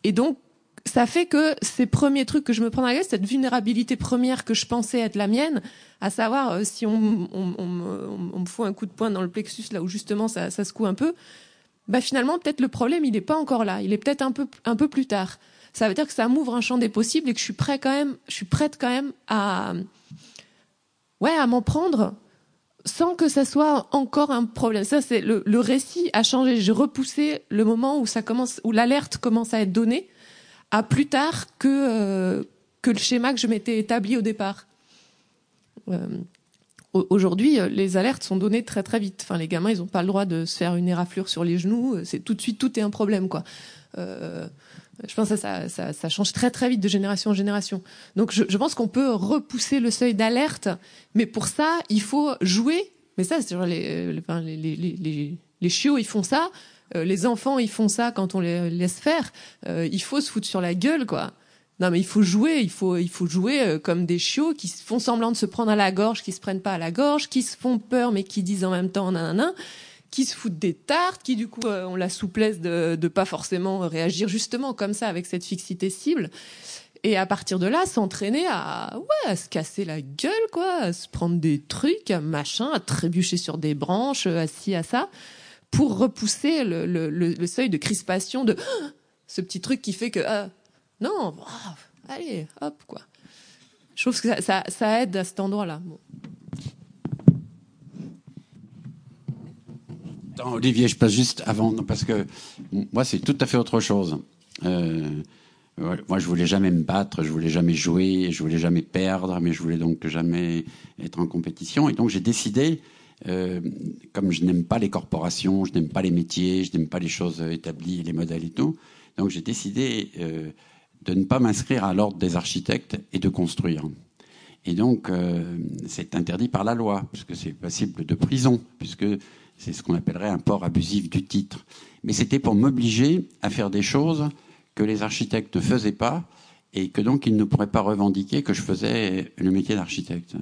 et donc, ça fait que ces premiers trucs que je me prends dans la gueule, cette vulnérabilité première que je pensais être la mienne, à savoir euh, si on, me fout un coup de poing dans le plexus là où justement ça, ça secoue un peu, bah finalement peut-être le problème il n'est pas encore là, il est peut-être un peu un peu plus tard. Ça veut dire que ça m'ouvre un champ des possibles et que je suis prêt quand même, je suis prête quand même à ouais à m'en prendre sans que ça soit encore un problème. Ça, c'est le, récit a changé. J'ai repoussé le moment où ça commence, où l'alerte commence à être donnée, à plus tard que euh, que le schéma que je m'étais établi au départ. Euh, Aujourd'hui, euh, les alertes sont données très très vite. Enfin, les gamins, ils n'ont pas le droit de se faire une éraflure sur les genoux. C'est tout de suite, tout est un problème, quoi. Je pense que ça, ça, ça, change très très vite de génération en génération. Donc je, je pense qu'on peut repousser le seuil d'alerte, mais pour ça, il faut jouer. Mais ça, c'est les, les, les, les, les chiots, ils font ça. Euh, les enfants, ils font ça quand on les laisse faire. Euh, il faut se foutre sur la gueule, quoi. Non, mais il faut jouer. Il faut, il faut jouer euh, comme des chiots qui font semblant de se prendre à la gorge, qui se prennent pas à la gorge, qui se font peur, mais qui disent en même temps nanana qui se foutent des tartes, qui du coup euh, ont la souplesse de ne pas forcément réagir justement comme ça avec cette fixité cible. Et à partir de là, s'entraîner à, ouais, à se casser la gueule, quoi, à se prendre des trucs, à machin, à trébucher sur des branches, assis à ça, pour repousser le, seuil de crispation de ce petit truc qui fait que, ah, non, allez, hop, quoi. Je trouve que ça, aide à cet endroit-là. Olivier, je passe juste avant, parce que moi, c'est tout à fait autre chose. Euh, moi, je voulais jamais me battre, je voulais jamais jouer, je voulais jamais perdre, mais je voulais donc jamais être en compétition. Et donc, j'ai décidé, euh, comme je n'aime pas les corporations, je n'aime pas les métiers, je n'aime pas les choses établies, les modèles et tout, donc j'ai décidé euh, de ne pas m'inscrire à l'ordre des architectes et de construire. Et donc, c'est interdit par la loi, puisque c'est passible de prison, puisque c'est ce qu'on appellerait un port abusif du titre. Mais c'était pour m'obliger à faire des choses que les architectes ne faisaient pas et que donc ils ne pourraient pas revendiquer que je faisais le métier d'architecte.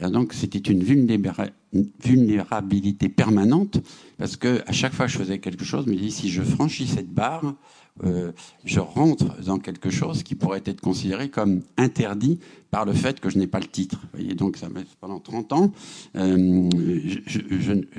Et donc c'était une vulnérabilité permanente parce que à chaque fois que je faisais quelque chose, je me dis si je franchis cette barre, euh, je rentre dans quelque chose qui pourrait être considéré comme interdit par le fait que je n'ai pas le titre. Vous voyez, donc pendant 30 ans, euh,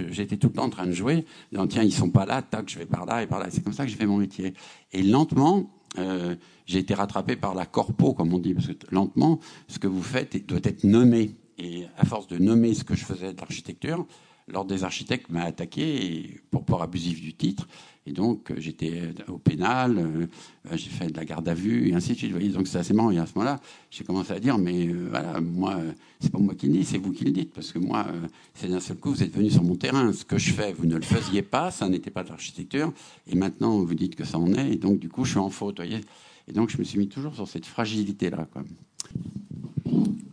j'étais tout le temps en train de jouer, disant tiens ils sont pas là, tac je vais par là et par là. C'est comme ça que j'ai fait mon métier. Et lentement, euh, j'ai été rattrapé par la corpo, comme on dit, parce que lentement, ce que vous faites doit être nommé. Et à force de nommer ce que je faisais de l'architecture, l'ordre des architectes m'a attaqué pour port abusif du titre. Et donc, euh, j'étais au pénal, euh, j'ai fait de la garde à vue, et ainsi de suite. Vous voyez, donc, c'est assez marrant. Et à ce moment-là, j'ai commencé à dire, mais voilà, moi, c'est pas moi qui le dis, c'est vous qui le dites. Parce que moi, c'est d'un seul coup, vous êtes venu sur mon terrain. Ce que je fais, vous ne le faisiez pas, ça n'était pas de l'architecture. Et maintenant, vous dites que ça en est. Et donc, du coup, je suis en faute. Vous voyez et donc, je me suis mis toujours sur cette fragilité-là.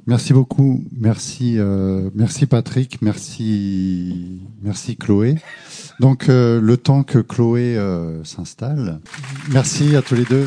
Merci beaucoup. Merci, euh, merci Patrick. Merci, merci Chloé. Donc, euh, le temps que Chloé euh, s'installe. Merci à tous les deux.